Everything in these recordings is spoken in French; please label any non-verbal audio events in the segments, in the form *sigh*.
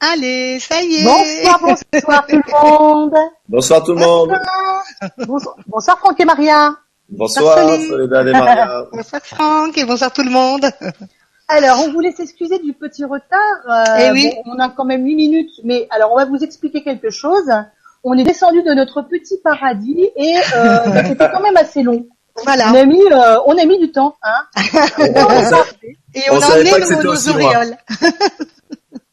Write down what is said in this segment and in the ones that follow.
Allez, ça y est. Bonsoir, bonsoir tout le monde. Bonsoir tout le monde. Bonsoir, bonsoir Franck et Maria. Bonsoir, Soledad et Maria. *laughs* bonsoir Franck et bonsoir tout le monde. Alors, on voulait s'excuser du petit retard. Euh, Eh oui. bon, on a quand même huit minutes, mais alors on va vous expliquer quelque chose. On est descendu de notre petit paradis et euh, *laughs* c'était quand même assez long. Voilà. On a mis, euh, on a mis du temps. Hein. *laughs* Et On on, a emmené nos, nos auréoles.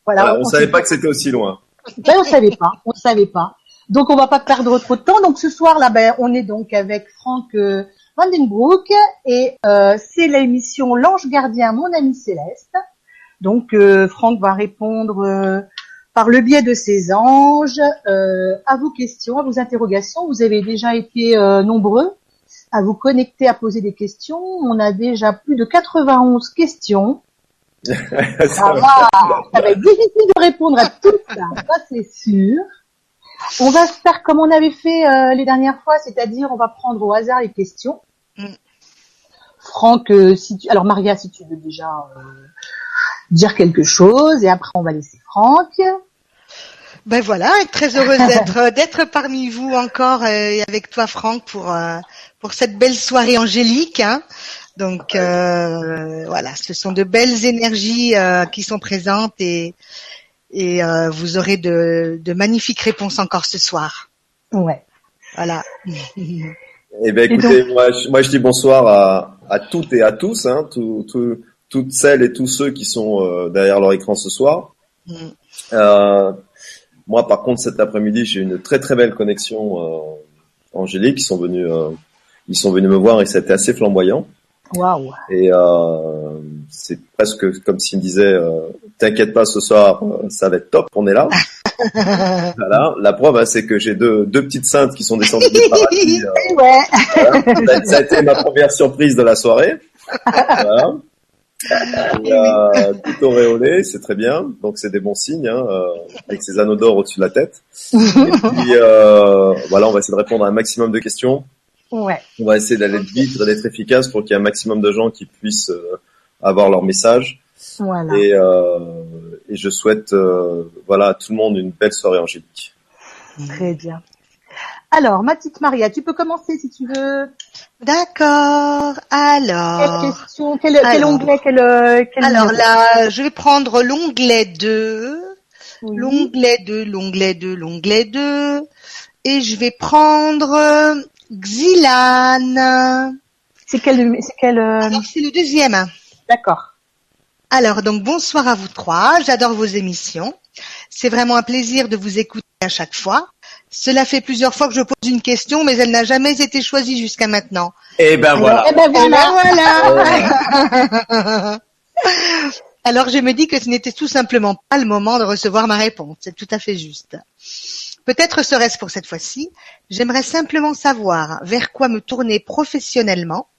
Voilà, Voilà, on savait pas que c'était aussi loin. Ben, on savait pas, on savait pas. Donc on va pas perdre trop de temps. Donc ce soir là, ben on est donc avec Franck euh, Vandenbroek et euh, c'est l'émission L'ange gardien, mon ami Céleste. Donc euh, Franck va répondre euh, par le biais de ses anges euh, à vos questions, à vos interrogations. Vous avez déjà été euh, nombreux à vous connecter, à poser des questions. On a déjà plus de 91 questions. *laughs* Ça va, ça va être difficile de répondre à tout ça, ça c'est sûr. On va faire comme on avait fait euh, les dernières fois, c'est-à-dire on va prendre au hasard les questions. Mm. Franck, euh, si tu... alors Maria, si tu veux déjà euh, dire quelque chose, et après on va laisser Franck. Ben voilà, très heureuse d'être *laughs* d'être parmi vous encore euh, et avec toi Franck pour euh, pour cette belle soirée angélique. hein. Donc euh, voilà, ce sont de belles énergies euh, qui sont présentes et et euh, vous aurez de, de magnifiques réponses encore ce soir. Ouais. Voilà. *laughs* Eh ben écoutez, moi, je, moi je dis bonsoir à, à toutes et à tous, hein, tout- tout- toutes celles et tous ceux qui sont euh, derrière leur écran ce soir. Mm. Euh, moi, par contre, cet après-midi, j'ai une très très belle connexion euh, angélique. Ils sont venus, euh, ils sont venus me voir et c'était assez flamboyant. Waouh. Et euh, c'est presque comme s'ils me disaient euh, "T'inquiète pas, ce soir, euh, ça va être top, on est là." *laughs* voilà. La preuve, hein, c'est que j'ai deux, deux petites saintes qui sont descendues du paradis. *laughs* euh, Ouais. voilà. Ça a été ma première surprise de la soirée. Voilà. Et, euh, tout auréolé, c'est très bien. Donc c'est des bons signes, hein, euh, avec ces anneaux d'or au-dessus de la tête. Et puis euh, voilà, on va essayer de répondre à un maximum de questions. Ouais. On va essayer d'aller vite, d'être efficace pour qu'il y ait un maximum de gens qui puissent euh, avoir leur message. Voilà. Et, euh, et je souhaite euh, voilà à tout le monde une belle soirée angélique. Très bien. Alors, ma petite Maria, tu peux commencer si tu veux. D'accord. Quelle Alors. question Quel, quel onglet quel, euh, quel Alors là, je vais prendre l'onglet 2. Oui. L'onglet 2, l'onglet 2, l'onglet 2. Et je vais prendre euh, Xylane. C'est quel, c'est quel, euh, Alors c'est le deuxième. d'accord. Alors donc bonsoir à vous trois, j'adore vos émissions. C'est vraiment un plaisir de vous écouter à chaque fois. Cela fait plusieurs fois que je pose une question, mais elle n'a jamais été choisie jusqu'à maintenant. Et ben voilà. Eh ben Eh ben voilà. *laughs* voilà. Alors je me dis que ce n'était tout simplement pas le moment de recevoir ma réponse. C'est tout à fait juste. Peut-être serait-ce pour cette fois-ci. J'aimerais simplement savoir vers quoi me tourner professionnellement.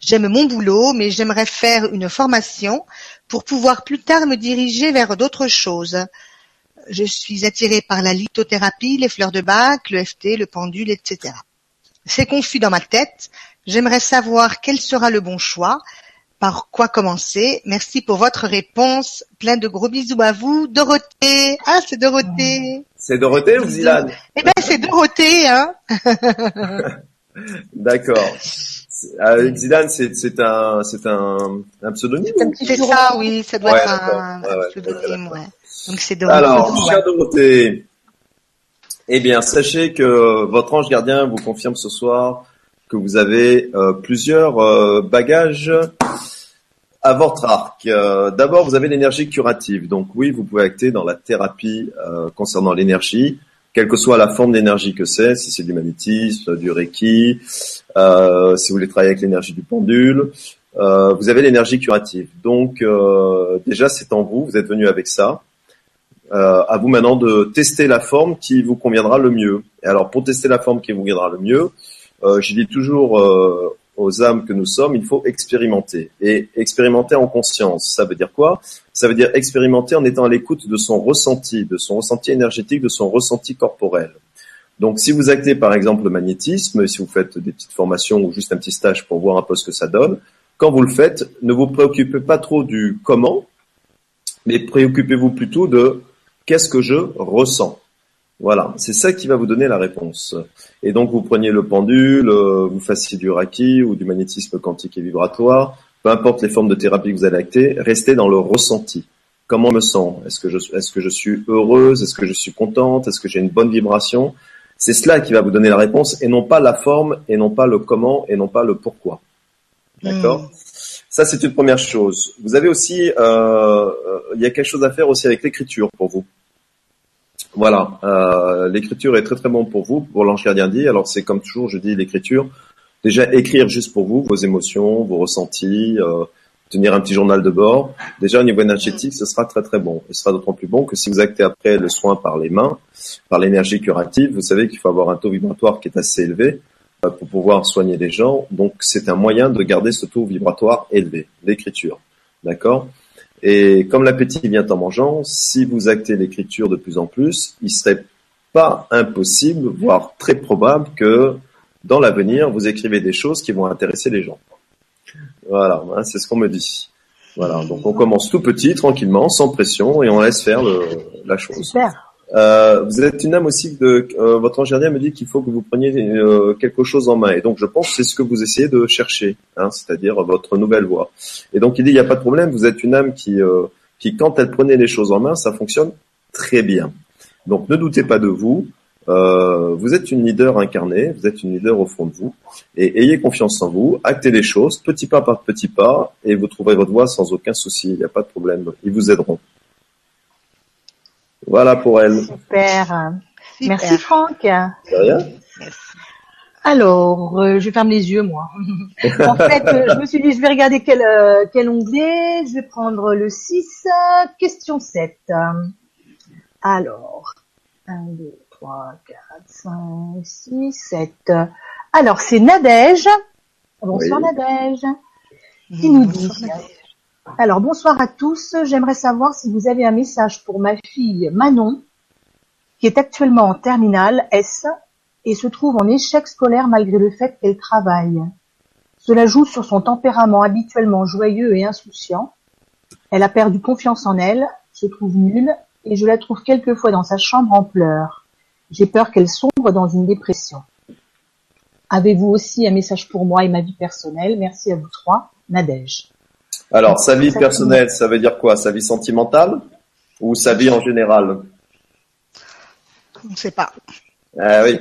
J'aime mon boulot, mais j'aimerais faire une formation pour pouvoir plus tard me diriger vers d'autres choses. Je suis attirée par la lithothérapie, les fleurs de bac, le FT, le pendule, etc. C'est confus dans ma tête. J'aimerais savoir quel sera le bon choix, par quoi commencer. Merci pour votre réponse. Plein de gros bisous à vous, Dorothée. Ah, c'est Dorothée. C'est Dorothée ou Zilane Eh ben, c'est Dorothée, hein. *laughs* D'accord. Euh, Zidane, c'est c'est un c'est un, un pseudonyme. C'est un petit C'est jour. ça, oui, ça doit Ouais, être un d'accord. Ouais, ouais, pseudonyme, ouais. Donc c'est Dorothée. Alors, chère Dorothée, eh bien, sachez que votre ange gardien vous confirme ce soir que vous avez euh, plusieurs euh, bagages à votre arc. Euh, D'abord, vous avez l'énergie curative. Donc oui, vous pouvez acter dans la thérapie euh, concernant l'énergie, quelle que soit la forme d'énergie que c'est, si c'est du magnétisme, du reiki, euh, si vous voulez travailler avec l'énergie du pendule. euh, vous avez l'énergie curative. Donc euh, déjà, c'est en vous, vous êtes venu avec ça. Euh, à vous maintenant de tester la forme qui vous conviendra le mieux. Et alors pour tester la forme qui vous conviendra le mieux, euh, je dis toujours aux âmes que nous sommes, il faut expérimenter. Et expérimenter en conscience, ça veut dire quoi? Ça veut dire expérimenter en étant à l'écoute de son ressenti, de son ressenti énergétique, de son ressenti corporel. Donc si vous actez par exemple le magnétisme, si vous faites des petites formations ou juste un petit stage pour voir un peu ce que ça donne, quand vous le faites, ne vous préoccupez pas trop du comment, mais préoccupez-vous plutôt de qu'est-ce que je ressens. Voilà, c'est ça qui va vous donner la réponse. Et donc vous preniez le pendule, euh, vous fassiez du Reiki ou du magnétisme quantique et vibratoire, peu importe les formes de thérapie que vous allez acter, restez dans le ressenti. Comment me sens? Est-ce que je est-ce que je suis heureuse? Est-ce que je suis contente? Est-ce que j'ai une bonne vibration? C'est cela qui va vous donner la réponse et non pas la forme et non pas le comment et non pas le pourquoi. D'accord? Ça c'est une première chose. Vous avez aussi euh, euh, il y a quelque chose à faire aussi avec l'écriture pour vous. Voilà, euh, l'écriture est très très bon pour vous, pour l'ange gardien dit. Alors c'est comme toujours, je dis l'écriture. Déjà écrire juste pour vous, vos émotions, vos ressentis, euh, tenir un petit journal de bord. Déjà au niveau énergétique, ce sera très très bon. Ce sera d'autant plus bon que si vous actez après le soin par les mains, par l'énergie curative, vous savez qu'il faut avoir un taux vibratoire qui est assez élevé euh, pour pouvoir soigner les gens. Donc c'est un moyen de garder ce taux vibratoire élevé, l'écriture. D'accord? Et comme l'appétit vient en mangeant, si vous actez l'écriture de plus en plus, il serait pas impossible, voire très probable que dans l'avenir, vous écrivez des choses qui vont intéresser les gens. Voilà, hein, c'est ce qu'on me dit. Voilà, donc on commence tout petit, tranquillement, sans pression, et on laisse faire la chose. Super. Euh, vous êtes une âme aussi de euh, votre ange me dit qu'il faut que vous preniez euh, quelque chose en main et donc je pense que c'est ce que vous essayez de chercher, hein, c'est-à-dire votre nouvelle voie. Et donc il dit il n'y a pas de problème, vous êtes une âme qui euh, qui quand elle prenait les choses en main, ça fonctionne très bien. Donc ne doutez pas de vous. vous êtes une leader incarnée, vous êtes une leader au fond de vous, et ayez confiance en vous, actez les choses, petit pas par petit pas, et vous trouverez votre voie sans aucun souci, il n'y a pas de problème, ils vous aideront. Voilà pour elle. Super. Merci Franck. De rien. Alors, euh, je ferme les yeux moi. *laughs* en fait, euh, je me suis dit, je vais regarder quel, euh, quel onglet. Je vais prendre le 6, question 7. Alors, 1, 2, 3, 4, 5, 6, 7. Alors, c'est Nadège. Bonsoir Nadège. Qui nous dit alors bonsoir à tous. J'aimerais savoir si vous avez un message pour ma fille Manon, qui est actuellement en terminale S et se trouve en échec scolaire malgré le fait qu'elle travaille. Cela joue sur son tempérament habituellement joyeux et insouciant. Elle a perdu confiance en elle, se trouve nulle, et je la trouve quelquefois dans sa chambre en pleurs. J'ai peur qu'elle sombre dans une dépression. Avez-vous aussi un message pour moi et ma vie personnelle? Merci à vous trois. Nadège. Alors, sa vie personnelle, ça veut dire quoi? Sa vie sentimentale ou sa vie en général? On ne sait pas. Ah oui.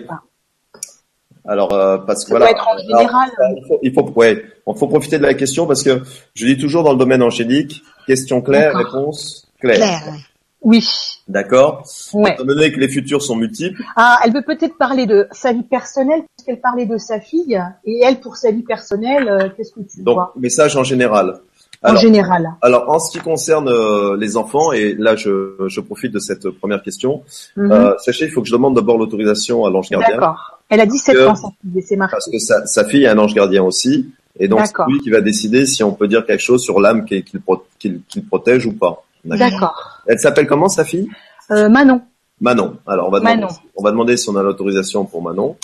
Alors, euh, parce que voilà. Être en général. il faut, il faut, ouais, il faut profiter de la question parce que je dis toujours dans le domaine angélique, question claire, réponse claire. Claire. Oui. D'accord. Ouais. Étant donné que les futurs sont multiples. Ah, elle veut peut-être parler de sa vie personnelle puisqu'elle parlait de sa fille et elle pour sa vie personnelle, euh, qu'est-ce que tu Donc, vois? message en général. En général. Alors, en ce qui concerne euh, les enfants, et là, je, je profite de cette première question, Mhm. euh, sachez, il faut que je demande d'abord l'autorisation à l'ange gardien, D'accord. Elle a 17 Que- ans, sa fille, et c'est marqué. parce que sa, sa fille a un ange gardien aussi, et donc c'est lui qui va décider si on peut dire quelque chose sur l'âme qu'il qu'il protège ou pas. D'accord. D'accord. Elle s'appelle comment sa fille? Euh, Manon. Manon. Alors, on va demander, Manon. on va demander si on a l'autorisation pour Manon.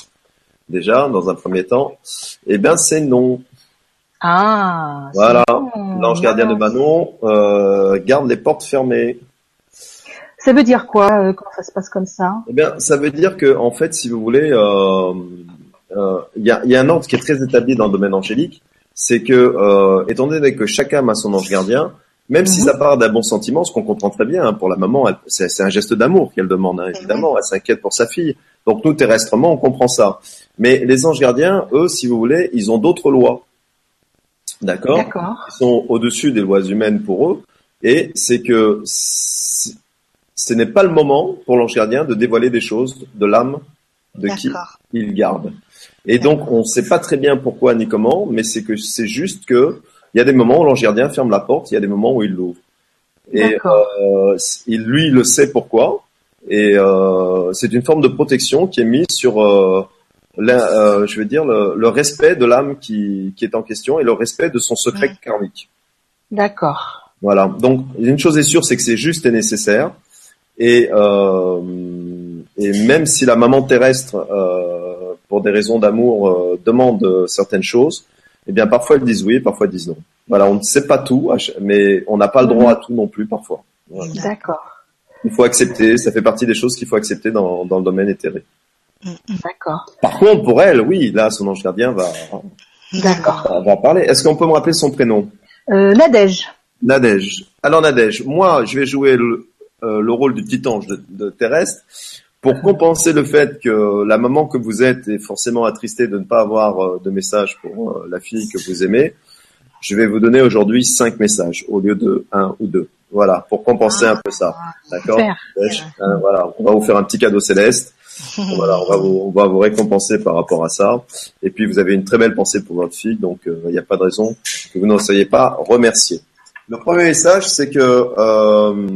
Déjà, dans un premier temps. Eh bien, c'est non. Ah. Voilà. bon. L'ange gardien de Manon euh, garde les portes fermées. Ça veut dire quoi euh, quand ça se passe comme ça? Eh bien, ça veut dire que, en fait, si vous voulez, euh, euh, il y, a, il y a un ordre qui est très établi dans le domaine angélique, c'est que, euh, étant donné que chaque âme a son ange gardien, même si Mhm. ça part d'un bon sentiment, ce qu'on comprend très bien, hein, pour la maman, c'est un geste d'amour qu'elle demande, hein, évidemment, elle s'inquiète pour sa fille. Donc nous, terrestrement, on comprend ça. Mais les anges gardiens, eux, si vous voulez, ils ont d'autres lois. D'accord. Ils sont au-dessus des lois humaines pour eux, et c'est que ce n'est pas le moment pour l'ange gardien de dévoiler des choses de l'âme de qui il garde. Et donc, on ne sait pas très bien pourquoi ni comment, mais c'est que c'est juste que il y a des moments où l'ange gardien ferme la porte, il y a des moments où il l'ouvre. Et euh, il, lui, il le sait pourquoi. Et euh, c'est une forme de protection qui est mise sur, euh, euh, je veux dire, le, le respect de l'âme qui, qui est en question et le respect de son secret Ouais. karmique. D'accord. Voilà. Donc, une chose est sûre, c'est que c'est juste et nécessaire. Et, euh, et même si la maman terrestre, euh, pour des raisons d'amour, euh, demande certaines choses, eh bien, parfois elles disent oui, parfois elles disent non. Voilà, on ne sait pas tout, mais on n'a pas le droit à tout non plus parfois. Voilà. D'accord. Il faut accepter, ça fait partie des choses qu'il faut accepter dans, dans le domaine éthéré. D'accord. Par contre, pour elle, oui, là, son ange gardien va, D'accord. va, va parler. Est-ce qu'on peut me rappeler son prénom? Euh, Nadège. Nadège. Alors Nadège, moi, je vais jouer le, euh, le rôle du petit ange de, de terrestre pour compenser le fait que la maman que vous êtes est forcément attristée de ne pas avoir euh, de message pour euh, la fille que vous aimez. Je vais vous donner aujourd'hui cinq messages au lieu de un ou deux. Voilà, pour compenser un peu ça. D'accord? Hein, Voilà, on va vous faire un petit cadeau céleste. *laughs* Voilà, on va vous, on va vous récompenser par rapport à ça. Et puis vous avez une très belle pensée pour votre fille, donc euh, il n'y a pas de raison que vous n'en soyez pas remercié. Le premier message, c'est que euh,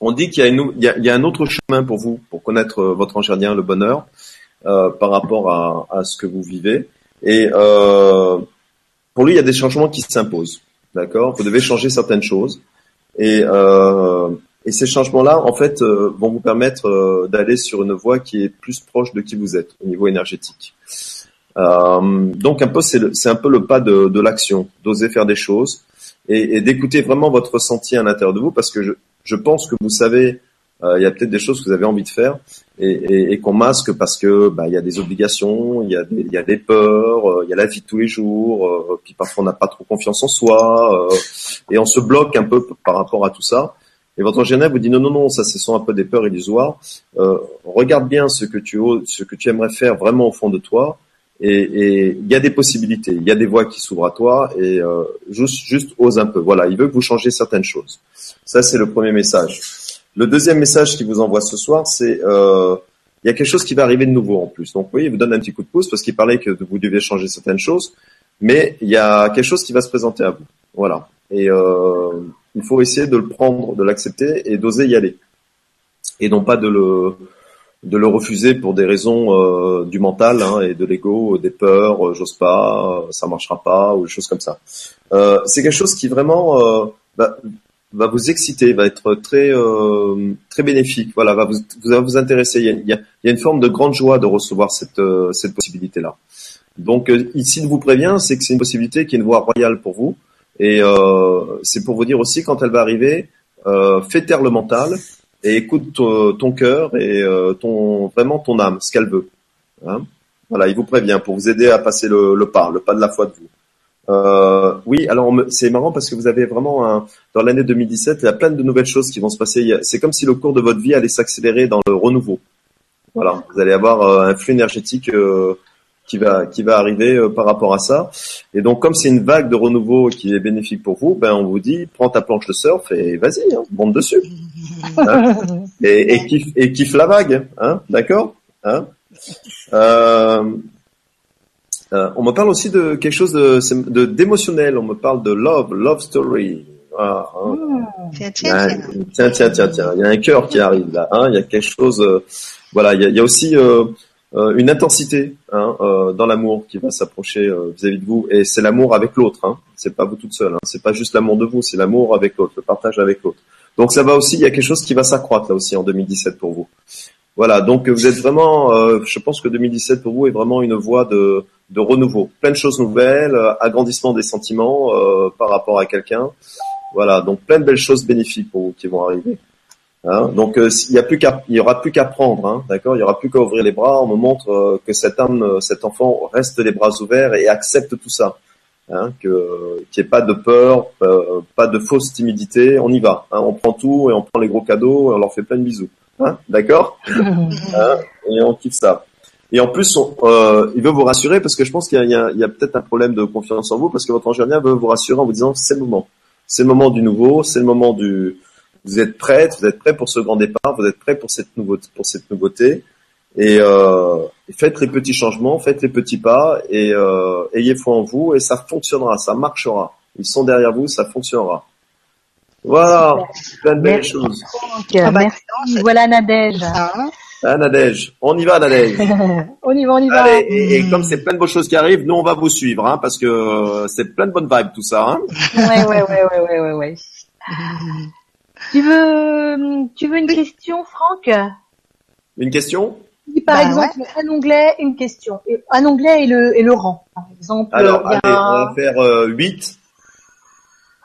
on dit qu'il y, y y a un autre chemin pour vous, pour connaître euh, votre ange gardien, le bonheur, euh, par rapport à, à ce que vous vivez. Et euh, pour lui, il y a des changements qui s'imposent. D'accord? Vous devez changer certaines choses. Et, euh, et ces changements-là, en fait, euh, vont vous permettre euh, d'aller sur une voie qui est plus proche de qui vous êtes au niveau énergétique. Euh, donc un peu, c'est un peu le pas de, l'action, d'oser faire des choses et, d'écouter vraiment votre ressenti à l'intérieur de vous, parce que je, pense que vous savez, il y a peut-être des choses que vous avez envie de faire et, qu'on masque parce que bah, il y a des obligations, il y a des, y a des peurs, il y a la vie de tous les jours, puis parfois on n'a pas trop confiance en soi et on se bloque un peu par rapport à tout ça. Et votre ingénieur vous dit non non non, ça ce sont un peu des peurs illusoires. Euh, regarde bien ce que tu ce que tu aimerais faire vraiment au fond de toi. Et il y a des possibilités, il y a des voies qui s'ouvrent à toi et euh, juste juste ose un peu. Voilà, il veut que vous changiez certaines choses. Ça c'est le premier message. Le deuxième message qu'il vous envoie ce soir, c'est euh, il y a quelque chose qui va arriver de nouveau en plus. Donc oui, il vous donne un petit coup de pouce parce qu'il parlait que vous deviez changer certaines choses, mais il y a quelque chose qui va se présenter à vous. Voilà. Et euh, il faut essayer de le prendre, de l'accepter et d'oser y aller. Et non pas de le de le refuser pour des raisons euh, du mental hein, et de l'ego, des peurs, euh, j'ose pas, euh, ça marchera pas ou des choses comme ça. Euh, c'est quelque chose qui vraiment euh, va, va vous exciter, va être très très bénéfique. Voilà, va vous, va vous intéresser. Il y, a, il y a- il une forme de grande joie de recevoir cette cette possibilité là. Donc ici, je vous prévient, c'est que c'est une possibilité qui est une voie royale pour vous. Et euh, c'est pour vous dire aussi, quand elle va arriver, euh, fais taire le mental et écoute ton, ton cœur et euh, ton vraiment ton âme, ce qu'elle veut. Hein voilà, il vous prévient pour vous aider à passer le, le pas, le pas de la foi de vous. Euh, oui, alors c'est marrant parce que vous avez vraiment un, dans l'année 2017, il y a plein de nouvelles choses qui vont se passer. C'est comme si le cours de votre vie allait s'accélérer dans le renouveau. Voilà, vous allez avoir euh, un flux énergétique euh, qui va qui va arriver euh, par rapport à ça. Et donc comme c'est une vague de renouveau qui est bénéfique pour vous, ben on vous dit prends ta planche de surf et vas-y, hein, monte dessus *laughs* Hein et, et kiffe et kiffe la vague, hein, d'accord hein euh, euh, On me parle aussi de quelque chose de d'émotionnel. On me parle de love, love story. Voilà, hein. Tiens, Il y a tiens, tiens. tiens, tiens. Il y a un cœur qui arrive là. Hein. Il y a quelque chose. euh, voilà. Il y a, il y a aussi une intensité hein, euh, dans l'amour qui va s'approcher euh, vis-à-vis de vous. Et c'est l'amour avec l'autre. Hein. C'est pas vous toute seule. Hein. C'est pas juste l'amour de vous. C'est l'amour avec l'autre, le partage avec l'autre. Donc ça va aussi. Il y a quelque chose qui va s'accroître là aussi en 2017 pour vous. Voilà. Donc vous êtes vraiment. euh, je pense que 2017 pour vous est vraiment une voie de de renouveau, plein de choses nouvelles, euh, agrandissement des sentiments euh, par rapport à quelqu'un. Voilà, donc plein de belles choses bénéfiques pour vous qui vont arriver. Hein, donc euh, il y a plus qu'à, il y aura plus qu'à prendre, hein, d'accord? Il y aura plus qu'à ouvrir les bras. On me montre euh, que cet homme, euh, cet enfant reste les bras ouverts et accepte tout ça. Hein, que qu'il n'y ait pas de peur, euh, pas de fausse timidité. On y va. Hein, on prend tout et on prend les gros cadeaux et on leur fait plein de bisous. Hein, d'accord? *laughs* Hein, Et on kiffe ça. Et en plus, on, euh, il veut vous rassurer parce que je pense qu'il y a, a- a peut-être un problème de confiance en vous parce que votre ingénieur veut vous rassurer en vous disant c'est le moment. C'est le moment du nouveau, c'est le moment du. Vous êtes prête, vous êtes prêt pour ce grand départ, vous êtes prêt pour cette nouveauté, pour cette nouveauté. Et euh, faites les petits changements, faites les petits pas et euh, ayez foi en vous et ça fonctionnera, ça marchera. Ils sont derrière vous, ça fonctionnera. Voilà, plein de belles Merci. choses. Donc, Ah bah, merci. Voilà Nadège. Hein, Nadège On y va, Nadège *laughs* on y va, on y va. Allez, et, et comme c'est plein de bonnes choses qui arrivent, nous on va vous suivre, hein, parce que c'est plein de bonnes vibes tout ça. Hein. Ouais, ouais, ouais, ouais, ouais, ouais, ouais. *laughs* Tu veux, tu veux une question, Franck? Une question? Par Bah, exemple, un onglet, une question. Et, un onglet et le, et le rang. Par exemple, Alors, allez, on va faire euh, 8.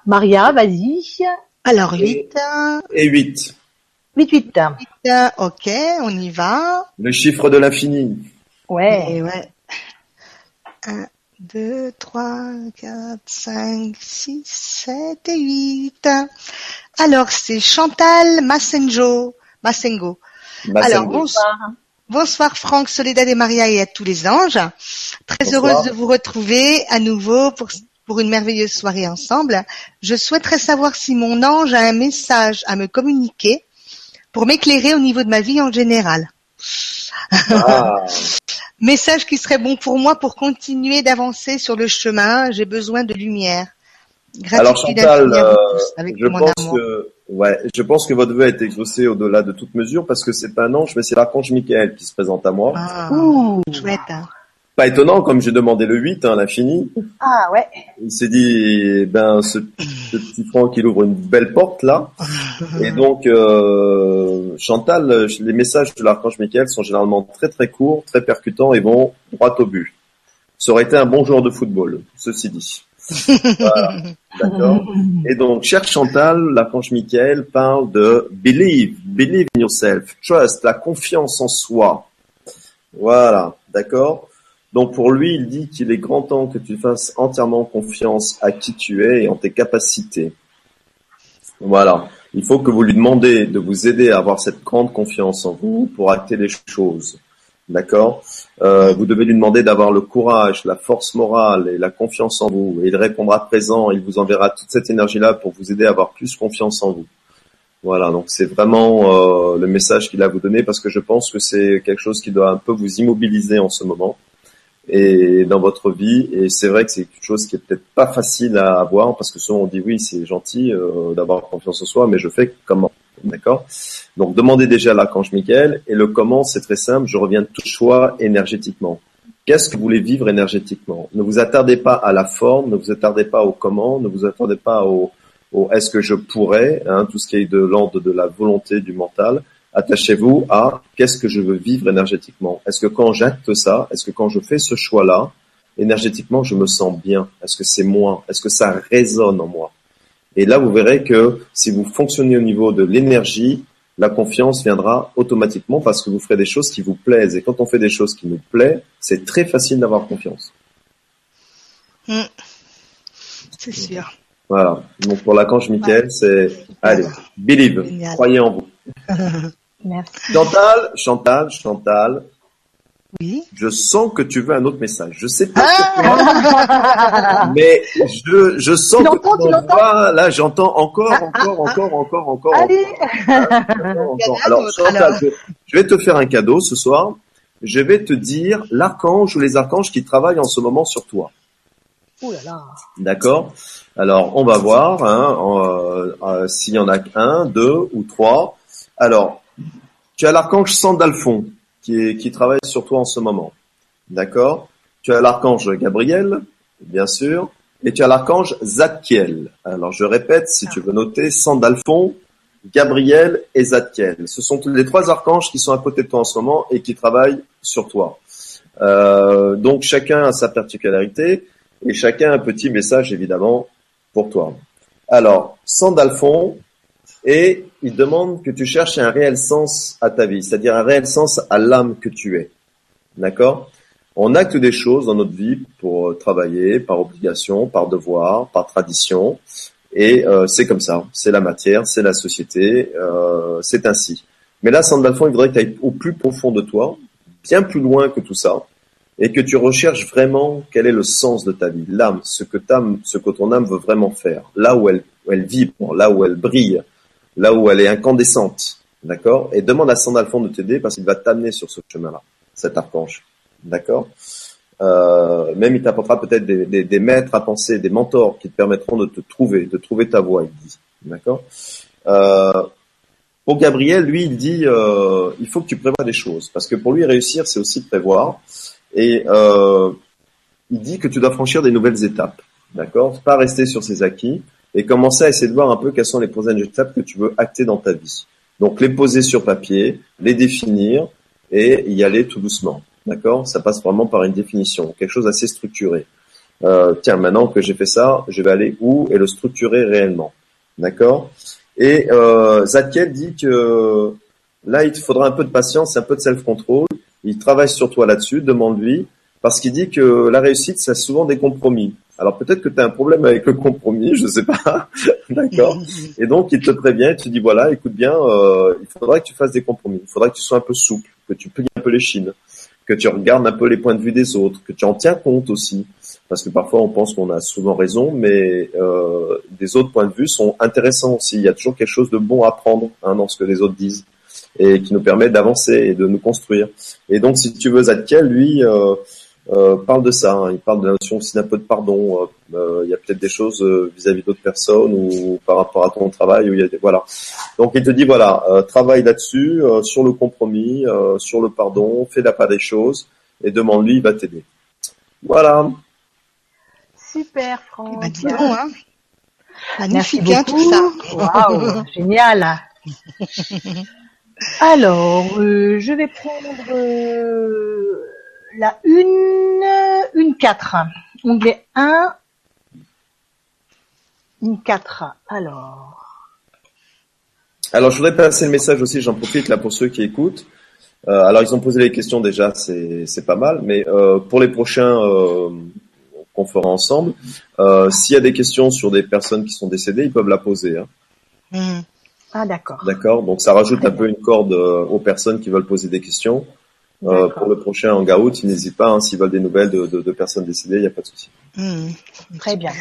Maria, vas-y. Alors, Et- 8. et 8. 8, 8. Ok, on y va. Le chiffre de l'infini. Ouais. Et ouais. 1, 2, 3, 4, 5, 6, 7 et 8. Alors, c'est Chantal Massenjo. Massengo. Alors, Massengo. bonsoir. Bonsoir Franck, Soledad et Maria et à tous les anges. Très Bonsoir. heureuse de vous retrouver à nouveau pour, pour une merveilleuse soirée ensemble. Je souhaiterais savoir si mon ange a un message à me communiquer pour m'éclairer au niveau de ma vie en général. Ah, *laughs* Message qui serait bon pour moi pour continuer d'avancer sur le chemin. J'ai besoin de lumière. Alors Chantal, euh, avec je mon pense amour. que ouais, je pense que votre vœu a été exaucé au-delà de toute mesure parce que c'est pas un ange, mais c'est l'archange Michael qui se présente à moi. Ah, Ouh. chouette. hein. Pas étonnant, comme j'ai demandé le 8, hein, l'infini. Ah ouais. Il s'est dit, eh ben, ce, ce petit Franck, il ouvre une belle porte là. Et donc, euh, Chantal, les messages de l'archange Michael sont généralement très très courts, très percutants et vont droit au but. Ça aurait été un bon joueur de football, ceci dit. *laughs* Voilà. D'accord. Et donc, cher Chantal, l'archange Michael parle de believe, believe in yourself, trust, la confiance en soi. Voilà, d'accord. Donc pour lui, il dit qu'il est grand temps que tu fasses entièrement confiance à qui tu es et en tes capacités. Voilà. Il faut que vous lui demandez de vous aider à avoir cette grande confiance en vous pour acter les choses. D'accord? Euh, Vous devez lui demander d'avoir le courage, la force morale et la confiance en vous. Et il répondra présent, il vous enverra toute cette énergie-là pour vous aider à avoir plus confiance en vous. Voilà, donc c'est vraiment euh, le message qu'il a à vous donner parce que je pense que c'est quelque chose qui doit un peu vous immobiliser en ce moment et dans votre vie. Et c'est vrai que c'est quelque chose qui est peut-être pas facile à avoir parce que souvent on dit oui, c'est gentil euh, d'avoir confiance en soi, mais je fais comment D'accord? Donc demandez déjà à l'archange Michael et le comment, c'est très simple. Je reviens de tout choix énergétiquement. Qu'est-ce que vous voulez vivre énergétiquement? Ne vous attardez pas à la forme, ne vous attardez pas au comment, ne vous attardez pas au, au est-ce que je pourrais, hein, tout ce qui est de l'ordre de la volonté du mental. Attachez-vous à qu'est-ce que je veux vivre énergétiquement. Est-ce que quand j'acte ça, est-ce que quand je fais ce choix-là, énergétiquement, je me sens bien? Est-ce que c'est moi? Est-ce que ça résonne en moi? Et là, vous verrez que si vous fonctionnez au niveau de l'énergie, la confiance viendra automatiquement parce que vous ferez des choses qui vous plaisent. Et quand on fait des choses qui nous plaisent, c'est très facile d'avoir confiance. Hmm. C'est sûr. Voilà. Donc pour l'archange Michael, c'est allez, believe, Génial. croyez en vous. *laughs* Merci. Chantal, Chantal, Chantal, Oui. je sens que tu veux un autre message. Je sais pas, Ah *laughs* mais je, je sens Tu que l'entends, tu l'entends Là, j'entends encore, encore, encore, encore, encore. Allez. encore, encore. Alors, Chantal, alors. je, je vais te faire un cadeau ce soir. Je vais te dire l'archange ou les archanges qui travaillent en ce moment sur toi. Ouh là là. D'accord? Alors, on va voir hein, euh, euh, s'il y en a un, deux ou trois. Alors, tu as l'archange Sandalphon qui, est, qui travaille sur toi en ce moment. D'accord? Tu as l'archange Gabriel, bien sûr, et tu as l'archange Zadkiel. Alors, je répète, si tu veux noter, Sandalphon, Gabriel et Zadkiel. Ce sont les trois archanges qui sont à côté de toi en ce moment et qui travaillent sur toi. Euh, donc, chacun a sa particularité et chacun un petit message évidemment pour toi. Alors, Sandalphon, et il demande que tu cherches un réel sens à ta vie, c'est-à-dire un réel sens à l'âme que tu es. D'accord? On acte des choses dans notre vie pour euh, travailler, par obligation, par devoir, par tradition, et euh, c'est comme ça, c'est la matière, c'est la société, euh, c'est ainsi. Mais là, Sandalphon, il voudrait que tu ailles au plus profond de toi, bien plus loin que tout ça, et que tu recherches vraiment quel est le sens de ta vie, l'âme, ce que t'âme, ce que ton âme veut vraiment faire, là où elle, où elle vibre, là où elle brille, là où elle est incandescente, d'accord? Et demande à Sandalphon de t'aider parce qu'il va t'amener sur ce chemin-là, cet archange, d'accord? Euh, Même il t'apportera peut-être des, maîtres à penser, des mentors qui te permettront de te trouver, de trouver ta voie, il dit, d'accord? Euh, Pour Gabriel, lui, il dit, euh, il faut que tu prévois des choses, parce que pour lui réussir, c'est aussi prévoir. Et euh, il dit que tu dois franchir des nouvelles étapes, d'accord? Pas rester sur ses acquis et commencer à essayer de voir un peu quelles sont les prochaines étapes que tu veux acter dans ta vie. Donc les poser sur papier, les définir et y aller tout doucement, d'accord? Ça passe vraiment par une définition, quelque chose d'assez structuré. Euh, tiens, maintenant que j'ai fait ça, je vais aller où et le structurer réellement. D'accord? Et euh, dit que là, il te faudra un peu de patience un peu de self-control. Il travaille sur toi là-dessus, demande-lui, parce qu'il dit que la réussite, c'est souvent des compromis. Alors peut-être que tu as un problème avec le compromis, je sais pas, *laughs* d'accord. *laughs* Et donc il te prévient, il te dit voilà, écoute bien, euh, il faudra que tu fasses des compromis, il faudra que tu sois un peu souple, que tu plies un peu les chines, que tu regardes un peu les points de vue des autres, que tu en tiens compte aussi, parce que parfois on pense qu'on a souvent raison, mais euh, des autres points de vue sont intéressants aussi. Il y a toujours quelque chose de bon à prendre hein, dans ce que les autres disent et qui nous permet d'avancer et de nous construire. Et donc si tu veux Zadkiel, lui. Euh, euh, parle de ça. Hein. Il parle de la notion aussi d'un peu de pardon. Euh, euh, il y a peut-être des choses vis-à-vis d'autres personnes ou par rapport à ton travail où il y a des voilà. Donc il te dit voilà, travaille là-dessus, sur le compromis, sur le pardon, fais la part des choses et demande-lui, il va t'aider. Voilà. Super, Franck. Eh ben, bon, hein. Magnifique, hein, tout ça. Waouh, *laughs* génial. *laughs* Alors, je vais prendre la une, une 4. Onglet 1, une 4. Alors. Alors, je voudrais passer le message aussi, j'en profite là pour ceux qui écoutent. Euh, alors, ils ont posé les questions déjà, c'est pas mal, mais euh, pour les prochains euh, qu'on fera ensemble, s'il y a des questions sur des personnes qui sont décédées, ils peuvent la poser. Hein. Mmh. Ah, d'accord. D'accord, donc ça rajoute un peu une corde aux personnes qui veulent poser des questions. Euh, pour le prochain hangout, ils n'hésitent pas, hein, s'ils veulent des nouvelles de, de, de personnes décédées, il n'y a pas de souci. Mmh, très bien.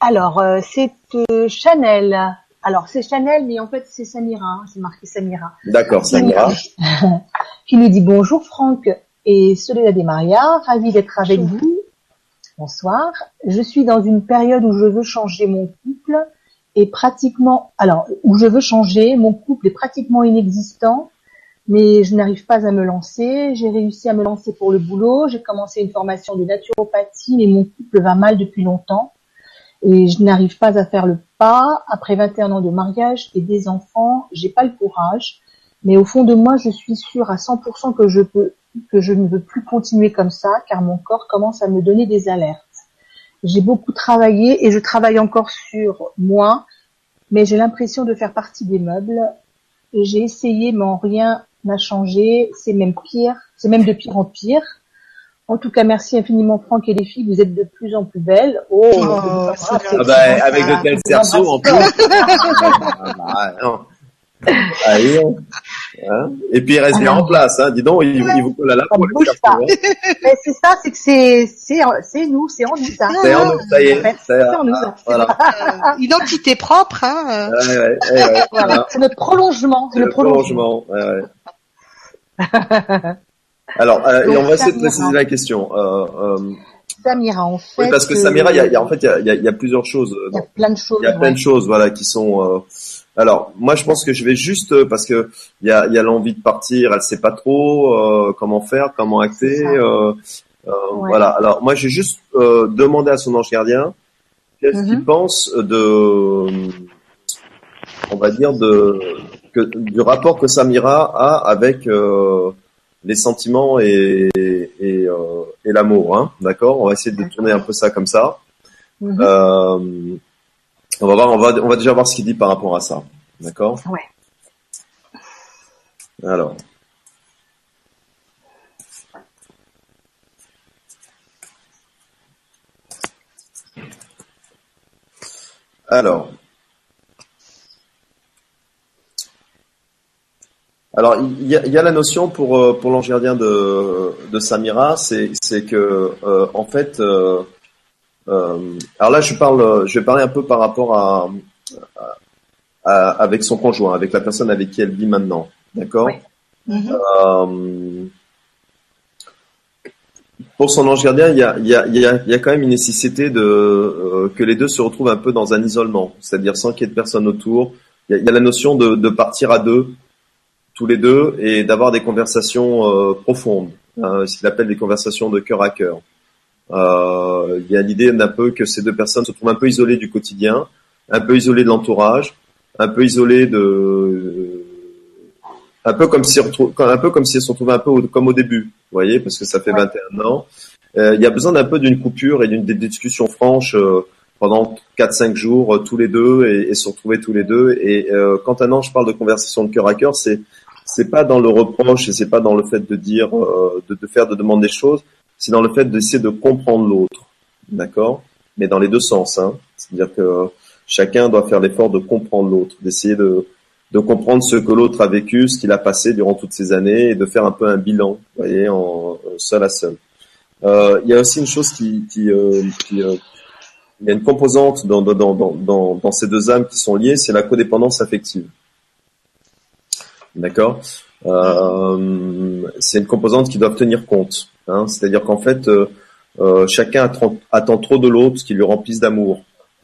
Alors, euh, c'est euh, Chanel. Alors, c'est Chanel, mais en fait, c'est Samira. Hein, c'est marqué Samira. D'accord, Samira. *laughs* qui nous dit bonjour Franck et Soledad et Maria, ravi d'être avec vous. Bonsoir. Je suis dans une période où je veux changer mon couple et pratiquement, alors, où je veux changer, mon couple est pratiquement inexistant mais je n'arrive pas à me lancer. J'ai réussi à me lancer pour le boulot. J'ai commencé une formation de naturopathie, mais mon couple va mal depuis longtemps et je n'arrive pas à faire le pas. Après 21 ans de mariage et des enfants, j'ai pas le courage. Mais au fond de moi, je suis sûre à 100% que je peux, que je ne veux plus continuer comme ça, car mon corps commence à me donner des alertes. J'ai beaucoup travaillé et je travaille encore sur moi, mais j'ai l'impression de faire partie des meubles. J'ai essayé, mais en rien n'a changé, c'est même pire, c'est même de pire en pire. En tout cas, merci infiniment Franck et les filles, vous êtes de plus en plus belles. Oh, oh ah bah, avec de tels cerceaux en plus. *laughs* ah, non. Allez, hein et puis il reste bien en place, hein. Dis donc, il, il vous colle à la peau. bouge pas. Hein. *laughs* Mais c'est ça, c'est que c'est c'est c'est nous, c'est en nous ça. C'est en nous, ça y est. c'est en nous. Voilà. *laughs* Identité propre, hein. Ouais, ouais, ouais, voilà. C'est notre prolongement, c'est le prolongement. Ouais, ouais. *laughs* Alors, euh, et on va essayer de préciser la question. Euh, euh, Samira, en fait. Oui, parce que Samira, il y a, y a, en fait, il y a, y, a, y a, plusieurs choses. Il y a plein de choses. Il y a plein de choses, voilà, qui sont. Euh... Alors, moi, je pense que je vais juste euh, parce que il y a, y a l'envie de partir. Elle sait pas trop euh, comment faire, comment acter. Euh, ouais. Voilà. Alors, moi, j'ai juste demandé à son ange gardien qu'est-ce mm -hmm. qu'il pense de, on va dire de que, du rapport que Samira a avec euh, les sentiments et, et, euh, et l'amour. Hein, D'accord? On va essayer de tourner un peu ça comme ça. Mm -hmm. euh, on va voir, on va, on va déjà voir ce qu'il dit par rapport à ça. D'accord? Ouais. Alors. Alors, Alors, il y y a la notion pour euh, pour l'ange gardien de de Samira, c'est que euh, en fait, euh, euh, alors là je parle, je vais parler un peu par rapport à, à, à, avec son conjoint, avec la personne avec qui elle vit maintenant, d'accord? Oui. Mm -hmm. pour son ange gardien, il y a il y a il y a, il y a quand même une nécessité de que les deux se retrouvent un peu dans un isolement, c'est-à-dire sans qu'il y ait de personne autour. Il y a, il y a la notion de, de partir à deux tous les deux et d'avoir des conversations euh, profondes, hein, ce qu'il appelle des conversations de cœur à cœur. Euh, il y a l'idée d'un peu que ces deux personnes se trouvent un peu isolées du quotidien, un peu isolées de l'entourage, un peu isolées de, un peu comme si un peu comme si elles se retrouvaient un peu au, comme au début, vous voyez, parce que ça fait ouais. 21 ans. Euh, il y a besoin d'un peu d'une coupure et d'une discussion franche. Euh, pendant 4-5 jours euh, tous les deux et, et, se retrouver tous les deux. Et euh, quand un ange parle de conversation de cœur à cœur, c'est c'est pas dans le reproche et c'est pas dans le fait de dire euh, de, de, faire de demander des choses, c'est dans le fait d'essayer de comprendre l'autre, d'accord? Mais dans les deux sens, hein. C'est-à-dire que chacun doit faire l'effort de comprendre l'autre, d'essayer de de comprendre ce que l'autre a vécu, ce qu'il a passé durant toutes ces années et de faire un peu un bilan, vous voyez, en seul à seul. Euh, il y a aussi une chose qui, qui, euh, euh, il y a une composante dans, dans, dans, dans ces deux âmes qui sont liées, c'est la codépendance affective. D'accord euh, C'est une composante qui doit tenir compte. Hein, C'est-à-dire qu'en fait, euh, euh, chacun attend, attend, trop de l'autre ce qui lui remplisse d'amour.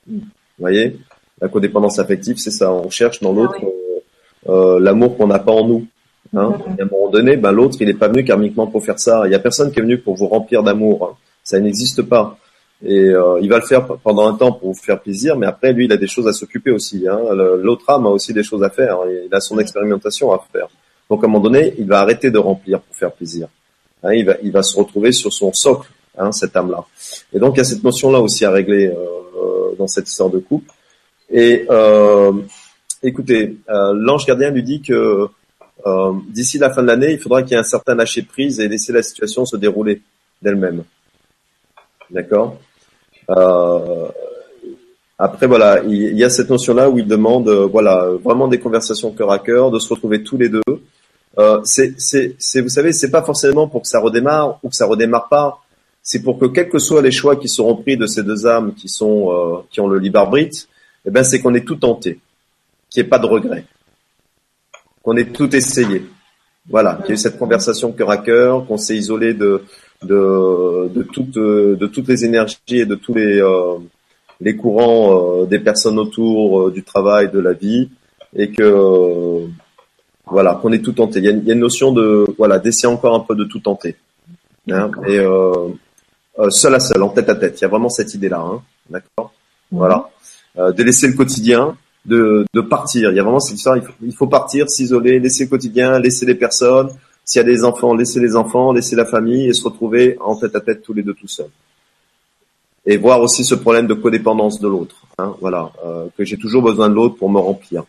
Vous voyez? La codépendance affective, c'est ça. On cherche dans l'autre ah l'amour qu'on n'a pas en nous. Hein. Et à un moment donné, ben, l'autre, il n'est pas venu karmiquement pour faire ça. Il n'y a personne qui est venu pour vous remplir d'amour. Ça n'existe pas. Et euh, il va le faire pendant un temps pour vous faire plaisir, mais après, lui, il a des choses à s'occuper aussi. Hein. L'autre âme a aussi des choses à faire. Il a son expérimentation à faire. Donc, à un moment donné, il va arrêter de remplir pour faire plaisir. Hein, il, va, il va se retrouver sur son socle, hein, cette âme-là. Et donc, il y a cette notion-là aussi à régler euh, dans cette histoire de couple. Et euh, écoutez, euh, l'ange gardien lui dit que euh, d'ici la fin de l'année, il faudra qu'il y ait un certain lâcher prise et laisser la situation se dérouler d'elle-même. D'accord euh, Après, voilà, il y a cette notion-là où il demande, euh, voilà, vraiment des conversations cœur à cœur, de se retrouver tous les deux. Euh, c'est, c'est, vous savez, c'est pas forcément pour que ça redémarre ou que ça redémarre pas. C'est pour que quels que soient les choix qui seront pris de ces deux âmes qui sont, euh, qui ont le libre eh ben, c'est qu'on est tout tenté, qu'il n'y ait pas de regret, qu'on ait tout essayé. Voilà, qu'il y ait eu cette conversation cœur à cœur, qu'on s'est isolé de, de, de, toutes, de toutes les énergies et de tous les, euh, les courants euh, des personnes autour euh, du travail, de la vie, et que voilà, qu'on est tout tenté. Il y, a, il y, a, une notion de voilà d'essayer encore un peu de tout tenter, hein, et seul à seul, en tête à tête. Il y a vraiment cette idée-là, hein, d'accord? Voilà, de laisser le quotidien, de, de partir. Il y a vraiment cette histoire. Il faut, il faut partir, s'isoler, laisser le quotidien, laisser les personnes, s'il y a des enfants, laisser les enfants, laisser la famille et se retrouver en tête à tête tous les deux tout seuls. Et voir aussi ce problème de codépendance de l'autre. Hein, voilà, euh, que j'ai toujours besoin de l'autre pour me remplir.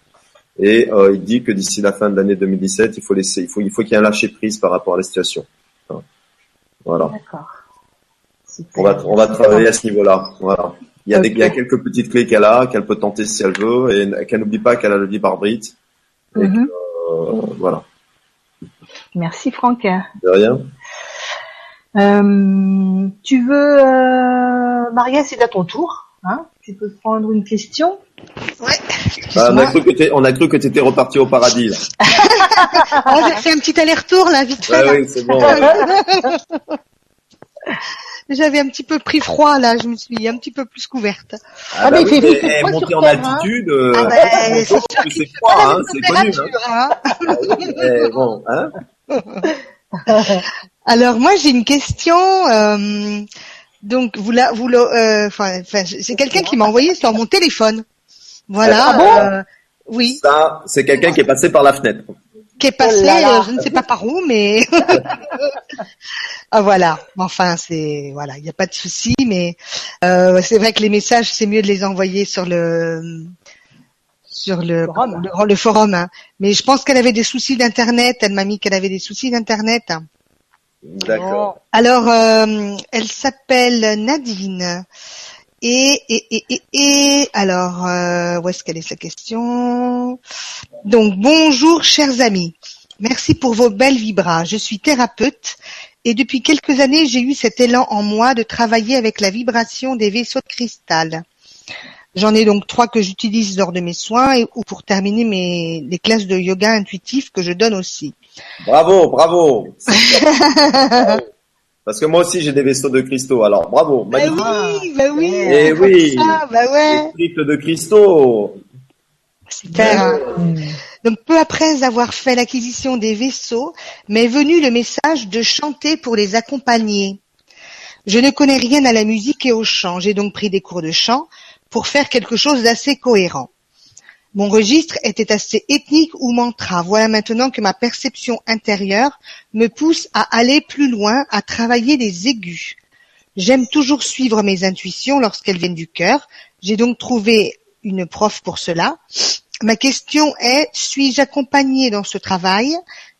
Et euh, il dit que d'ici la fin de l'année 2017, il faut laisser, il faut, il faut qu'il y ait un lâcher prise par rapport à la situation. Hein, voilà. D'accord. On va, on va travailler à ce niveau-là. Voilà. Il y a, des, il y a quelques petites clés qu'elle a, qu'elle peut tenter si elle veut, et qu'elle n'oublie pas qu'elle a le libre arbitre. Et mm-hmm. euh, voilà. Merci Franck. De rien. Euh, tu veux, euh, Maria, c'est à ton tour. Hein tu peux prendre une question. Ouais. Bah, on a cru que tu on a cru que étais reparti au paradis. Là. oh, *laughs* j'ai fait un petit aller-retour là, vite fait. Ouais, oui, c'est bon. *laughs* J'avais un petit peu pris froid là, je me suis un petit peu plus couverte. Ah, ah bah mais oui, fait, monter en hein. altitude, euh, ah bah, c'est froid, hein, c'est connu. Hein. hein. bon, hein *laughs* Alors moi j'ai une question. Euh, donc vous la, vous euh, enfin, c'est quelqu'un qui m'a envoyé sur mon téléphone. Voilà. Ah bon? euh, oui. Ça, c'est quelqu'un qui est passé par la fenêtre. Qui est passé, oh je ne sais pas par où, mais *laughs* ah, voilà. Enfin, c'est voilà, il n'y a pas de souci, mais euh, c'est vrai que les messages, c'est mieux de les envoyer sur le sur le forum, le, forum hein. mais je pense qu'elle avait des soucis d'internet. Elle m'a mis qu'elle avait des soucis d'internet. D'accord. Alors, euh, elle s'appelle Nadine. Et, et, et, et, et alors, euh, où est-ce qu'elle est sa question? Donc, bonjour chers amis. Merci pour vos belles vibras. Je suis thérapeute et depuis quelques années, j'ai eu cet élan en moi de travailler avec la vibration des vaisseaux de cristal. J'en ai donc trois que j'utilise lors de mes soins et, ou pour terminer mes les classes de yoga intuitif que je donne aussi. Bravo, bravo. *laughs* Parce que moi aussi j'ai des vaisseaux de cristaux. Alors bravo, bah oui, bah oui. Et eh oui. Ça, bah ouais. de cristaux. Super. Donc peu après avoir fait l'acquisition des vaisseaux, m'est venu le message de chanter pour les accompagner. Je ne connais rien à la musique et au chant. J'ai donc pris des cours de chant pour faire quelque chose d'assez cohérent. Mon registre était assez ethnique ou mantra. Voilà maintenant que ma perception intérieure me pousse à aller plus loin, à travailler les aigus. J'aime toujours suivre mes intuitions lorsqu'elles viennent du cœur, J'ai donc trouvé une prof pour cela. Ma question est, suis-je accompagnée dans ce travail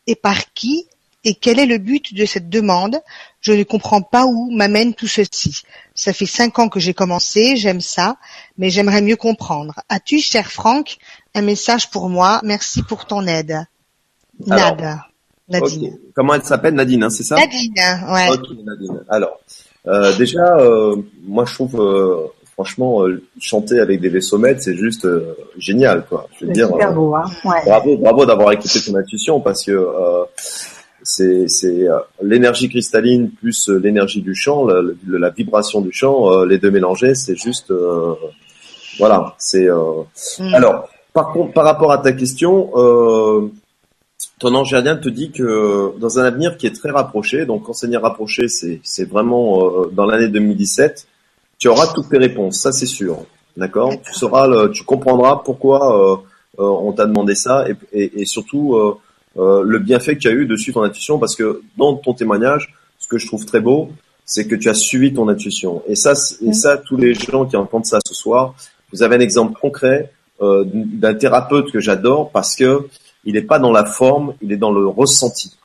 et par qui et quel est le but de cette demande? Je ne comprends pas où m'amène tout ceci. Ça fait cinq ans que j'ai commencé, j'aime ça, mais j'aimerais mieux comprendre. As-tu, cher Franck, un message pour moi? Merci pour ton aide. Alors, Nad. Nadine. Comment elle s'appelle? Nadine, hein, c'est ça? Nadine, ouais. Ok, Nadine. Alors, euh, déjà, euh, moi je trouve, euh, franchement, euh, chanter avec des vaisseaux maîtres, c'est juste euh, génial, quoi. Je veux C'est dire, super euh, beau, hein. Ouais. bravo, bravo d'avoir écouté ton intuition parce que euh, c'est euh, l'énergie cristalline plus euh, l'énergie du chant, la, la- la vibration du chant, euh, les deux mélangés, c'est juste, euh, voilà, c'est. euh, Mm. Alors, par contre, par rapport à ta question, euh, ton ange gardien te dit que dans un avenir qui est très rapproché, donc enseigner rapproché, c'est c'est vraiment euh, dans l'année 2017, tu auras toutes tes réponses, ça c'est sûr, d'accord? Tu sauras, le- tu comprendras pourquoi euh, euh, on t'a demandé ça et, et, et surtout euh, le bienfait que tu as eu de suivre ton intuition, parce que dans ton témoignage, ce que je trouve très beau, c'est que tu as suivi ton intuition. Et ça, et ça, tous les gens qui entendent ça ce soir, vous avez un exemple concret euh, d'un thérapeute que j'adore parce que il n'est pas dans la forme, il est dans le ressenti.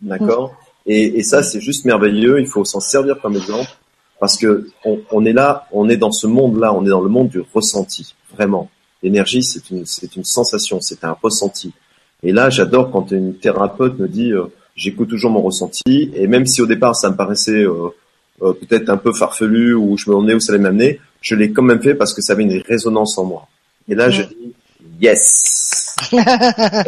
D'accord? Et, et ça, c'est juste merveilleux. Il faut s'en servir comme exemple parce que on, on est là, on est dans ce monde-là, on est dans le monde du ressenti. Vraiment, l'énergie, c'est une, c'est une sensation, c'est un ressenti. Et là, j'adore quand une thérapeute me dit, euh, j'écoute toujours mon ressenti. Et même si au départ, ça me paraissait euh, euh, peut-être un peu farfelu ou je me demandais où ça allait m'amener, je l'ai quand même fait parce que ça avait une résonance en moi. Et là, je dis yes.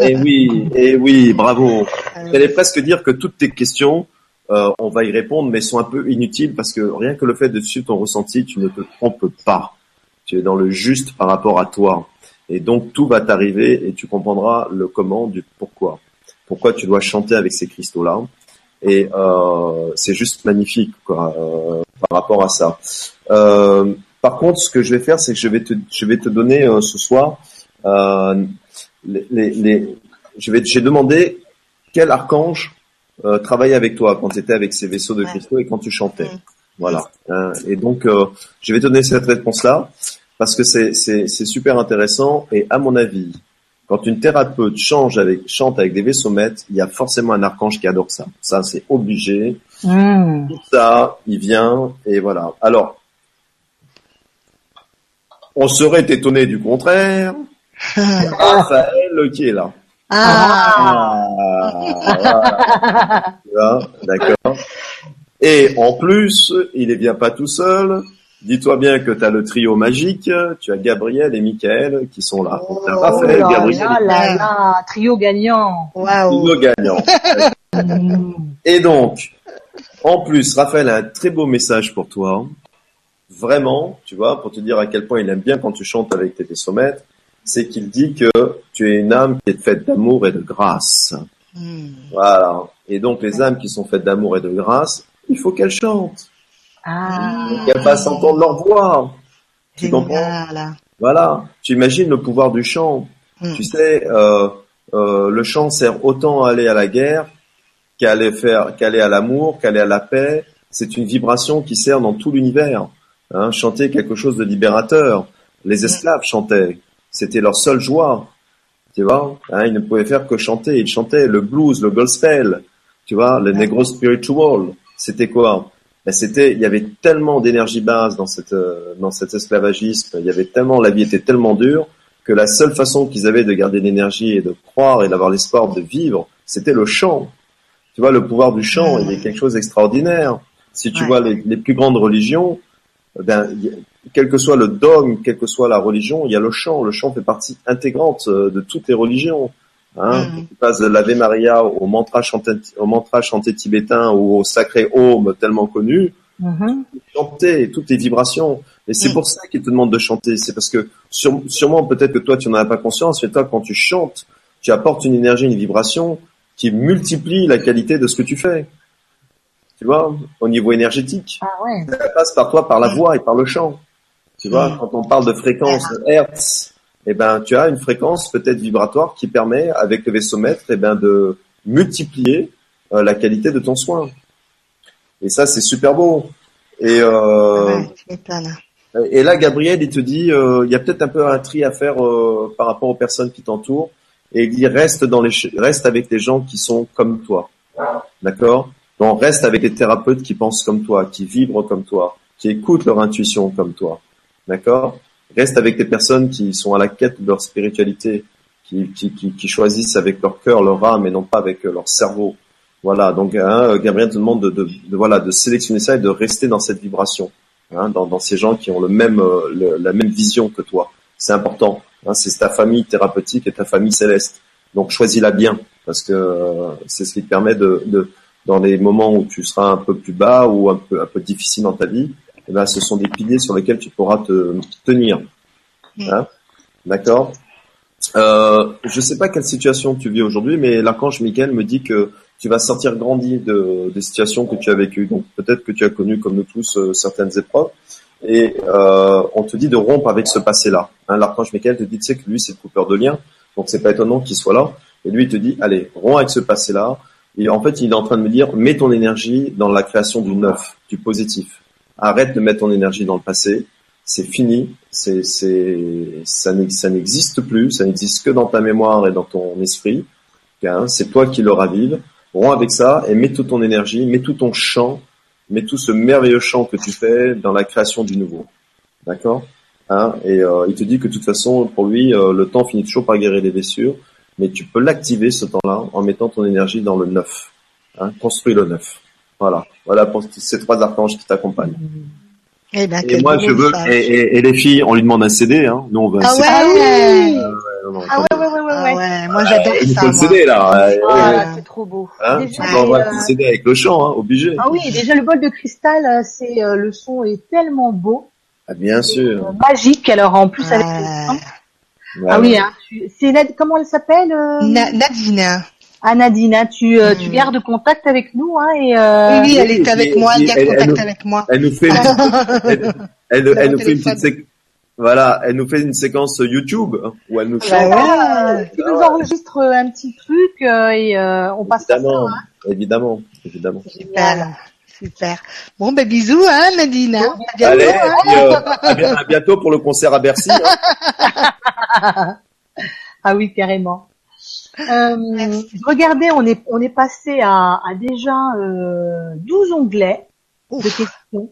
et oui, et oui, bravo. J'allais presque dire que toutes tes questions, euh, on va y répondre, mais sont un peu inutiles parce que rien que le fait de suivre ton ressenti, tu ne te trompes pas. Tu es dans le juste par rapport à toi. Et donc tout va t'arriver et tu comprendras le comment du pourquoi. Pourquoi tu dois chanter avec ces cristaux-là. Et euh, c'est juste magnifique quoi, euh, par rapport à ça. Euh, par contre, ce que je vais faire, c'est que je vais te, je vais te donner euh, ce soir euh, les, les, les- je vais, j'ai demandé quel archange euh, travaillait avec toi quand tu étais avec ces vaisseaux de cristaux et quand tu chantais. Mm. Voilà. Hein, et donc, euh, je vais te donner cette réponse-là parce que c'est, super intéressant. Et à mon avis, quand une thérapeute change avec, chante avec des vaisseaux maîtres, il y a forcément un archange qui adore ça. Ça, c'est obligé. Mmh. Tout ça, il vient et voilà. Alors, on serait étonné du contraire. *laughs* Raphaël qui est là. Ah, Ah, voilà. *laughs* Tu vois, D'accord. Et en plus, il ne vient pas tout seul. Dis-toi bien que tu as le trio magique, tu as Gabriel et Michael qui sont là. T'as Oh Raphaël, là Gabriel là et là là, trio gagnant. trio gagnant. *laughs* Et donc, en plus, Raphaël a un très beau message pour toi. Vraiment, tu vois, pour te dire à quel point il aime bien quand tu chantes avec tes maîtres, c'est qu'il dit que tu es une âme qui est faite d'amour et de grâce. Hmm. Voilà. Et donc, les âmes qui sont faites d'amour et de grâce, il faut qu'elles chantent. Ah. Fassent entendre leur voix. Tu comprends? Voilà. Tu imagines le pouvoir du chant. Hmm. Tu sais, euh, euh, le chant sert autant à aller à la guerre qu'à aller faire, qu'à aller à l'amour, qu'à aller à la paix. C'est une vibration qui sert dans tout l'univers. Hein, chanter quelque chose de libérateur. Les esclaves chantaient. C'était leur seule joie. Tu vois, hein, ils ne pouvaient faire que chanter. Ils chantaient le blues, le gospel. Tu vois, le negro spiritual. C'était quoi? Ben, C'était, il y avait tellement d'énergie basse dans cette, euh, dans cet esclavagisme. Il y avait tellement, la vie était tellement dure que la seule façon qu'ils avaient de garder l'énergie et de croire et d'avoir l'espoir de vivre, c'était le chant. Tu vois, le pouvoir du chant, il est quelque chose d'extraordinaire. Si tu Ouais. vois les, les plus grandes religions, ben, y a- quel que soit le dogme, quelle que soit la religion, il y a le chant. Le chant fait partie intégrante euh, de toutes les religions. Hein. Mhm. Tu passes de l'Ave Maria au mantra chanté, au mantra chanté tibétain ou au sacré Om tellement connu, Mhm. chanter toutes les vibrations. Et c'est Mm. pour ça qu'il te demande de chanter. C'est parce que sûrement peut-être que toi tu n'en as pas conscience, mais toi quand tu chantes, tu apportes une énergie, une vibration qui multiplie la qualité de ce que tu fais. Tu vois, au niveau énergétique. Ah ouais. Ça passe par toi, par la voix et par le chant. Tu vois, Mm. quand on parle de fréquence de Hertz, eh ben, tu as une fréquence peut-être vibratoire qui permet, avec le vaisseau maître, eh ben, de multiplier euh, la qualité de ton soin. Et ça, c'est super beau. Et euh, Ouais. Et là, Gabriel, il te dit, euh, il y a peut-être un peu un tri à faire euh, par rapport aux personnes qui t'entourent. Et il dit, reste dans les, reste avec les gens qui sont comme toi. D'accord? Donc, reste avec les thérapeutes qui pensent comme toi, qui vibrent comme toi, qui écoutent leur intuition comme toi. D'accord? Reste avec des personnes qui sont à la quête de leur spiritualité, qui, qui, qui, qui choisissent avec leur cœur, leur âme et non pas avec leur cerveau. Voilà, donc hein, Gabriel te demande de, de, de, voilà, de sélectionner ça et de rester dans cette vibration, hein, dans, dans, ces gens qui ont le même, euh, le, la même vision que toi. C'est important. Hein, c'est ta famille thérapeutique et ta famille céleste. Donc choisis-la bien, parce que euh, c'est ce qui te permet de, de, dans les moments où tu seras un peu plus bas ou un peu, un peu difficile dans ta vie, eh ben, ce sont des piliers sur lesquels tu pourras te tenir. Hein? D'accord? Euh, Je ne sais pas quelle situation tu vis aujourd'hui, mais l'archange Michael me dit que tu vas sortir grandi de, des situations que tu as vécues. Donc peut-être que tu as connu, comme nous tous, euh, certaines épreuves. Et euh, on te dit de rompre avec ce passé-là. Hein, l'archange Michael te dit, tu sais que lui, c'est le coupeur de liens. Donc c'est pas étonnant qu'il soit là. Et lui, il te dit, allez, romps avec ce passé-là. Et en fait, il est en train de me dire, mets ton énergie dans la création du neuf, du positif. Arrête de mettre ton énergie dans le passé. C'est fini. C'est, c'est, ça n'existe plus. Ça n'existe que dans ta mémoire et dans ton esprit. C'est toi qui le ravive romps avec ça et mets toute ton énergie, mets tout ton champ, mets tout ce merveilleux champ que tu fais dans la création du nouveau. D'accord? Hein? Et euh, il te dit que de toute façon, pour lui, euh, le temps finit toujours par guérir les blessures, mais tu peux l'activer ce temps-là en mettant ton énergie dans le neuf. Hein? Construis le neuf. Voilà. Voilà pour ces trois archanges qui t'accompagnent. Eh ben, et moi, je veux. Et, et, et, les filles, on lui demande un CD. Hein. Nous, on veut un ah CD. Ouais. Ah, ah ouais, ouais, ouais, ouais, ah ouais. Moi, j'adore il ça. faut le. CD là. Ah, c'est trop beau. Hein Déjà, tu peux envoyer euh, un petit CD avec le chant, hein, obligé. Ah oui, déjà le bol de cristal, euh, c'est euh, le son est tellement beau, Ah, bien sûr. euh, magique. Alors en plus avec le. Ah oui, hein, c'est Nad- comment elle s'appelle euh, Na- Nadine. Ah Nadine, hein, tu, euh, tu Hmm. gardes contact avec nous, hein, et euh, Oui, oui, elle est avec et- moi, elle et garde elle- elle contact nous- avec moi. Elle nous fait, une, *laughs* elle, elle, elle nous fait une petite séquence. Voilà, elle nous fait une séquence YouTube hein, où elle nous chante. ouais. euh, tu nous enregistres un petit truc euh, et euh, on passe à ça. Évidemment, hein. évidemment, évidemment. Super. Super. Bon, ben bisous, hein, Nadine. hein. À bientôt, Allez, hein. puis, euh, à, bi- à bientôt pour le concert à Bercy. hein. *laughs* Ah oui, carrément. Euh, regardez, on est on est passé à, à déjà euh, 12 onglets de questions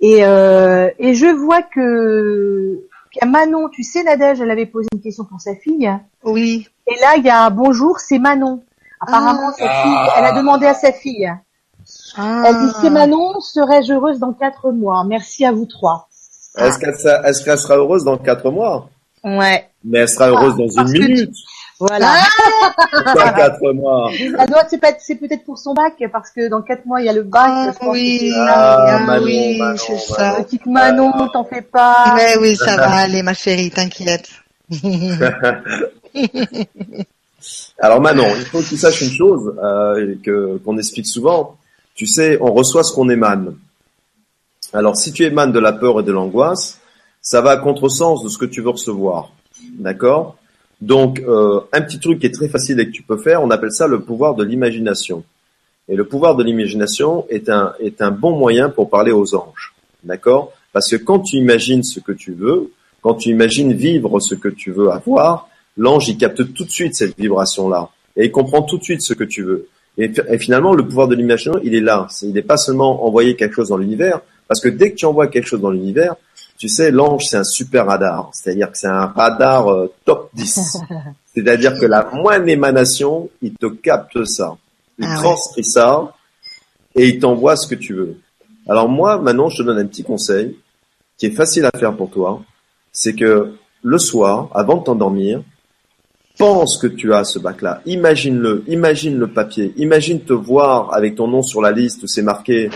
et euh, et je vois que Manon, tu sais Nadège, elle avait posé une question pour sa fille Oui. et là il y a bonjour, c'est Manon. Apparemment, sa fille, elle a demandé à sa fille. Ah. Elle dit c'est Manon, serais-je heureuse dans quatre mois? Merci à vous trois. Est-ce qu'elle sera, heureuse dans quatre mois? Ouais, Mais elle sera heureuse dans parce une que minute. Voilà. *laughs* Pas quatre mois. Elle doit- c'est peut-être c'est peut-être pour son bac parce que dans quatre mois il y a le bac. Ah, je oui, c'est Ah, ça. ah, Manon, oui, Manon, c'est Manon. ça. Petite Manon, t'en fais pas. Mais oui, ça va *laughs* aller, ma chérie, t'inquiète. *laughs* Alors Manon, il faut que tu saches une chose euh, et que qu'on explique souvent. Tu sais, on reçoit ce qu'on émane. Alors si tu émanes de la peur et de l'angoisse, ça va à contresens de ce que tu veux recevoir. D'accord? Donc euh, un petit truc qui est très facile et que tu peux faire, on appelle ça le pouvoir de l'imagination. Et le pouvoir de l'imagination est un est un bon moyen pour parler aux anges. D'accord? Parce que quand tu imagines ce que tu veux, quand tu imagines vivre ce que tu veux avoir, l'ange il capte tout de suite cette vibration là et il comprend tout de suite ce que tu veux. Et, et finalement, le pouvoir de l'imagination, il est là. Il n'est pas seulement envoyer quelque chose dans l'univers, parce que dès que tu envoies quelque chose dans l'univers, tu sais, l'ange, c'est un super radar. C'est-à-dire que c'est un radar euh, top 10. *laughs* C'est-à-dire que la moindre émanation, il te capte ça. Il Ah ouais. transcrit ça et il t'envoie ce que tu veux. Alors moi, maintenant, je te donne un petit conseil qui est facile à faire pour toi. C'est que le soir, avant de t'endormir, pense que tu as ce bac-là. Imagine-le, imagine le papier, imagine te voir avec ton nom sur la liste où c'est marqué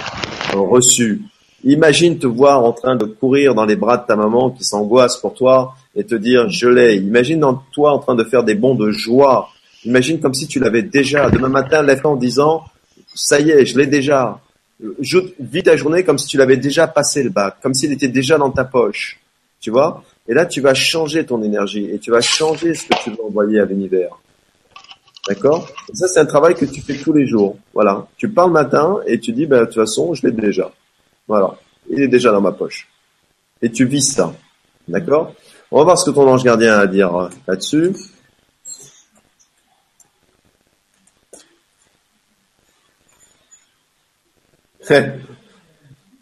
euh, reçu. Imagine te voir en train de courir dans les bras de ta maman qui s'angoisse pour toi et te dire je l'ai. Imagine en toi en train de faire des bonds de joie. Imagine comme si tu l'avais déjà. Demain matin, lève-toi en disant ça y est, je l'ai déjà. Je, ta journée comme si tu l'avais déjà passé le bac, comme s'il était déjà dans ta poche. Tu vois? Et là, tu vas changer ton énergie et tu vas changer ce que tu veux envoyer à l'univers. D'accord? Ça, c'est un travail que tu fais tous les jours. Voilà. Tu pars le matin et tu dis, ben, de toute façon, je l'ai déjà. Voilà. Il est déjà dans ma poche. et tu vis ça. D'accord? On va voir ce que ton ange gardien a à dire euh, là-dessus.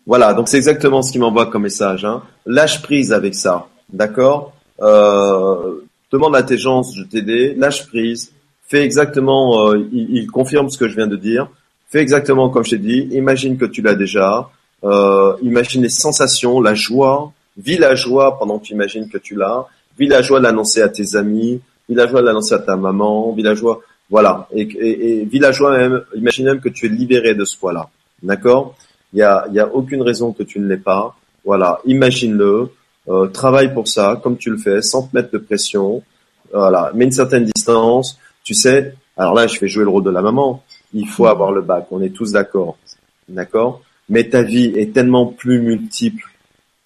voilà, donc c'est exactement ce qu'il m'envoie comme message. Hein. Lâche prise avec ça, d'accord? Euh, Demande à tes gens de t'aider, lâche prise, fais exactement, euh, il, confirme ce que je viens de dire, fais exactement comme je t'ai dit, imagine que tu l'as déjà, euh, imagine les sensations, la joie, vis la joie pendant que tu imagines que tu l'as, vis la joie de l'annoncer à tes amis, vis la joie de l'annoncer à ta maman, vis la joie, voilà, et, et, et vis la joie même, imagine même que tu es libéré de ce poids-là. D'accord? Il y a, y a aucune raison que tu ne l'aies pas. Voilà, imagine-le, euh, travaille pour ça, comme tu le fais, sans te mettre de pression. Voilà, mets une certaine distance. Tu sais, alors là, je fais jouer le rôle de la maman. Il faut avoir le bac, on est tous d'accord. D'accord? Mais ta vie est tellement plus multiple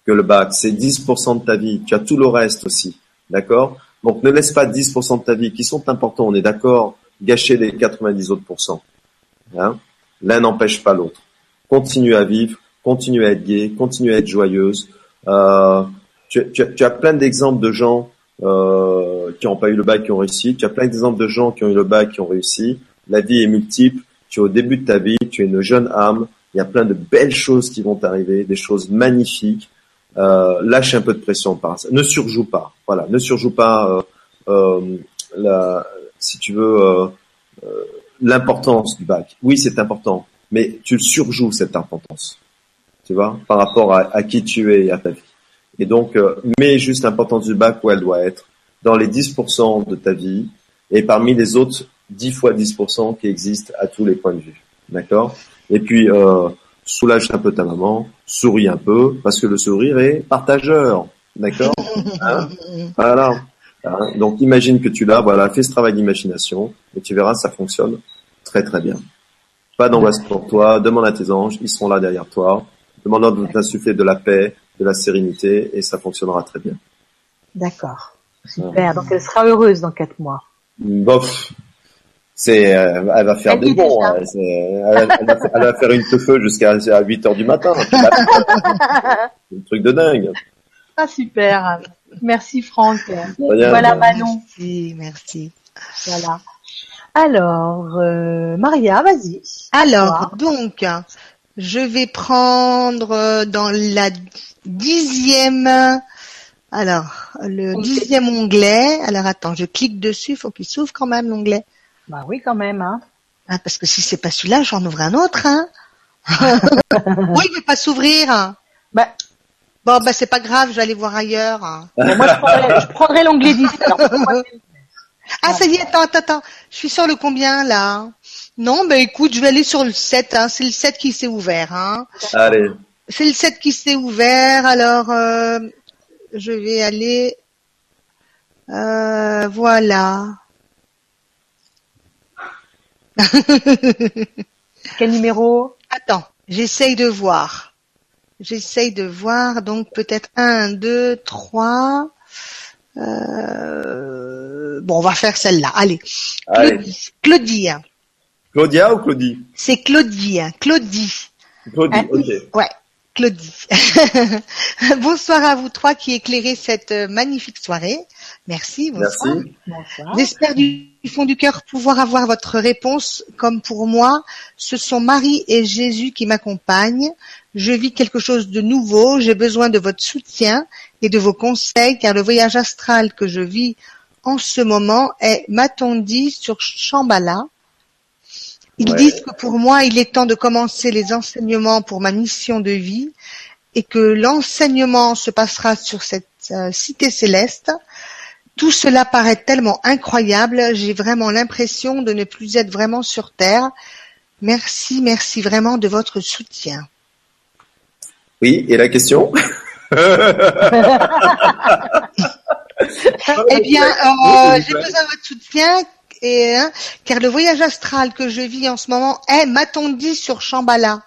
que le bac. C'est 10% de ta vie. Tu as tout le reste aussi. D'accord? Donc ne laisse pas 10% de ta vie, qui sont importants, on est d'accord, gâcher les 90 autres pourcents. Hein? L'un n'empêche pas l'autre continue à vivre, continue à être gay, continue à être joyeuse. Euh, tu, as plein d'exemples de gens euh, qui n'ont pas eu le bac qui ont réussi. Tu as plein d'exemples de gens qui ont eu le bac qui ont réussi. La vie est multiple. Tu es au début de ta vie. Tu es une jeune âme. Il y a plein de belles choses qui vont t'arriver, des choses magnifiques. Euh, lâche un peu de pression par ça. Ne surjoue pas. Voilà, ne surjoue pas. Euh, euh si tu veux l'importance du bac. Oui, c'est important mais tu surjoues cette importance, tu vois, par rapport à, qui tu es et à ta vie. Et donc, mets juste l'importance du bac où elle doit être, dans les 10% de ta vie, et parmi les autres 10 fois 10% qui existent à tous les points de vue. D'accord? Et puis, euh, soulage un peu ta maman, souris un peu, parce que le sourire est partageur. D'accord *laughs* hein Voilà. Hein Donc, imagine que tu l'as, voilà, fais ce travail d'imagination, et tu verras, ça fonctionne très très bien. Pas d'angoisse pour toi. Demande à tes anges, ils seront là derrière toi. Demande-leur de t'insuffler de la paix, de la sérénité, et ça fonctionnera très bien. D'accord. Super. Donc elle sera heureuse dans quatre mois. Bof. C'est, euh, elle va faire des bons. Hein. Elle, va, faire une feu jusqu'à 8 heures du matin. *laughs* un truc de dingue. Ah super. Merci Franck. Voilà Manon. Merci, merci. Voilà. Alors, euh, Maria, vas-y. Alors, donc, je vais prendre euh, dans la dixième, alors, le dixième onglet. Alors, attends, je clique dessus, il faut qu'il s'ouvre quand même l'onglet. Bah oui, quand même, hein. Ah, parce que si c'est pas celui-là, j'en ouvre un autre, hein. *laughs* oui, il veut pas s'ouvrir. Bah, bon, bah c'est pas grave, je vais aller voir ailleurs. moi, je prendrai, l'onglet 10. *laughs* Ah, ça y est, attends, attends, attends. Je suis sur le combien, là? Non, ben écoute, je vais aller sur le 7. Hein. C'est le 7 qui s'est ouvert. Hein. Allez. C'est le 7 qui s'est ouvert. Alors, euh, je vais aller... Euh, voilà. *laughs* Quel numéro? Attends, j'essaye de voir. J'essaye de voir, donc peut-être 1, 2, 3... Euh, bon, on va faire celle-là. Allez. Claudie. Claudia ou Claudie? C'est Claudie. Claudie. Claudie, ah, ok. Ouais. Claudie. *laughs* bonsoir à vous trois qui éclairez cette euh, magnifique soirée. Merci. Bonsoir. Merci. J'espère du fond du cœur pouvoir avoir votre réponse. Comme pour moi, ce sont Marie et Jésus qui m'accompagnent. Je vis quelque chose de nouveau. J'ai besoin de votre soutien et de vos conseils car le voyage astral que je vis en ce moment est, m'a-t-on dit, sur Shambhala. Ils disent que pour moi, il est temps de commencer les enseignements pour ma mission de vie et que l'enseignement se passera sur cette euh, cité céleste. Tout cela paraît tellement incroyable, j'ai vraiment l'impression de ne plus être vraiment sur Terre. Merci, merci vraiment de votre soutien. Oui, et la question? *laughs* Eh bien, euh, j'ai besoin de votre soutien, et, hein, car le voyage astral que je vis en ce moment est, m'a-t-on dit, sur Shambhala.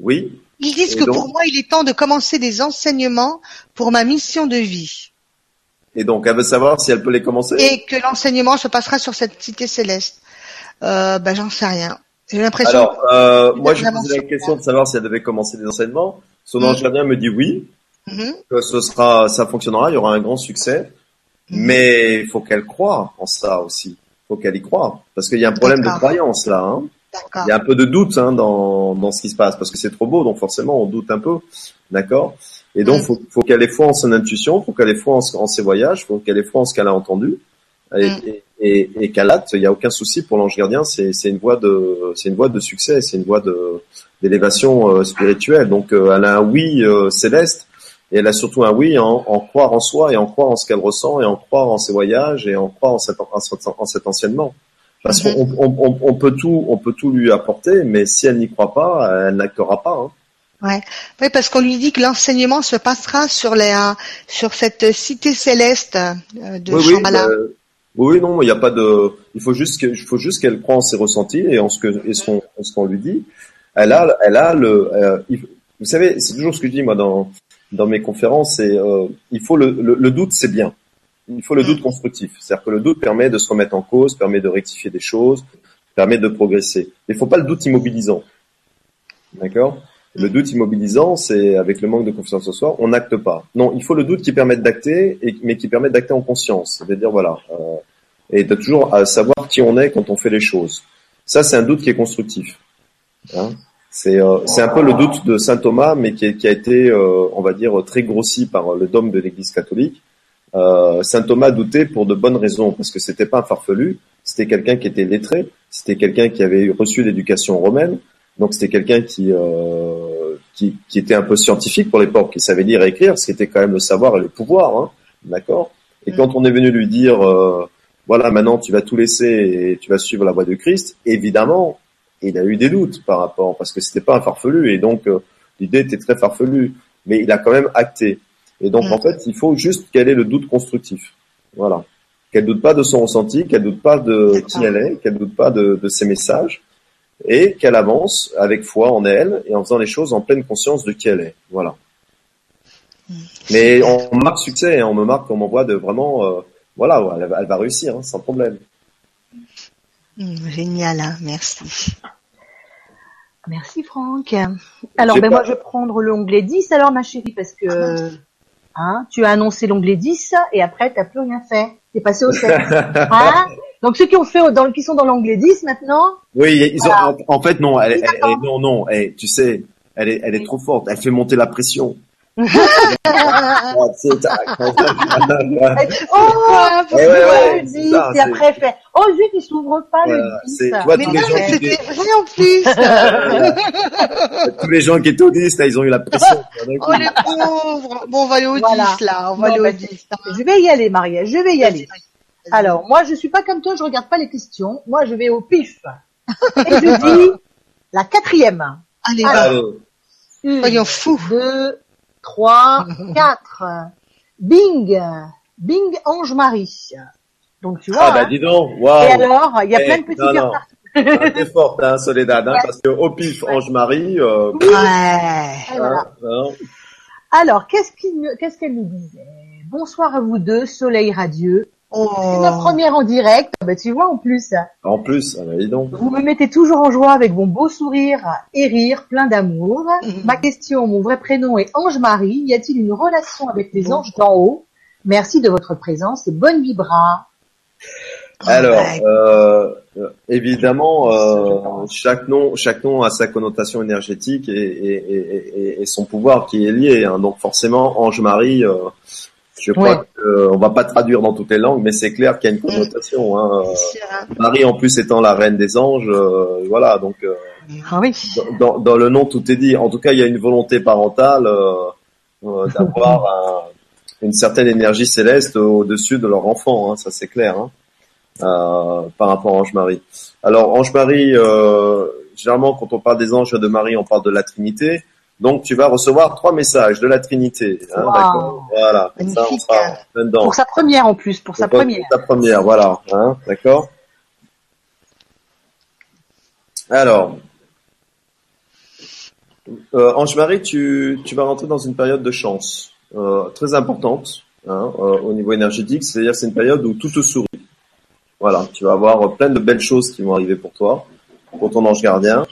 Oui. Ils disent que pour moi, il est temps de commencer des enseignements pour ma mission de vie. Et donc, elle veut savoir si elle peut les commencer Et que l'enseignement se passera sur cette cité céleste. Euh, ben, j'en sais rien. J'ai l'impression. Alors, euh, moi, je me posais la question de savoir si elle devait commencer des enseignements. Son ange gardien me dit oui. Mhm. que ce sera, ça fonctionnera, il y aura un grand succès. Mhm. Mais il faut qu'elle croie en ça aussi. Il faut qu'elle y croie. Parce qu'il y a un problème de croyance là. Hein. Il y a un peu de doute hein, dans, dans ce qui se passe. Parce que c'est trop beau, donc forcément on doute un peu. D'accord? Et donc faut, faut qu'elle ait foi en son intuition, faut qu'elle ait foi en, en ses voyages, faut qu'elle ait foi en ce qu'elle a entendu. Et, Mhm. et, et, et qu'elle hâte, il n'y a aucun souci pour l'ange gardien, c'est une voie de c'est une voie de succès, c'est une voie de d'élévation euh, spirituelle. Donc euh, elle a un oui euh, céleste et elle a surtout un oui en, en croire en soi et en croire en ce qu'elle ressent et en croire en ses voyages et en croire en cet, en cet, en cet anciennement. Parce Mhm. qu'on on, on, on peut tout on peut tout lui apporter, mais si elle n'y croit pas, elle n'actera pas. Hein. Oui, parce qu'on lui dit que l'enseignement se passera sur les, sur cette cité céleste euh, de oui, oui, Shambhala. euh, oui, oui, non, il n'y a pas de. Il faut juste il faut juste qu'elle croie en ses ressentis et en ce que, et ce qu'on, ce qu'on lui dit. Elle a, elle a le. euh, il- vous savez, c'est toujours ce que je dis moi dans dans mes conférences. C'est, euh, il faut le, le, le doute, c'est bien. Il faut le doute constructif. C'est-à-dire que le doute permet de se remettre en cause, permet de rectifier des choses, permet de progresser. Il faut pas le doute immobilisant. D'accord? Le doute immobilisant, c'est avec le manque de confiance en soi, on n'acte pas. Non, il faut le doute qui permette d'acter, mais qui permette d'acter en conscience. C'est-à-dire, voilà, euh, et de toujours euh, savoir qui on est quand on fait les choses. Ça, c'est un doute qui est constructif. Hein c'est euh, un peu le doute de saint Thomas, mais qui, qui a été, euh, on va dire, très grossi par le dogme de l'Église catholique. Euh, saint Thomas doutait pour de bonnes raisons, parce que c'était pas un farfelu, c'était quelqu'un qui était lettré, c'était quelqu'un qui avait reçu l'éducation romaine, donc c'était quelqu'un qui, euh, qui qui était un peu scientifique pour l'époque, qui savait lire et écrire, ce qui était quand même le savoir et le pouvoir, hein, d'accord? Et quand on est venu lui dire, euh, voilà, maintenant tu vas tout laisser et tu vas suivre la voie de Christ, évidemment, il a eu des doutes par rapport, parce que c'était pas un farfelu, et donc euh, l'idée était très farfelue, mais il a quand même acté. Et donc Mm. en fait, il faut juste qu'elle ait le doute constructif, voilà, qu'elle doute pas de son ressenti, qu'elle doute pas de qui elle est, qu'elle doute pas de, de ses messages, et qu'elle avance avec foi en elle et en faisant les choses en pleine conscience de qui elle est, voilà. Mais on marque succès, hein, on me marque, on m'envoie de vraiment, euh, voilà, elle, va- elle va réussir hein, sans problème. Hum, génial, hein, merci. Merci Franck. Alors, ben pas- moi je vais prendre l'onglet 10 alors ma chérie parce que hein, tu as annoncé l'onglet 10 et après tu n'as plus rien fait. T'es passé au 7. *laughs* hein? Donc ceux qui ont fait au- dans, qui sont dans l'onglet 10 maintenant, Oui, ils ont, Voilà. en, en fait, non, elle, elle- elle- non, non, eh, tu sais, elle est, elle est trop forte, elle fait monter la pression. *laughs* *laughs* Oh, Ouais, ouais, ouais, le c'est 10 ça, et c'est- après fait oh zut il s'ouvre pas Voilà, le 10. c'est- tu vois, Mais tous non, les gens mais qui c'était étaient- vrai en plus. tous les gens qui étaient au 10, là, ils ont eu la pression. *laughs* oh les pauvres. Bon, on va aller au Voilà. 10 là, on va Non, aller bah, au 10. hein. Je vais y aller Maria, je vais y aller. Alors, moi, je suis pas comme toi, je regarde pas les questions. Moi, je vais au pif. Et je dis *laughs* la quatrième. Allez, Alors. Une, Soyons fous. deux, trois, *laughs* quatre. Bing. Bing Ange-Marie. Donc, tu vois. Ah bah hein. dis donc, Et waouh. alors, il y a Eh, plein de petits non, partout. Ah, T'es forte, hein, Soledad, hein, parce que au pif, Ange-Marie, euh, Ouais. Et voilà. hein, hein. Alors, qu'est-ce qu'il ne- qu'est-ce qu'elle nous disait? Bonsoir à vous deux, soleil radieux. C'est Oh. ma première en direct. Bah, tu vois, en plus. en plus, ah bah dis donc. Vous me mettez toujours en joie avec vos beaux sourires et rires pleins d'amour. Mhm. Ma question, mon vrai prénom est Ange-Marie. Y a-t-il une relation avec les anges d'en haut? Merci de votre présence et bonne vibra. Alors, Ouais. euh, euh, évidemment, euh, chaque nom, chaque nom a sa connotation énergétique et, et, et, et- et son pouvoir qui est lié. hein. Donc forcément, Ange-Marie, euh, je crois Ouais. qu'on va pas traduire dans toutes les langues, mais c'est clair qu'il y a une connotation. Hein. Sûr, hein. Marie, en plus étant la reine des anges, euh, voilà. Donc euh, Ah oui. dans, dans le nom, tout est dit. En tout cas, il y a une volonté parentale euh, euh, d'avoir *laughs* un- une certaine énergie céleste au-dessus de leur enfant. Hein, ça, c'est clair. Hein, euh, par rapport à Ange-Marie. Alors, Ange-Marie, euh, généralement, quand on parle des anges et de Marie, on parle de la Trinité. Donc, tu vas recevoir trois messages de la Trinité. Hein, Wow. D'accord Voilà. Comme ça, on Magnifique. sera plein dedans. Pour sa première en plus, pour sa Pour première. Ta première, voilà. Hein, D'accord Alors, euh, Ange-Marie, tu, tu vas rentrer dans une période de chance euh, très importante hein, euh, au niveau énergétique, c'est-à-dire c'est une période où tout te sourit. Voilà, tu vas avoir plein de belles choses qui vont arriver pour toi, pour ton ange gardien.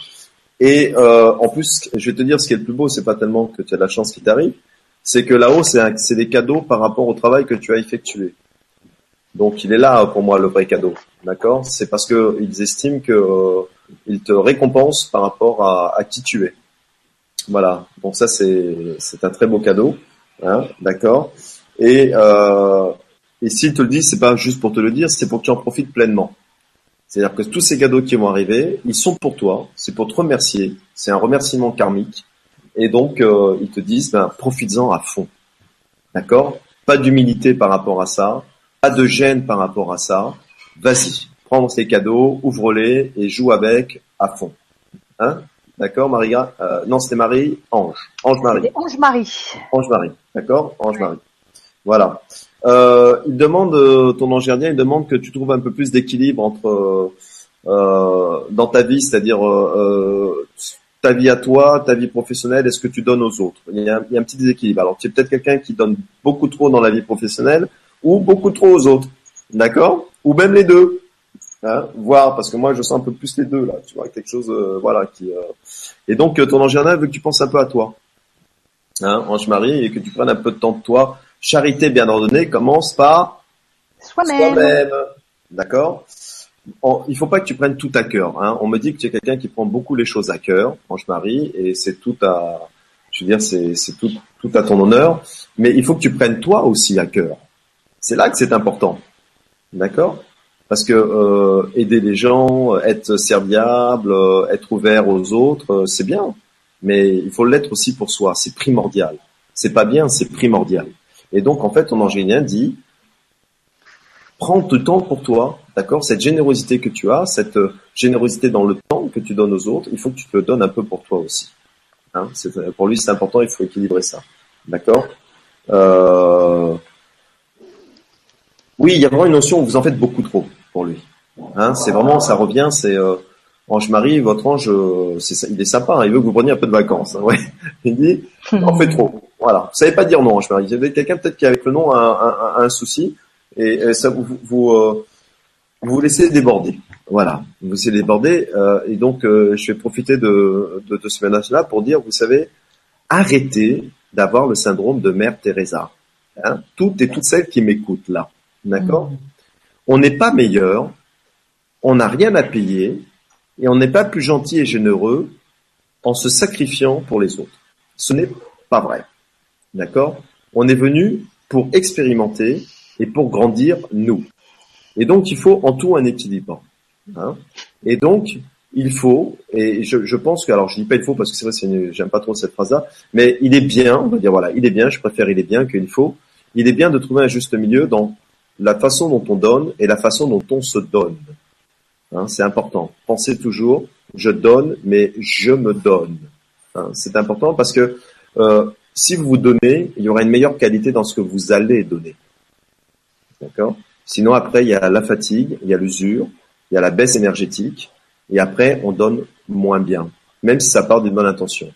Et euh, en plus, je vais te dire, ce qui est le plus beau, c'est pas tellement que tu as de la chance qui t'arrive, c'est que là-haut, c'est des cadeaux par rapport au travail que tu as effectué. Donc il est là pour moi le vrai cadeau, d'accord? C'est parce que ils estiment que euh, ils te récompensent par rapport à, à qui tu es. Voilà. Donc ça c'est c'est un très beau cadeau, hein, d'accord? Et euh, et s'ils te le disent, c'est pas juste pour te le dire, c'est pour que tu en profites pleinement. C'est-à-dire que tous ces cadeaux qui vont arriver, ils sont pour toi, c'est pour te remercier, c'est un remerciement karmique, et donc euh, ils te disent, ben profites-en à fond, d'accord? Pas d'humilité par rapport à ça, pas de gêne par rapport à ça. Vas-y, prends ces cadeaux, ouvre-les et joue avec à fond. Hein? D'accord, Marie euh, Non, c'était Marie, Ange, Ange Marie. C'était Ange Marie. Ange Marie, d'accord? Ange Marie. Voilà. Euh, il demande, euh, ton ange gardien, il demande que tu trouves un peu plus d'équilibre entre euh, dans ta vie, c'est-à-dire euh, euh, ta vie à toi, ta vie professionnelle et ce que tu donnes aux autres. Il y a, un- petit déséquilibre. Alors, tu es peut-être quelqu'un qui donne beaucoup trop dans la vie professionnelle ou beaucoup trop aux autres, d'accord? Ou même les deux. Hein, voir parce que moi je sens un peu plus les deux là, tu vois quelque chose euh, voilà qui euh, et donc euh, ton ange gardien veut que tu penses un peu à toi, hein, ange Marie et que tu prennes un peu de temps de toi. Charité bien ordonnée commence par Soi-même. d'accord? Il faut pas que tu prennes tout à cœur. Hein. On me dit que tu es quelqu'un qui prend beaucoup les choses à cœur, ange Marie, et c'est tout à, je veux dire, c'est tout à ton honneur. Mais il faut que tu prennes toi aussi à cœur. C'est là que c'est important, d'accord? Parce que euh, aider les gens, être serviable, euh, être ouvert aux autres, euh, c'est bien. Mais il faut l'être aussi pour soi. C'est primordial. C'est pas bien, c'est primordial. Et donc, en fait, ton angélien dit, prends du temps pour toi, d'accord? Cette générosité que tu as, cette euh, générosité dans le temps que tu donnes aux autres, il faut que tu te le donnes un peu pour toi aussi. Hein? C'est- pour lui, c'est important, il faut équilibrer ça, d'accord? Euh... Oui, il y a vraiment une notion où vous en faites beaucoup trop pour lui. Hein? C'est vraiment, ça revient, c'est euh, Ange Marie, votre ange, euh, il est sympa, hein, il veut que vous preniez un peu de vacances. hein. *laughs* Il dit, en fait trop. Voilà. Vous savez pas dire non, Ange Marie. Il y avait quelqu'un peut-être qui avec le nom a un, un- un- un souci et, ça vous vous, euh, vous vous laissez déborder. Voilà, vous vous laissez déborder euh, et donc euh, je vais profiter de, de, de ce ménage-là pour dire, vous savez, arrêtez d'avoir le syndrome de Mère Teresa. Hein toutes et toutes celles qui m'écoutent là, d'accord? On n'est pas meilleur, on n'a rien à payer et on n'est pas plus gentil et généreux en se sacrifiant pour les autres. Ce n'est pas vrai. D'accord? On est venu pour expérimenter et pour grandir nous. Et donc, il faut en tout un équilibre. Hein et donc, il faut, et je, pense que, alors je dis pas il faut parce que c'est vrai, j'aime pas trop cette phrase-là, mais il est bien, on va dire voilà, il est bien, je préfère il est bien qu'il faut, il est bien de trouver un juste milieu dans la façon dont on donne et la façon dont on se donne. Hein, c'est important. Pensez toujours, je donne, mais je me donne. Hein, c'est important parce que euh, si vous vous donnez, il y aura une meilleure qualité dans ce que vous allez donner. D'accord? Sinon, après, il y a la fatigue, il y a l'usure, il y a la baisse énergétique, et après, on donne moins bien, même si ça part d'une bonne intention.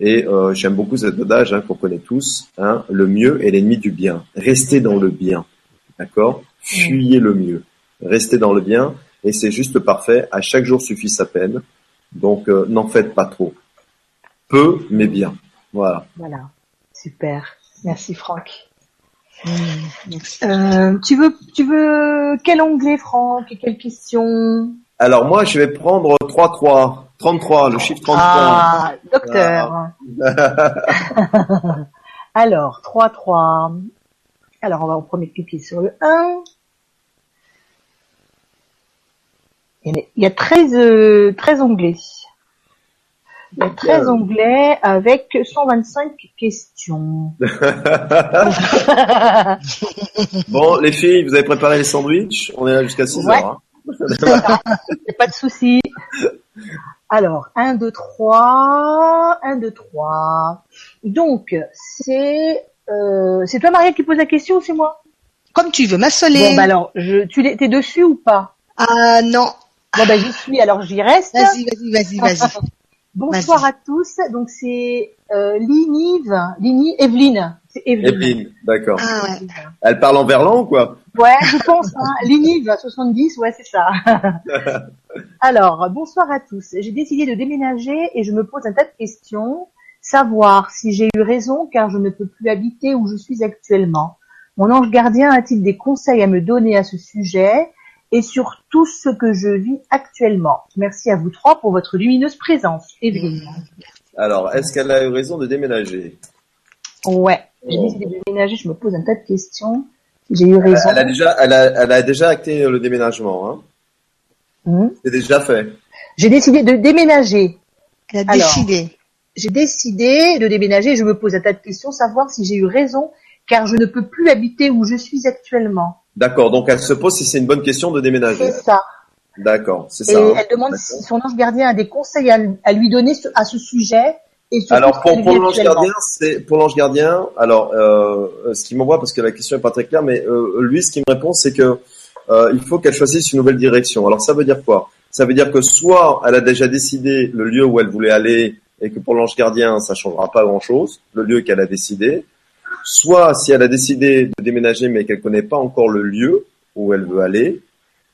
Et euh, j'aime beaucoup cet adage hein, qu'on connaît tous, hein, le mieux est l'ennemi du bien. Restez dans le bien, d'accord? Fuyez le mieux. Restez dans le bien, et c'est juste parfait. À chaque jour suffit sa peine, donc euh, n'en faites pas trop. Peu, mais bien. Voilà. Voilà. Super. Merci Franck. Merci. Euh, tu veux, tu veux quel onglet Franck et quelle question? Alors moi, je vais prendre 3-3. 33, le chiffre 33. Ah, docteur. *laughs* *laughs* Alors, 3-3. Alors, on va en premier cliquer sur le 1. Il y a- il y a 13, euh, 13 onglets. Il y a 13 onglets avec 125 questions. *laughs* Bon, les filles, vous avez préparé les sandwichs On est là jusqu'à 6 Ouais. heures. hein. *laughs* pas de souci. Alors, 1, 2, 3, 1, 2, 3. Donc, c'est euh, c'est toi Maria qui pose la question ou c'est moi? Comme tu veux, ma soleil. Bon, bah alors, je, tu l'es, t'es dessus ou pas? Ah non. Bon, bah j'y suis, alors j'y reste. Vas-y, vas-y, vas-y, vas-y. *laughs* Bonsoir à tous. Donc, c'est euh, Linive, Lini, Evelyne. C'est Evelyne. Evelyne, d'accord. Ah ouais. Elle parle en verlan ou quoi? Ouais, je pense. Hein. *laughs* Linive 70, ouais, c'est ça. *laughs* Alors, bonsoir à tous. J'ai décidé de déménager et je me pose un tas de questions. savoir si j'ai eu raison car je ne peux plus habiter où je suis actuellement. Mon ange gardien a-t-il des conseils à me donner à ce sujet? Et sur tout ce que je vis actuellement Merci à vous trois pour votre lumineuse présence. Evelyne. Alors, est-ce qu'elle a eu raison de déménager? Ouais, j'ai décidé de déménager, je me pose un tas de questions. J'ai eu raison. elle a, déjà, elle, a, elle a déjà acté le déménagement. Hein? Hmm? C'est déjà fait. J'ai décidé de déménager. Elle a Alors. décidé. J'ai décidé de déménager, je me pose un tas de questions, savoir si j'ai eu raison car je ne peux plus habiter où je suis actuellement. D'accord, donc elle se pose si c'est une bonne question de déménager. C'est ça. D'accord, c'est Et ça. hein. elle demande si son ange gardien a des conseils à, à lui donner à ce sujet. Et Alors pour, l'ange gardien, c'est pour l'ange gardien. Alors euh, ce qui m'envoie parce que la question est pas très claire, mais euh, lui ce qui me répond c'est que euh, il faut qu'elle choisisse une nouvelle direction. Alors ça veut dire quoi? Ça veut dire que soit elle a déjà décidé le lieu où elle voulait aller et que pour l'ange gardien ça changera pas grand chose, le lieu qu'elle a décidé. Soit si elle a décidé de déménager mais qu'elle connaît pas encore le lieu où elle veut aller,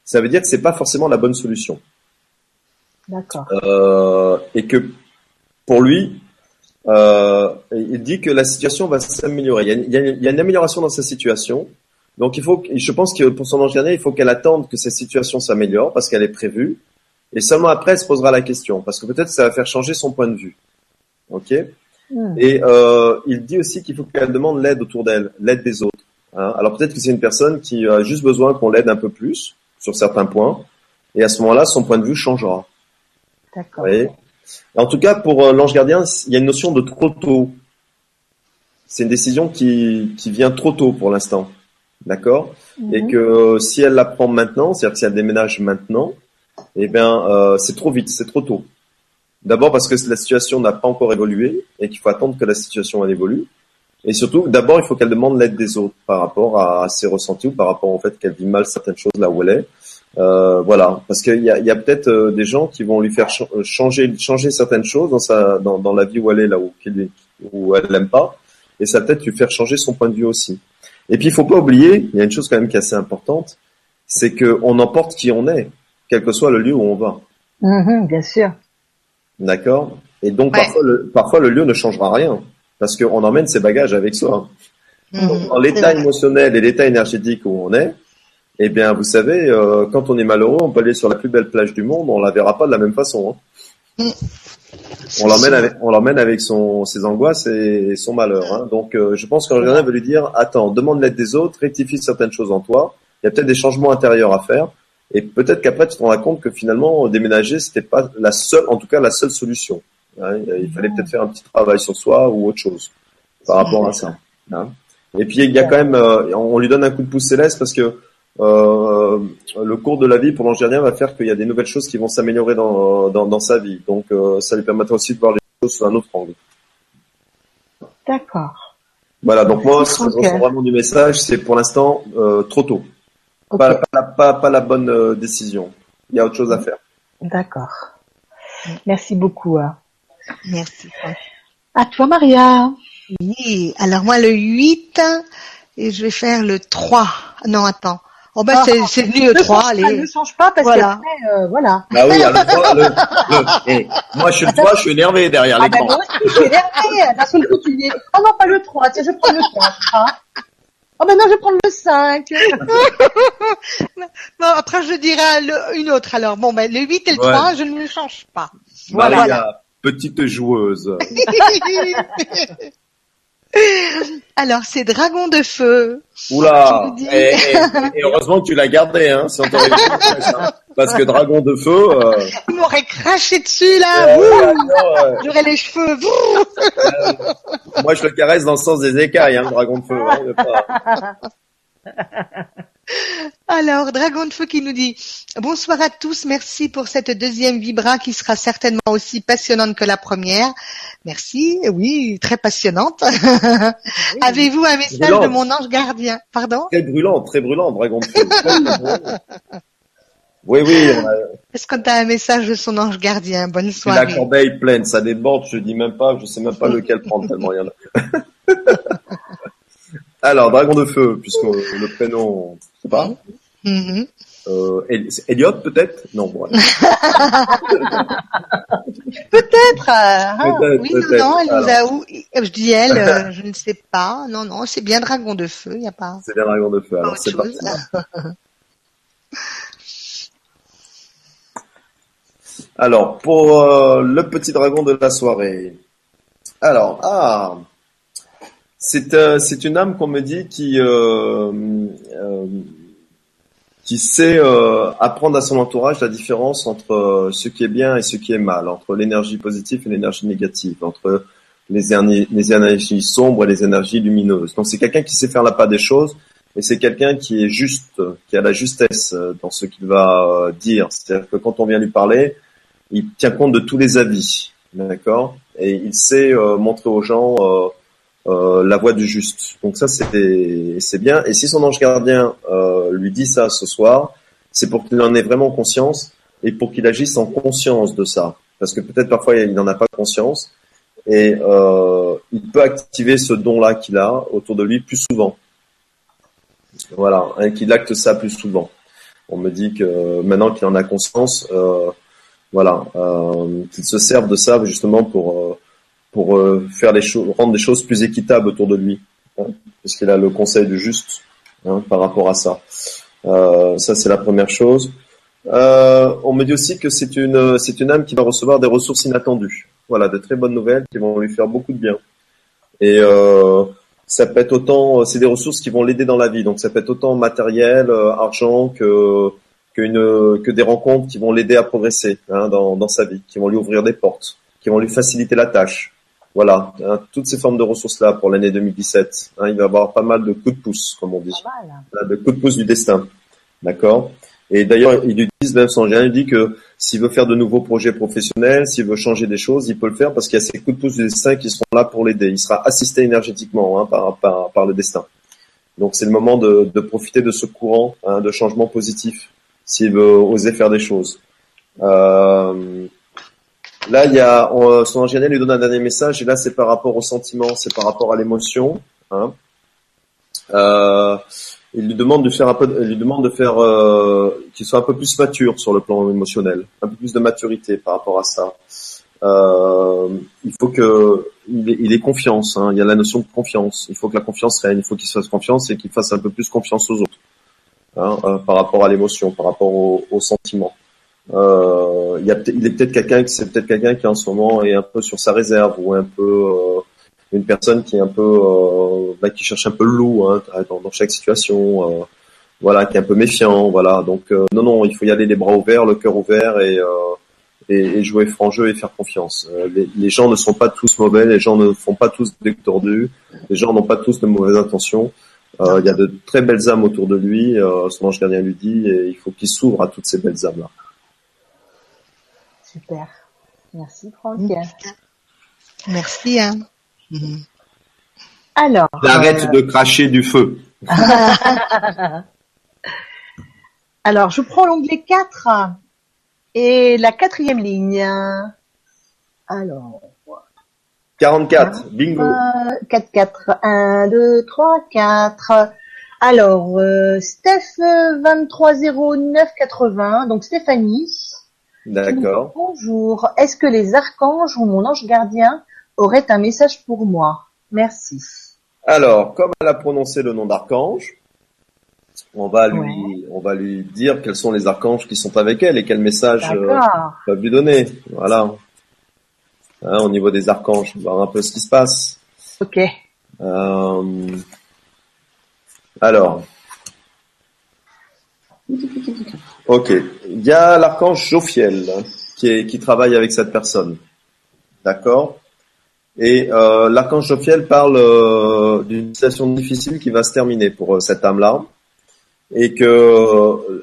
ça veut dire que c'est pas forcément la bonne solution. D'accord. Euh, et que pour lui, euh, il dit que la situation va s'améliorer. Il, y a une- il, y a amélioration dans sa situation. Donc il faut, je pense que pour son ange gardien, il faut qu'elle attende que sa situation s'améliore parce qu'elle est prévue. Et seulement après, elle se posera la question parce que peut-être ça va faire changer son point de vue. Ok? Hmm. Et euh, il dit aussi qu'il faut qu'elle demande l'aide autour d'elle, l'aide des autres. hein. Alors peut-être que c'est une personne qui a juste besoin qu'on l'aide un peu plus sur certains points. Et à ce moment-là, son point de vue changera. D'accord. En tout cas, pour euh, l'ange gardien, il y a une notion de trop tôt. C'est une décision qui, qui vient trop tôt pour l'instant. D'accord? Et Mhm. que euh, si elle la prend maintenant, c'est-à-dire que si elle déménage maintenant, eh bien, euh, c'est trop vite, c'est trop tôt. D'abord parce que la situation n'a pas encore évolué et qu'il faut attendre que la situation elle évolue. Et surtout, d'abord, il faut qu'elle demande l'aide des autres par rapport à ses ressentis ou par rapport au fait qu'elle vit mal certaines choses là où elle est. Euh, voilà, parce qu'il y a, peut-être euh, des gens qui vont lui faire ch- changer, certaines choses dans sa, dans, la vie où elle est là où, où elle l'aime pas, et ça peut-être lui faire changer son point de vue aussi. Et puis il faut pas oublier, il y a une chose quand même qui est assez importante, c'est que on emporte qui on est, quel que soit le lieu où on va. Mhm, bien sûr. D'accord? Et donc Ouais. parfois, le, parfois le lieu ne changera rien parce qu'on emmène ses bagages avec soi. Mhm. Dans l'état émotionnel et l'état énergétique où on est, eh bien, vous savez, euh, quand on est malheureux, on peut aller sur la plus belle plage du monde, on la verra pas de la même façon. hein. On l'emmène avec, on l'emmène avec son, ses angoisses et son malheur. hein. Donc, euh, je pense qu'en général, veut lui dire, attends, demande l'aide des autres, rectifie certaines choses en toi. Il y a peut-être des changements intérieurs à faire. Et peut-être qu'après, tu te rendras compte que finalement, déménager, c'était pas la seule, en tout cas, la seule solution. hein. Il fallait peut-être faire un petit travail sur soi ou autre chose par rapport à ça. hein. Et puis, il y a quand même, euh, on lui donne un coup de pouce céleste parce que euh, le cours de la vie pour l'angélien va faire qu'il y a des nouvelles choses qui vont s'améliorer dans, dans, dans sa vie. Donc, euh, ça lui permettra aussi de voir les choses sous un autre angle. D'accord. Voilà, donc moi, ce que je ressens vraiment du message, c'est pour l'instant euh, trop tôt. Ok. Pas, pas, la- pas, pas la bonne euh, décision. Il y a autre chose à faire. D'accord. Merci beaucoup. hein. Merci. À toi, Maria. Oui, alors moi le 8 et je vais faire le 3. Non, attends. Oh ben Ah, c'est c'est venu le Ne 3, change pas, allez. ne change pas parce Voilà. qu'après, euh, voilà. Ah oui, alors, le, le, eh, moi je suis le 3, je suis énervé derrière Ah ben moi aussi, je suis énervée. D'un seul coup, tu dis, oh non, pas le 3, tiens, je prends le 4. Hein. Oh ben non, je vais prendre le 5. Bon, *laughs* après je dirai le- une autre alors. Bon ben le 8 et le Ouais. 3, je ne le change pas. Maria, Voilà. petite joueuse. *laughs* *laughs* alors c'est Dragon de feu. Oula et, et- et heureusement que tu l'as gardé, hein, si on t'aurait hein. Parce que dragon de feu... Euh, *laughs* Il m'aurait craché dessus là. euh, euh, J'aurais les cheveux. Wouh. moi je le caresse dans le sens des écailles, hein, le dragon de feu. hein, pas- *laughs* Alors, Dragon de Feu qui nous dit Bonsoir à tous, merci pour cette deuxième vibra qui sera certainement aussi passionnante que la première. Merci, oui, très passionnante. *laughs* Avez-vous un message de mon ange gardien? Pardon? Très brûlant, très brûlant, dragon de feu. *laughs* *laughs* Oui, oui, a- Est-ce qu'on a un message de son ange gardien? Bonne c'est la soirée. corbeille pleine, ça déborde, je dis même pas, je sais même pas lequel prendre tellement il y en a. Alors, dragon de feu, puisque le prénom, sais pas. Euh, c'est Elliot peut-être? Non, voilà. *laughs* Peut-être. ah, Peut-être, oui, non, non, elle nous a Alors. où Je dis elle, euh, *laughs* je ne sais pas. Non, non, c'est bien dragon de feu, il n'y a pas. C'est les dragons de feu. Alors c'est parti. *laughs* Alors pour euh, le petit dragon de la soirée. Alors ah, c'est euh, c'est une âme qu'on me dit qui euh, euh, qui sait euh, apprendre à son entourage la différence entre euh, ce qui est bien et ce qui est mal, entre l'énergie positive et l'énergie négative, entre les, énergies- les énergies sombres et les énergies lumineuses. Donc c'est quelqu'un qui sait faire la part des choses et c'est quelqu'un qui est juste, qui a la justesse euh, dans ce qu'il va dire. C'est-à-dire que quand on vient lui parler, il tient compte de tous les avis, d'accord? Et il sait montrer aux gens la voie du juste. Donc ça, c'est bien. Et si son ange gardien euh, lui dit ça ce soir, c'est pour qu'il en ait vraiment conscience et pour qu'il agisse en conscience de ça. Parce que peut-être parfois il n'en a pas conscience et euh, il peut activer ce don-là qu'il a autour de lui plus souvent. Voilà, et qu'il acte ça plus souvent. On me dit que maintenant qu'il en a conscience, euh, voilà, euh, qu'il se serve de ça justement pour euh, pour euh, faire les choses, rendre les choses plus équitables autour de lui, hein, parce qu'il a le conseil du juste hein, par rapport à ça. Euh, ça c'est la première chose. Euh, on me dit aussi que c'est une c'est une âme qui va recevoir des ressources inattendues. Voilà, de très bonnes nouvelles qui vont lui faire beaucoup de bien. Et euh, ça peut être autant, c'est des ressources qui vont l'aider dans la vie. Donc ça peut être autant matériel, euh, argent que qu'une que des rencontres qui vont l'aider à progresser hein, dans dans sa vie, qui vont lui ouvrir des portes, qui vont lui faciliter la tâche. Voilà, hein, toutes ces formes de ressources là pour l'année 2017. Hein, il va avoir pas mal de coups de pouce, comme on dit mal. voilà, de coup de pouce du destin. D'accord? Et d'ailleurs, ils lui disent, même son gérant, il dit que s'il veut faire de nouveaux projets professionnels, s'il veut changer des choses, il peut le faire parce qu'il y a ces coups de pouce du destin qui seront là pour l'aider. Il sera assisté énergétiquement hein, par, par, par le destin. Donc c'est le moment de, de profiter de ce courant hein, de changement positif s'il veut oser faire des choses. Euh, là, il y a on- son ingénieur lui donne un dernier message et là c'est par rapport au sentiment, c'est par rapport à l'émotion. Hein. Euh, il lui demande de faire un peu, il lui demande de faire euh, qu'il soit un peu plus mature sur le plan émotionnel, un peu plus de maturité par rapport à ça. Euh, il faut que il ait, confiance. Hein, il y a la notion de confiance. Il faut que la confiance règne. Il faut qu'il se fasse confiance et qu'il fasse un peu plus confiance aux autres hein, par rapport à l'émotion, par rapport au sentiment. Euh, il, y a, est peut-être quelqu'un, c'est peut-être quelqu'un qui en ce moment est un peu sur sa réserve ou un peu euh, une personne qui euh, bah, qui cherche un peu le loup hein, dans, chaque situation, voilà, qui est un peu méfiant, voilà. Donc non non, il faut y aller les bras ouverts, le cœur ouvert et, jouer franc jeu et faire confiance. Les, gens ne sont pas tous mauvais, les gens ne font pas tous des tordus, les gens n'ont pas tous de mauvaises intentions. Il y a de très belles âmes autour de lui, son ange gardien lui dit, et il faut qu'il s'ouvre à toutes ces belles âmes là. Super. Merci Franck. Merci. Hein. Alors. Arrête de cracher du feu. *laughs* Alors, je prends l'onglet 4 et la quatrième ligne. Alors, 44, bingo. euh, 4, 4, 1, 2, 3, 4. Alors, euh, Steph 230980, donc Stéphanie. D'accord. Bonjour. Est-ce que les archanges ou mon ange gardien auraient un message pour moi? Merci. Alors, comme elle a prononcé le nom d'archange, on va lui, Ouais. on va lui dire quels sont les archanges qui sont avec elle et quel message euh, peuvent lui donner. Voilà. Hein, au niveau des archanges, voir un peu ce qui se passe. Ok. Euh, alors. Ok. Il y a l'archange Jophiel hein, qui, est, qui travaille avec cette personne. D'accord? Et euh, l'archange Jophiel parle euh, d'une situation difficile qui va se terminer pour euh, cette âme-là. Et que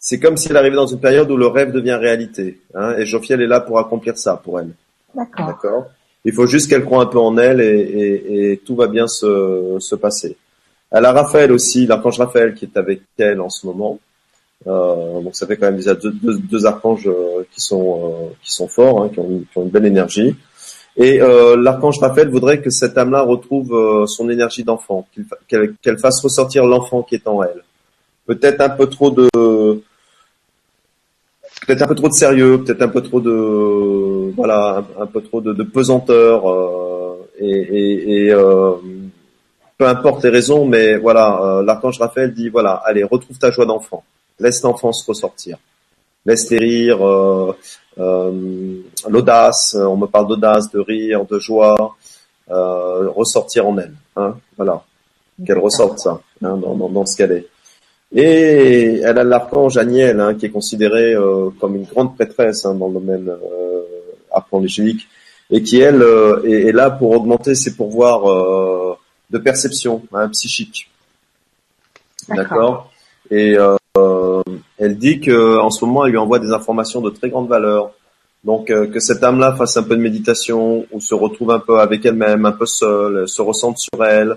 c'est comme si elle arrivait dans une période où le rêve devient réalité. Hein, et Jophiel est là pour accomplir ça pour elle. D'accord. D'accord? Il faut juste qu'elle croit un peu en elle et, et, et tout va bien se, se passer. Elle a Raphaël aussi, l'archange Raphaël qui est avec elle en ce moment. Euh, donc ça fait quand même déjà deux, archanges euh, qui sont euh, qui sont forts, hein, qui, ont, une- belle énergie. Et l'archange Raphaël voudrait que cette âme-là retrouve son énergie d'enfant, qu'elle fasse ressortir l'enfant qui est en elle. Peut-être un peu trop de peut-être un peu trop de sérieux, peut-être un peu trop de voilà, un, peu trop de, pesanteur et, peu importe les raisons, mais voilà, l'archange Raphaël dit voilà, allez, retrouve ta joie d'enfant, laisse l'enfance ressortir, laisse les rires, euh, euh, l'audace, on me parle d'audace, de rire, de joie, ressortir en elle, hein, voilà, qu'elle ressorte ça hein, dans, dans, dans, ce qu'elle est. Et elle a l'archange Aniel, hein, qui est considéré comme une grande prêtresse dans le domaine euh, et qui elle est, est, là pour augmenter ses pouvoirs de perception hein, psychique. D'accord? Et euh, elle dit que en ce moment, elle lui envoie des informations de très grande valeur. Donc euh, que cette âme-là fasse un peu de méditation ou se retrouve un peu avec elle-même, un peu seule, se ressente sur elle,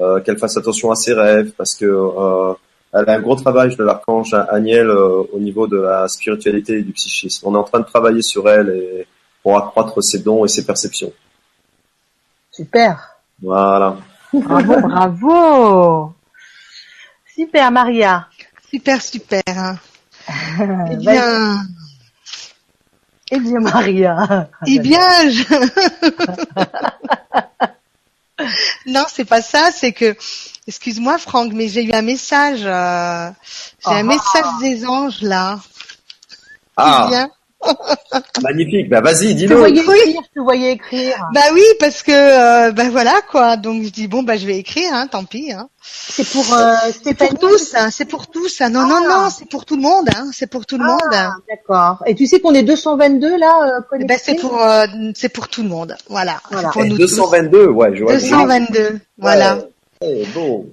euh, qu'elle fasse attention à ses rêves parce que euh, elle a un gros travail de l'archange Aniel euh, au niveau de la spiritualité et du psychisme. On est en train de travailler sur elle et pour accroître ses dons et ses perceptions. Super. Voilà. Bravo, bravo. Super, Maria. Super, super. *laughs* eh bien. Eh bien, Maria. *laughs* Eh bien, je... *laughs* non, c'est pas ça, c'est que, excuse-moi Franck, mais j'ai eu un message, euh... j'ai un ah. message des anges là. Ah. Bien. Magnifique. Bah vas-y, dis-le. Je voyais écrire, je voyais écrire. Bah oui, parce que euh, bah voilà quoi. Donc je dis bon bah je vais écrire, hein, tant pis. Hein. C'est pour euh, c'est pour tous, hein, c'est pour tous. Hein. Non non ah. non, c'est pour tout le monde, hein, c'est pour tout le ah, monde. D'accord. Et tu sais qu'on est 222 là euh, bah, c'est pour euh, c'est pour tout le monde. Voilà. voilà. Pour nous 222, ouais, je vois. 222, voilà. Ouais. bon.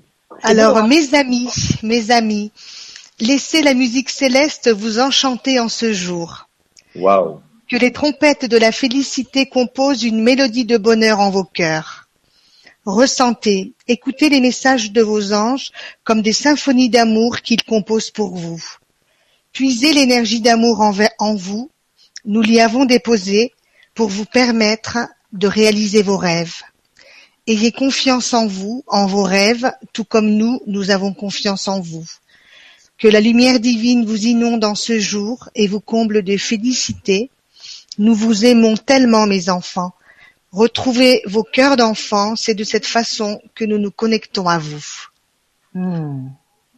Alors mes amis, mes amis, laissez la musique céleste vous enchanter en ce jour. Que les trompettes de la félicité composent une mélodie de bonheur en vos cœurs. Ressentez, écoutez les messages de vos anges comme des symphonies d'amour qu'ils composent pour vous. Puisez l'énergie d'amour en vous, nous l'y avons déposée pour vous permettre de réaliser vos rêves. Ayez confiance en vous, en vos rêves, tout comme nous, nous avons confiance en vous. Que la lumière divine vous inonde en ce jour et vous comble de félicité. Nous vous aimons tellement, mes enfants. Retrouvez vos cœurs d'enfants, c'est de cette façon que nous nous connectons à vous. Mmh.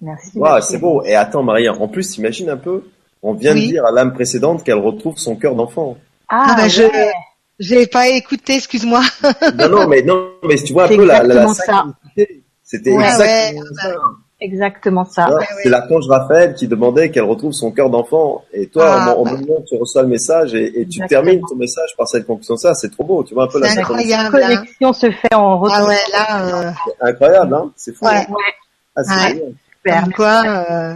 Merci. Wow, c'est beau. Et attends, Maria, en plus, imagine un peu, on vient oui. de dire à l'âme précédente qu'elle retrouve son cœur d'enfant. Ah, ouais. je j'ai pas écouté, excuse-moi. non, non, mais non, mais tu vois un peu la, la, la C'était ouais, exactement ouais, ça. Exactement ça. Ouais, c'est l'archange Raphaël qui demandait qu'elle retrouve son cœur d'enfant. Et toi, ah, au, bah. moment où tu reçois le message et, et tu termines ton message par cette conclusion, ça, c'est trop beau. Tu vois un peu la incroyable. La connexion se fait en retour. Ah ouais, là. Euh... Incroyable, hein C'est fou. Ouais. Ah, c'est ouais. Super. quoi. Euh...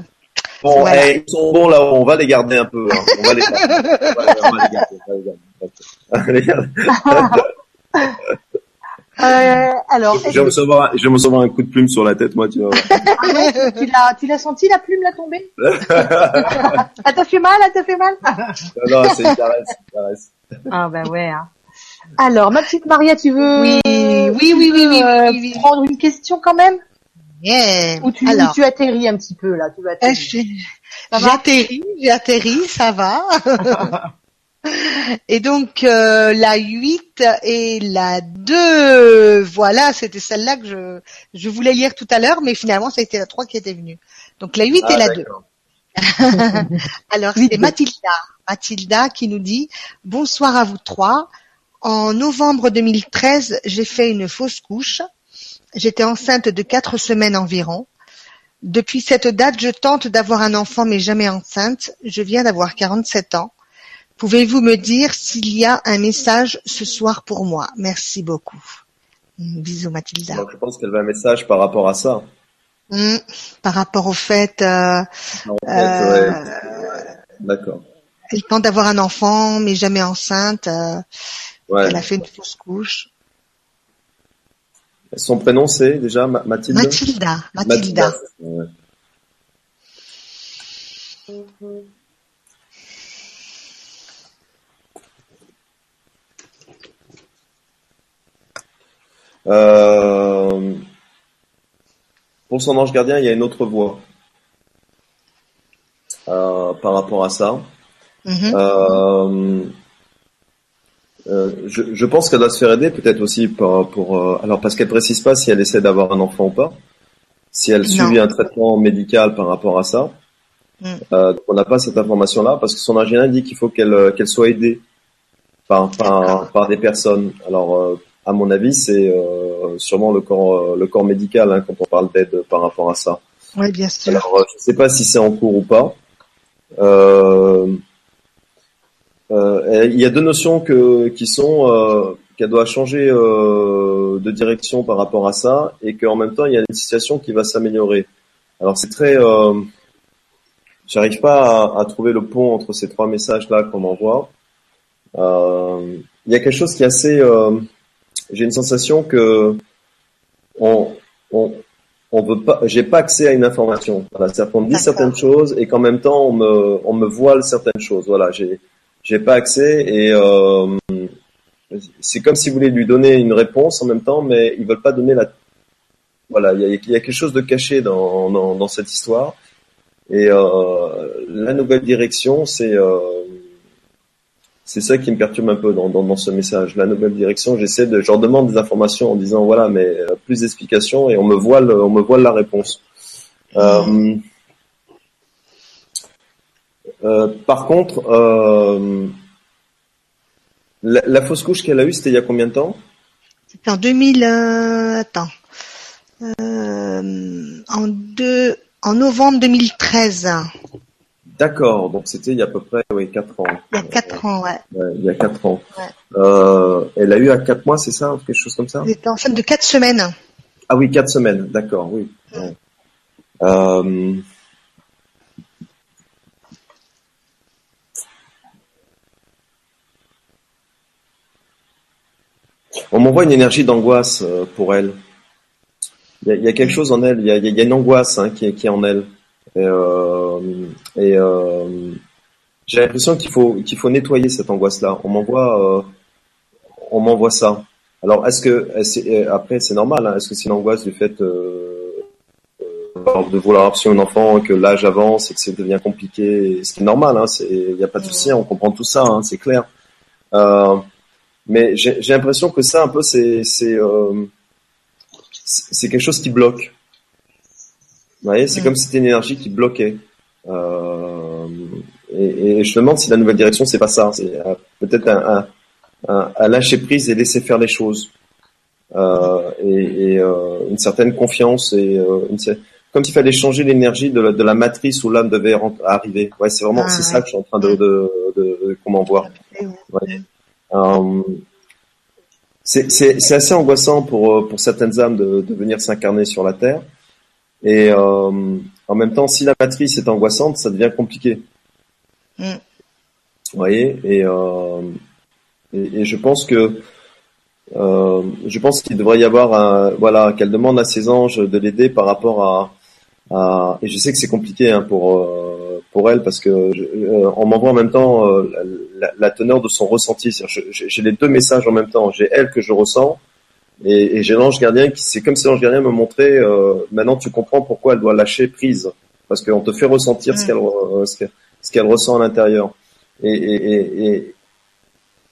Bon, voilà. hey, ils sont bons là, on va les garder un peu. Hein. On va les garder. on va les garder. On va les garder. *laughs* Euh, alors, je vais, me recevoir, je vais me recevoir un coup de plume sur la tête, moi, tu vois. tu l'as, tu l'as senti la plume la tomber *laughs* Elle t'a fait mal Elle t'a fait mal Non, non, c'est une caresse, une caresse. Ah ben ouais. Hein. Alors, ma petite Maria, tu veux Oui, oui, oui, oui, oui, oui, euh, oui, oui. prendre une question quand même? Yeah. Ou tu, Alors, tu atterris un petit peu là, tu vas j'ai atterri, j'ai atterri, ça va. *laughs* *laughs* Et donc euh, la 8 et la 2, voilà, c'était celle-là que je, je voulais lire tout à l'heure, mais finalement ça a été la 3 qui était venue. Donc la 8 ah, et la 2. *laughs* Alors c'est Mathilda, Mathilda qui nous dit bonsoir à vous trois. En novembre 2013, j'ai fait une fausse couche. J'étais enceinte de 4 semaines environ. Depuis cette date, je tente d'avoir un enfant mais jamais enceinte. Je viens d'avoir 47 ans. Pouvez-vous me dire s'il y a un message ce soir pour moi? Merci beaucoup. Bisous Mathilda. Je pense qu'elle veut un message par rapport à ça. Mmh, par rapport au fait. Euh, en fait euh, ouais. D'accord. Elle tente d'avoir un enfant mais jamais enceinte. Euh, ouais. Elle a fait une fausse couche. Son prénom c'est déjà Mathilda. Mathilda. Mathilda. Mathilda ouais. Euh, pour son ange gardien, il y a une autre voie euh, par rapport à ça. Mhm. Euh, euh, je, je pense qu'elle doit se faire aider peut-être aussi pour, pour euh, alors parce qu'elle précise pas si elle essaie d'avoir un enfant ou pas, si elle Non. suit un traitement médical par rapport à ça. Mm. Euh, donc on n'a pas cette information-là parce que son ingénieur dit qu'il faut qu'elle qu'elle soit aidée par par, par des personnes. Alors euh, à mon avis c'est euh, sûrement le corps euh, le corps médical hein, quand on parle d'aide par rapport à ça. Oui, bien sûr. Alors, euh, je ne sais pas si c'est en cours ou pas. Euh, euh, il y a deux notions que, qui sont qu'elle doit changer de direction par rapport à ça et qu'en même temps il y a une situation qui va s'améliorer. Alors c'est très, j'arrive pas à, à trouver le pont entre ces trois messages là qu'on envoie. Il y a quelque chose qui est assez, j'ai une sensation que on, on, on veut pas, j'ai pas accès à une information. Voilà, c'est-à-dire qu'on me dit certaines choses et qu'en même temps on me, on me voile certaines choses. Voilà, j'ai, j'ai pas accès et euh, c'est comme si vous voulez lui donner une réponse en même temps, mais ils veulent pas donner la. Voilà, il y a, y a quelque chose de caché dans, dans, dans cette histoire et euh, la nouvelle direction, c'est euh, c'est ça qui me perturbe un peu dans, ce message. La nouvelle direction, j'essaie de, je leur demande des informations en disant voilà, mais euh, plus d'explications et on me voile, on me voile la réponse. Euh, euh, par contre, la, la fausse couche qu'elle a eue, c'était il y a combien de temps? C'était en 2000. euh, attends. En deux, en novembre 2013. D'accord, donc c'était il y a à peu près oui, 4 ans. Il y a quatre ans, ouais. Ouais, il y a 4 ans. Ouais. Euh, elle a eu à 4 mois, c'est ça Quelque chose comme ça? C'était en fin de quatre semaines. Ah oui, 4 semaines, d'accord, oui. Ouais. Euh, On m'envoie une énergie d'angoisse euh, pour elle. Il y, a, il y a quelque chose en elle, il y a, il y a une angoisse hein, qui, est, qui est en elle. Et, euh, et euh, j'ai l'impression qu'il faut qu'il faut nettoyer cette angoisse-là. On m'envoie euh, on m'envoie ça. Alors est-ce que est après c'est normal hein, Est-ce que c'est une angoisse du fait euh, de vouloir option un enfant, que l'âge avance et que ça devient compliqué? Ce qui est normal. Hein, il n'y a pas de souci, on comprend tout ça, hein, c'est clair. Euh, mais j'ai l'impression que ça un peu c'est c'est euh, c'est quelque chose qui bloque. Vous voyez, c'est Mm. comme si c'était une énergie qui bloquait. Euh, et, et je me demande si la nouvelle direction c'est pas ça, c'est euh, peut-être un, un, un, un lâcher prise et laisser faire les choses. Euh, et, et euh, une certaine confiance et euh, une comme s'il fallait changer l'énergie de la, de la matrice où l'âme devait arriver. Ouais, c'est vraiment Ah, c'est ouais. ça que je suis en train de, de, de, de- qu'on m'envoie. Ouais. C'est assez angoissant pour, pour certaines âmes de, de venir s'incarner sur la Terre. Et euh, en même temps, si la matrice est angoissante, ça devient compliqué. Mm. Vous voyez et, euh, et, et je pense que euh, je pense qu'il devrait y avoir un, voilà qu'elle demande à ses anges de l'aider par rapport à, à et je sais que c'est compliqué hein, pour euh, pour elle parce que je, euh, on m'envoie en même temps euh, la, la teneur de son ressenti. J'ai les deux messages en même temps. J'ai elle que je ressens et, et j'ai l'ange gardien qui c'est comme si l'ange gardien me montrait euh, maintenant tu comprends pourquoi elle doit lâcher prise parce qu'on te fait ressentir ce Mm. qu'elle re- ce qu'elle ressent à l'intérieur. Et, et, et,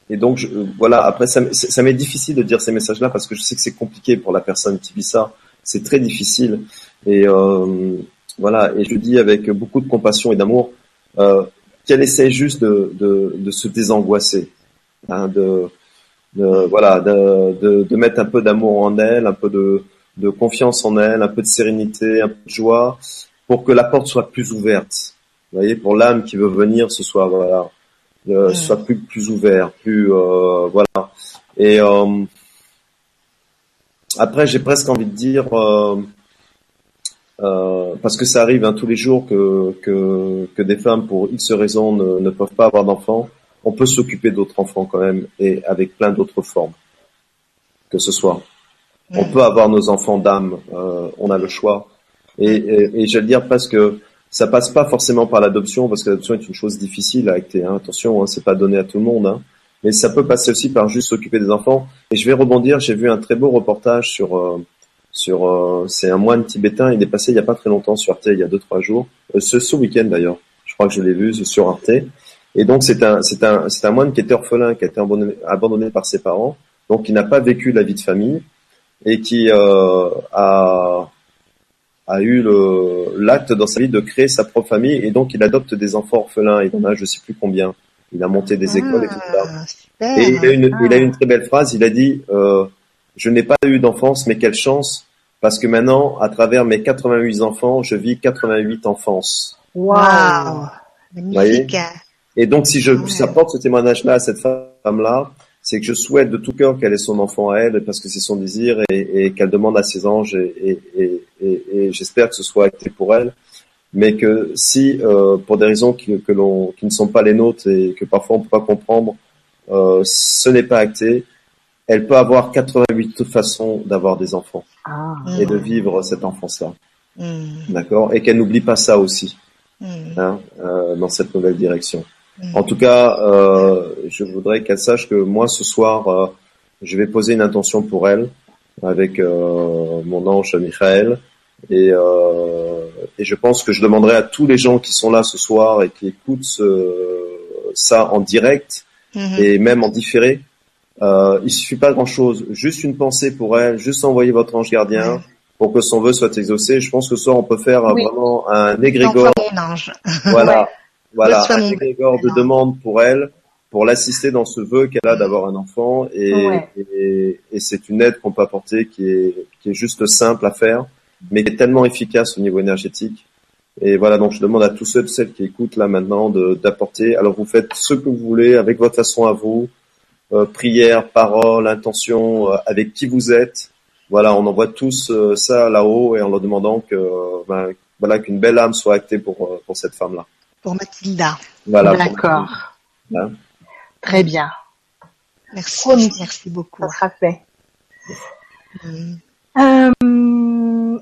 et, donc je- voilà après ça, m'est difficile de dire ces messages-là parce que je sais que c'est compliqué pour la personne qui vit ça. C'est très difficile et euh, voilà et je dis avec beaucoup de compassion et d'amour euh, qu'elle essaie juste de, de, de se désangoisser, hein, de, de voilà de, de, de mettre un peu d'amour en elle, un peu de, de confiance en elle, un peu de sérénité, un peu de joie, pour que la porte soit plus ouverte. Vous voyez, pour l'âme qui veut venir, ce soit voilà, euh, soit plus plus ouvert, plus euh, voilà. Et euh, après, j'ai presque envie de dire. Euh, euh, parce que ça arrive hein, tous les jours que, que, que des femmes, pour X raisons, ne, ne peuvent pas avoir d'enfants. On peut s'occuper d'autres enfants quand même, et avec plein d'autres formes, que ce soit. On peut avoir nos enfants d'âme, euh, on a le choix. Et, et, et je veux dire parce que ça passe pas forcément par l'adoption, parce que l'adoption est une chose difficile à acter. Hein. Attention, hein, c'est pas donné à tout le monde. Hein. Mais ça peut passer aussi par juste s'occuper des enfants. Et je vais rebondir, j'ai vu un très beau reportage sur... Euh, sur euh, c'est un moine tibétain, il est passé il y a pas très longtemps sur Arte, il y a deux trois jours, euh, ce, ce week-end d'ailleurs, je crois que je l'ai vu sur Arte, Et donc c'est un c'est un c'est un moine qui était orphelin, qui a été abandonné, abandonné par ses parents, donc qui n'a pas vécu la vie de famille et qui euh, a a eu l'acte dans sa vie de créer sa propre famille et donc il adopte des enfants orphelins. Il en a je sais plus combien. Il a monté des écoles et tout ça. Ah, Et il a, une, il a Ah. une très belle phrase. Il a dit euh, Je n'ai pas eu d'enfance, mais quelle chance Parce que maintenant, à travers mes 88 enfants, je vis 88 enfances. Waouh, magnifique. Et donc, si je Ouais. si j'apporte ce témoignage-là à cette femme-là, c'est que je souhaite de tout cœur qu'elle ait son enfant à elle, parce que c'est son désir, et, et qu'elle demande à ses anges, et, et, et, et- et j'espère que ce soit acté pour elle. Mais que si, euh, pour des raisons qui, que l'on, qui ne sont pas les nôtres et que parfois on ne peut pas comprendre, euh, ce n'est pas acté, elle peut avoir 88 façons d'avoir des enfants Ah. et de vivre cette enfance-là, Mm, d'accord? Et qu'elle n'oublie pas ça aussi, mm, hein, euh, dans cette nouvelle direction. En tout cas, euh, je voudrais qu'elle sache que moi, ce soir, euh, je vais poser une intention pour elle avec euh, mon ange Michael. Et, euh, et je pense que je demanderai à tous les gens qui sont là ce soir et qui écoutent ce- ça en direct Mhm. et même en différé. Euh, il suffit pas grand chose, juste une pensée pour elle, juste envoyer votre ange gardien pour que son vœu soit exaucé. Je pense que ce soir on peut faire Oui. vraiment un égrégore ange. voilà, *laughs* voilà, mon égrégore de demande pour elle, pour l'assister dans ce vœu qu'elle a d'avoir un enfant, et, Ouais. et, et c'est une aide qu'on peut apporter qui est, qui est juste simple à faire, mais qui est tellement efficace au niveau énergétique. Et voilà, donc je demande à tous ceux et celles qui écoutent là maintenant de- d'apporter. Alors vous faites ce que vous voulez avec votre façon à vous, euh, prière, parole, intention, euh, avec qui vous êtes. Voilà, on envoie tous euh, ça là-haut et en leur demandant que euh, ben, voilà qu'une belle âme soit actée pour euh, pour cette femme-là. Pour Mathilda. Voilà. D'accord. Très bien. Merci. Promis. Merci beaucoup. Ça sera fait. Euh,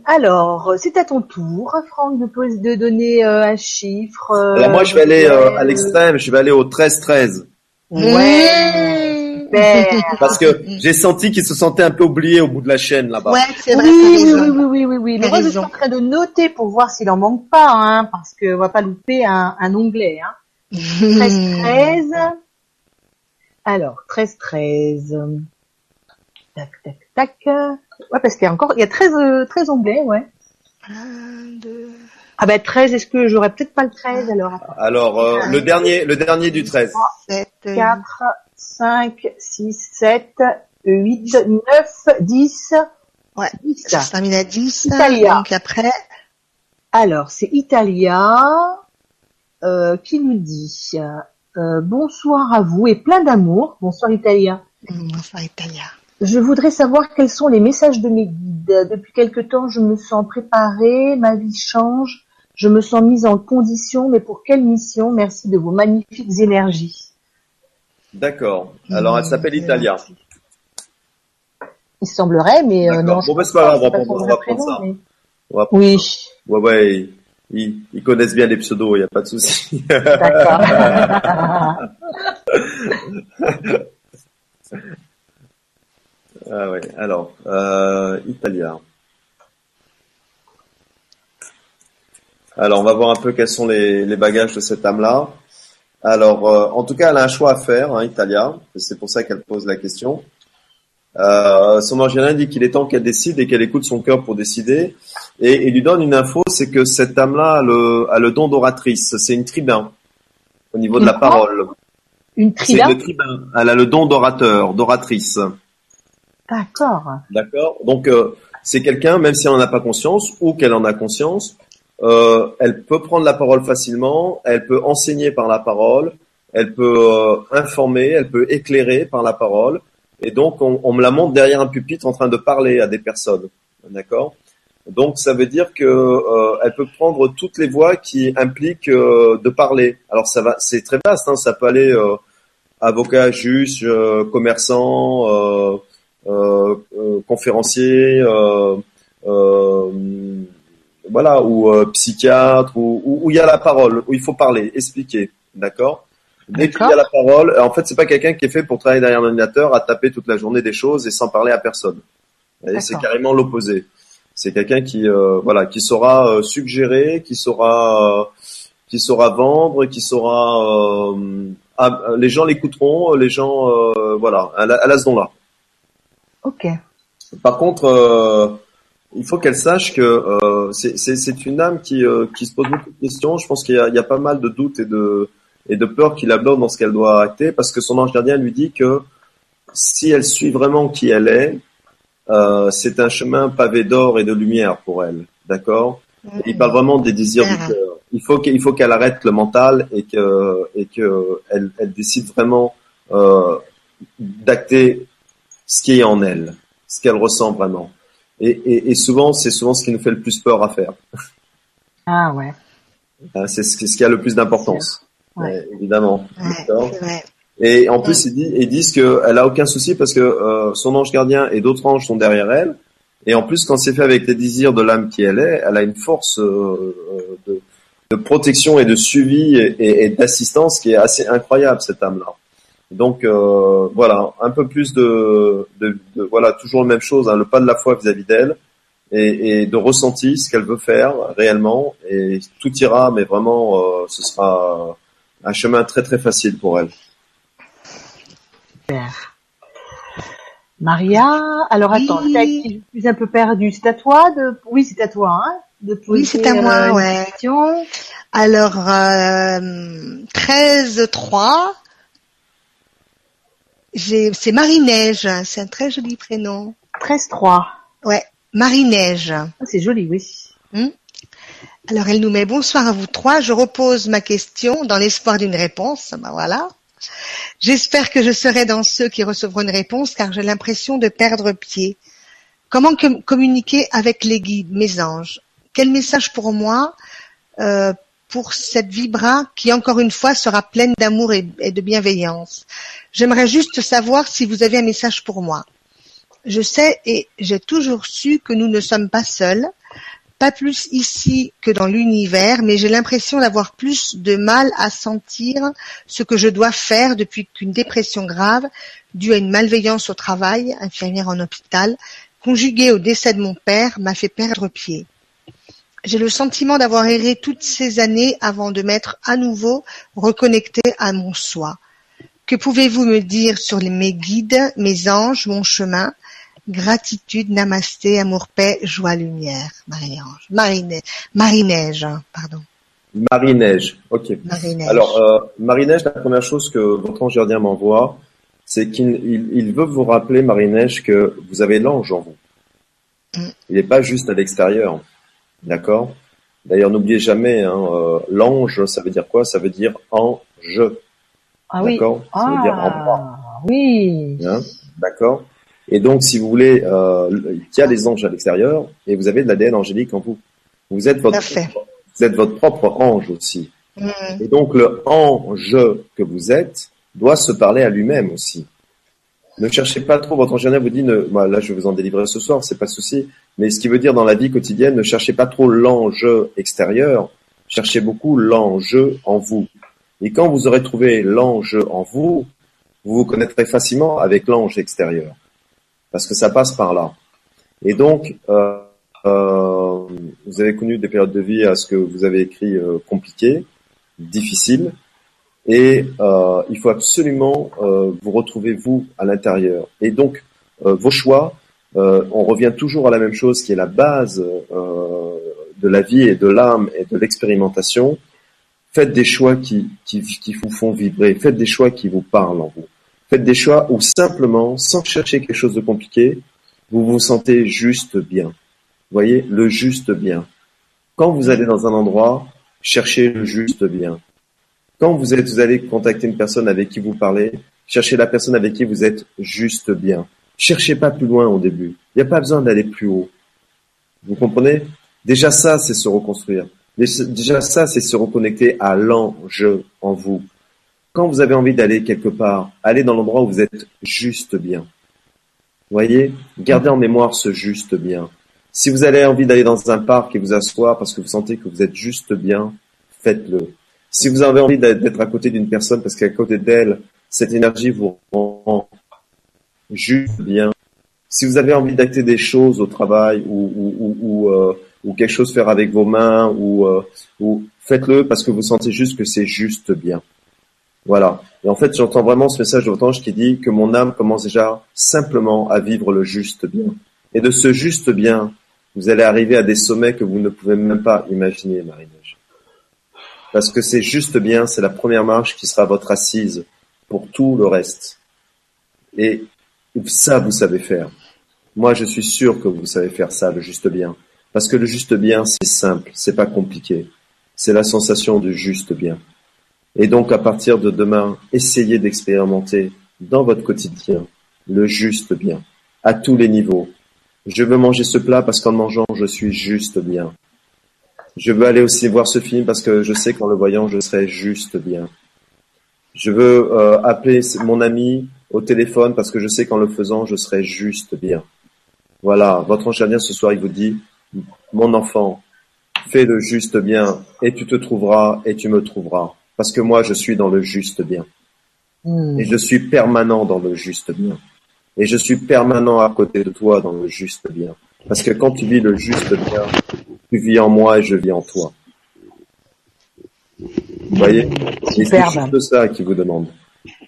alors, c'est à ton tour, Franck, de, pose- de donner euh, un chiffre. euh, Alors moi, je vais aller euh, ouais, à l'extrême, je vais aller au 13-13. Ouais. Super. Parce que j'ai senti qu'il se sentait un peu oublié au bout de la chaîne là-bas. Ouais, c'est Oui, vrai. oui, raison. oui, oui, oui, oui, oui. Mais moi, je suis en train de noter pour voir s'il en manque pas, hein, parce que on va pas louper un, un onglet. Hein. *laughs* 13, 13. Alors, 13, 13. Tac, tac, tac. Ouais, parce qu'il y a encore, il y a 13, euh, 13 onglets, ouais. Un, deux, Ah ben 13, est-ce que j'aurais peut-être pas le 13 alors? Alors euh, le dernier, le dernier du 13. sept, euh, 4, 5, 6, 7, 8, 9, 10. Ouais. 10. Ça se termine à 10. Italia. Donc après, Alors, c'est Italia euh, qui nous dit euh, bonsoir à vous et plein d'amour. Bonsoir Italia. mm, bonsoir Italia. Je voudrais savoir quels sont les messages de mes guides. Depuis quelque temps, je me sens préparée, ma vie change, je me sens mise en condition, mais pour quelle mission? Merci de vos magnifiques énergies. D'accord. Alors elle s'appelle c'est Italia. Il semblerait, mais euh, non. Bon, ben, c'est pas grave, on va prendre- on va ça. mais- On va prendre Oui, ça. Ouais ouais. Ils, ils connaissent bien les pseudos, il y a pas de souci. d'accord. *laughs* ah ouais. Alors euh, Italia. Alors on va voir un peu quels sont les, les bagages de cette âme-là. Alors euh, en tout cas, elle a un choix à faire, hein, Italia. C'est pour ça qu'elle pose la question. Euh, son ange gardien dit qu'il est temps qu'elle décide et qu'elle écoute son cœur pour décider. Et il lui donne une info, c'est que cette âme-là a le, a le don d'oratrice. C'est une tribun au niveau de Une la parole. Une C'est trila une tribun. Elle a le don d'orateur, d'oratrice. D'accord. D'accord? Donc euh, c'est quelqu'un, même si elle n'en a pas conscience ou qu'elle en a conscience, euh, elle peut prendre la parole facilement, elle peut enseigner par la parole, elle peut euh, informer, elle peut éclairer par la parole. Et donc on, on me la montre derrière un pupitre en train de parler à des personnes. D'accord? Donc ça veut dire que euh, elle peut prendre toutes les voies qui impliquent euh, de parler. Alors ça va, c'est très vaste. Hein, ça peut aller euh, avocat, juge, commerçant. Conférencier, euh, voilà, ou euh, psychiatre, ou où, où il y a la parole, où il faut parler, expliquer, d'accord? Dès qu'il y a la parole, en fait, c'est pas quelqu'un qui est fait pour travailler derrière un ordinateur à taper toute la journée des choses et sans parler à personne. C'est carrément l'opposé. C'est quelqu'un qui, euh, voilà, qui saura euh, suggérer, qui saura, euh, qui saura vendre, qui saura, euh, les gens l'écouteront, les gens, euh, voilà, elle a, elle a ce don-là. Ok. Par contre, euh, il faut qu'elle sache que euh, c'est- une âme qui, euh, qui se pose beaucoup de questions. Je pense qu'il y, y a pas mal de doutes et de, et de peurs qui la bloquent dans ce qu'elle doit arrêter parce que son ange gardien lui dit que si elle suit vraiment qui elle est, euh, c'est un chemin pavé d'or et de lumière pour elle. D'accord? Il parle vraiment des désirs du cœur. Il faut qu'il faut qu'elle arrête le mental et que et que elle, elle décide vraiment euh, d'acter ce qui est en elle, ce qu'elle ressent vraiment. Et, et, et souvent, c'est souvent ce qui nous fait le plus peur à faire. Ah ouais. Hein, C'est ce qui, ce qui a le plus d'importance, Ouais. Évidemment. Ouais. Et en plus, ils, disent, ils disent qu'elle a aucun souci parce que euh, son ange gardien et d'autres anges sont derrière elle. Et en plus, quand c'est fait avec les désirs de l'âme qui elle est, elle a une force euh, euh, de, de protection et de suivi et, et- et d'assistance qui est assez incroyable cette âme-là. Donc euh, voilà, un peu plus de, de, de- voilà toujours la même chose, hein, le pas de la foi vis-à-vis d'elle et, et de ressenti ce qu'elle veut faire réellement et tout ira, mais vraiment euh, ce sera un chemin très très facile pour elle. Super. Maria, alors Oui. attends, qui je suis un peu perdue. C'est à toi de, oui, c'est à toi, hein, de poser Oui, c'est à moi, euh, une ouais. question. Alors, euh, 13-3, j'ai- c'est Marie-Neige, c'est un très joli prénom. 13-3. Ouais, Marie-Neige. Ah, c'est joli, oui. Alors elle nous met bonsoir à vous trois, je repose ma question dans l'espoir d'une réponse. Ben voilà. J'espère que je serai dans ceux qui recevront une réponse car j'ai l'impression de perdre pied. Comment com- communiquer avec les guides, mes anges? Quel message pour moi euh, pour cette vibra qui encore une fois sera pleine d'amour et, et de bienveillance J'aimerais juste savoir si vous avez un message pour moi. Je sais et j'ai toujours su que nous ne sommes pas seuls pas plus ici que dans l'univers, mais j'ai l'impression d'avoir plus de mal à sentir ce que je dois faire depuis qu'une dépression grave, due à une malveillance au travail, infirmière en hôpital, conjuguée au décès de mon père, m'a fait perdre pied. J'ai le sentiment d'avoir erré toutes ces années avant de m'être à nouveau reconnecté à mon soi. Que pouvez-vous me dire sur mes guides, mes anges, mon chemin? Gratitude, namasté, amour, paix, joie, lumière. Marie-Ange. Marie-Neige. Marie-Neige, hein, pardon. Marie-Neige, ok. Marie-Neige. Alors, euh, Marie-Neige, la première chose que votre ange gardien m'envoie, c'est qu'il il, il veut vous rappeler, Marie-Neige, que vous avez l'ange en vous. Mm. Il n'est pas juste à l'extérieur, d'accord? D'ailleurs, n'oubliez jamais, hein, euh, l'ange, ça veut dire quoi? Ça veut dire ange, Ah oui. d'accord? Ça veut dire en bas, Ah, oui. hein, d'accord? Et donc, si vous voulez, euh, il y a les anges à l'extérieur et vous avez de l'ADN angélique en vous. Vous êtes votre, vous êtes propre ange aussi. Mm. Et donc le ange que vous êtes doit se parler à lui-même aussi. Ne cherchez pas trop, votre ingénieur vous dit, ne, moi, là je vais vous en délivrer ce soir, c'est pas de souci, mais ce qui veut dire dans la vie quotidienne, ne cherchez pas trop l'ange extérieur, cherchez beaucoup l'ange en vous. Et quand vous aurez trouvé l'ange en vous, vous vous connaîtrez facilement avec l'ange extérieur, parce que ça passe par là. Et donc, euh, euh, vous avez connu des périodes de vie à ce que vous avez écrit euh, compliquées, difficiles, et euh, il faut absolument euh, vous retrouver vous à l'intérieur. Et donc, euh, vos choix, on revient toujours à la même chose qui est la base de la vie et de l'âme et de l'expérimentation. Faites des choix qui vous font vibrer, faites des choix qui vous parlent en vous. Faites des choix où simplement, sans chercher quelque chose de compliqué, vous vous sentez juste bien. Vous voyez, le juste bien. Quand vous allez dans un endroit, cherchez le juste bien. Quand vous allez contacter une personne avec qui vous parlez, cherchez la personne avec qui vous êtes juste bien. Cherchez pas plus loin au début. Il n'y a pas besoin d'aller plus haut. Vous comprenez? Déjà ça, c'est se reconstruire. Déjà ça, c'est se reconnecter à l'ange en vous. Quand vous avez envie d'aller quelque part, allez dans l'endroit où vous êtes juste bien. Voyez? Gardez en mémoire ce juste bien. Si vous avez envie d'aller dans un parc et vous asseoir parce que vous sentez que vous êtes juste bien, faites-le. Si vous avez envie d'être à côté d'une personne parce qu'à côté d'elle, cette énergie vous rend juste bien. Si vous avez envie d'acter des choses au travail ou, ou, ou, euh, ou quelque chose faire avec vos mains ou, euh, ou faites-le parce que vous sentez juste que c'est juste bien. Voilà. Et en fait, j'entends vraiment ce message de votre ange qui dit que mon âme commence déjà simplement à vivre le juste bien. Et de ce juste bien, vous allez arriver à des sommets que vous ne pouvez même pas imaginer, Marie-Neige. Parce que c'est juste bien, c'est la première marche qui sera votre assise pour tout le reste. Et ça, vous savez faire. Moi, je suis sûr que vous savez faire ça, le juste bien. Parce que le juste bien, c'est simple, c'est pas compliqué. C'est la sensation du juste bien. Et donc, à partir de demain, essayez d'expérimenter dans votre quotidien le juste bien, à tous les niveaux. Je veux manger ce plat parce qu'en mangeant, je suis juste bien. Je veux aller aussi voir ce film parce que je sais qu'en le voyant, je serai juste bien. Je veux euh, appeler mon ami au téléphone parce que je sais qu'en le faisant, je serai juste bien. Voilà, votre ange ce soir, il vous dit, mon enfant, fais le juste bien et tu te trouveras et tu me trouveras. Parce que moi, je suis dans le juste bien. Hmm. Et je suis permanent dans le juste bien. Et je suis permanent à côté de toi dans le juste bien. Parce que quand tu vis le juste bien, tu vis en moi et je vis en toi. Vous voyez C'est juste ça qui vous demande.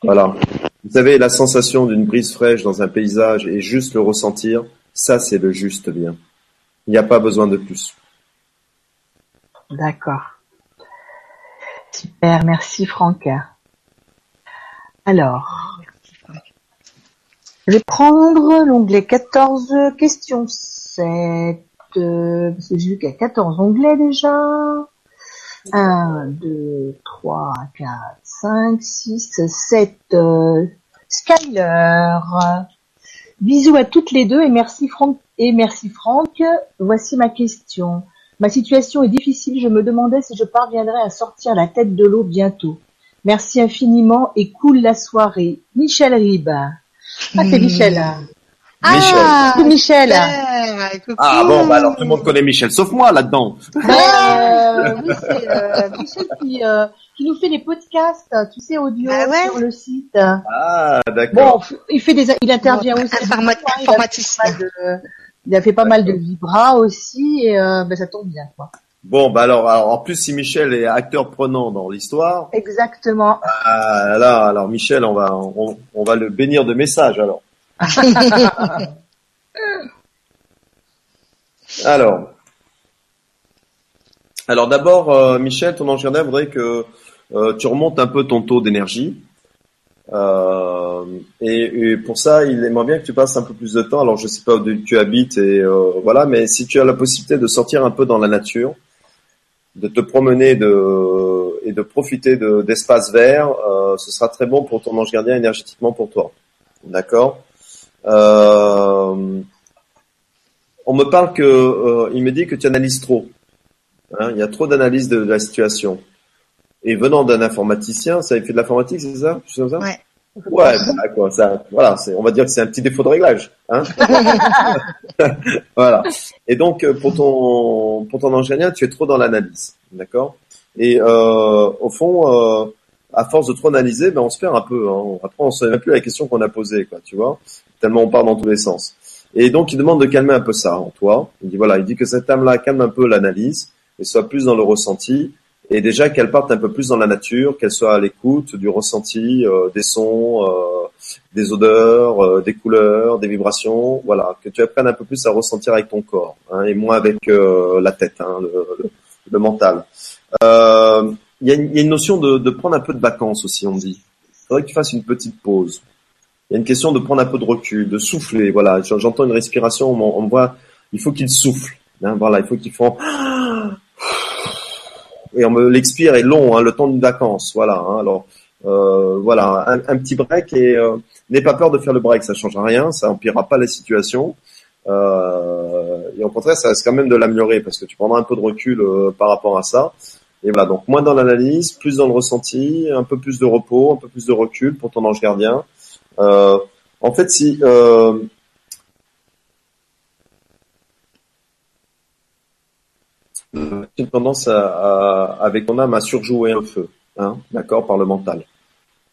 Voilà. Vous savez, la sensation d'une brise fraîche dans un paysage et juste le ressentir, ça c'est le juste bien. Il n'y a pas besoin de plus. D'accord. Super, merci Franck. Alors, je vais prendre l'onglet 14 questions 7, euh, parce que j'ai vu qu'il y a 14 onglets déjà. 1, 2, 3, 4, 5, 6, 7. Skyler. Bisous à toutes les deux et merci Franck. Et merci Franck. Voici ma question. Ma situation est difficile, je me demandais si je parviendrais à sortir la tête de l'eau bientôt. Merci infiniment et cool la soirée. Michel Rib. Ah, c'est Michel. Ah, Michel. Ah bon, bah alors tout le monde connaît Michel, sauf moi là-dedans. Euh, oui, *laughs* c'est euh, Michel qui, euh, qui nous fait des podcasts, tu sais, audio ah sur le site. Ah, d'accord. Bon, il fait des, il intervient aussi. Informaticien il a fait pas mal de vibras aussi et euh, ben, ça tombe bien quoi. Bon, bah alors, en plus si Michel est acteur prenant dans l'histoire. Exactement. Ah là, alors Michel, on va on, va le bénir de messages alors. *laughs* alors, alors d'abord, euh, Michel, ton ange voudrait que euh, tu remontes un peu ton taux d'énergie. Euh, et, pour ça, il aimerait bien que tu passes un peu plus de temps. Alors, je sais pas où tu habites et voilà, mais si tu as la possibilité de sortir un peu dans la nature, de te promener de, et de profiter d'espaces verts, euh, ce sera très bon pour ton ange gardien énergétiquement pour toi. D'accord? On me parle que, euh, il me dit que tu analyses trop. Hein, il y a trop d'analyse de, de la situation. Et venant d'un informaticien, ça fait de l'informatique, c'est ça, ça? Ouais. Ouais, bah, quoi, ça, voilà, on va dire que c'est un petit défaut de réglage, hein. *laughs* voilà. Et donc euh, pour ton pour ton ingénieur, tu es trop dans l'analyse, d'accord? Et euh, au fond, euh, à force de trop analyser, ben on se perd un peu. Hein. Après, on ne sait même plus la question qu'on a posée, quoi, tu vois? Tellement on part dans tous les sens. Et donc il demande de calmer un peu ça en toi. Il dit voilà, il dit que cette âme-là calme un peu l'analyse et soit plus dans le ressenti et déjà qu'elle parte un peu plus dans la nature, qu'elle soit à l'écoute du ressenti, euh, des sons, euh, des odeurs, euh, des couleurs, des vibrations, voilà, que tu apprennes un peu plus à ressentir avec ton corps hein, et moins avec la tête, hein, le, le, mental. Il y, a une, notion de, de, prendre un peu de vacances aussi, on dit. Il faudrait que tu fasses une petite pause. Il y a une question de prendre un peu de recul, de souffler. Voilà, j'entends une respiration, on, me voit, il faut qu'il souffle. Hein, voilà, il faut qu'il fasse et on me l'expire est long, hein, le temps d'une vacance, voilà. Hein, alors euh, voilà, un, petit break et euh, n'aie pas peur de faire le break, ça change rien, ça empirera pas la situation. Euh, et au contraire, ça reste quand même de l'améliorer parce que tu prendras un peu de recul euh, par rapport à ça. Et voilà, donc moins dans l'analyse, plus dans le ressenti, un peu plus de repos, un peu plus de recul pour ton ange gardien. Euh, en fait, si euh, une tendance à, avec ton âme à surjouer un feu, hein, d'accord, par le mental.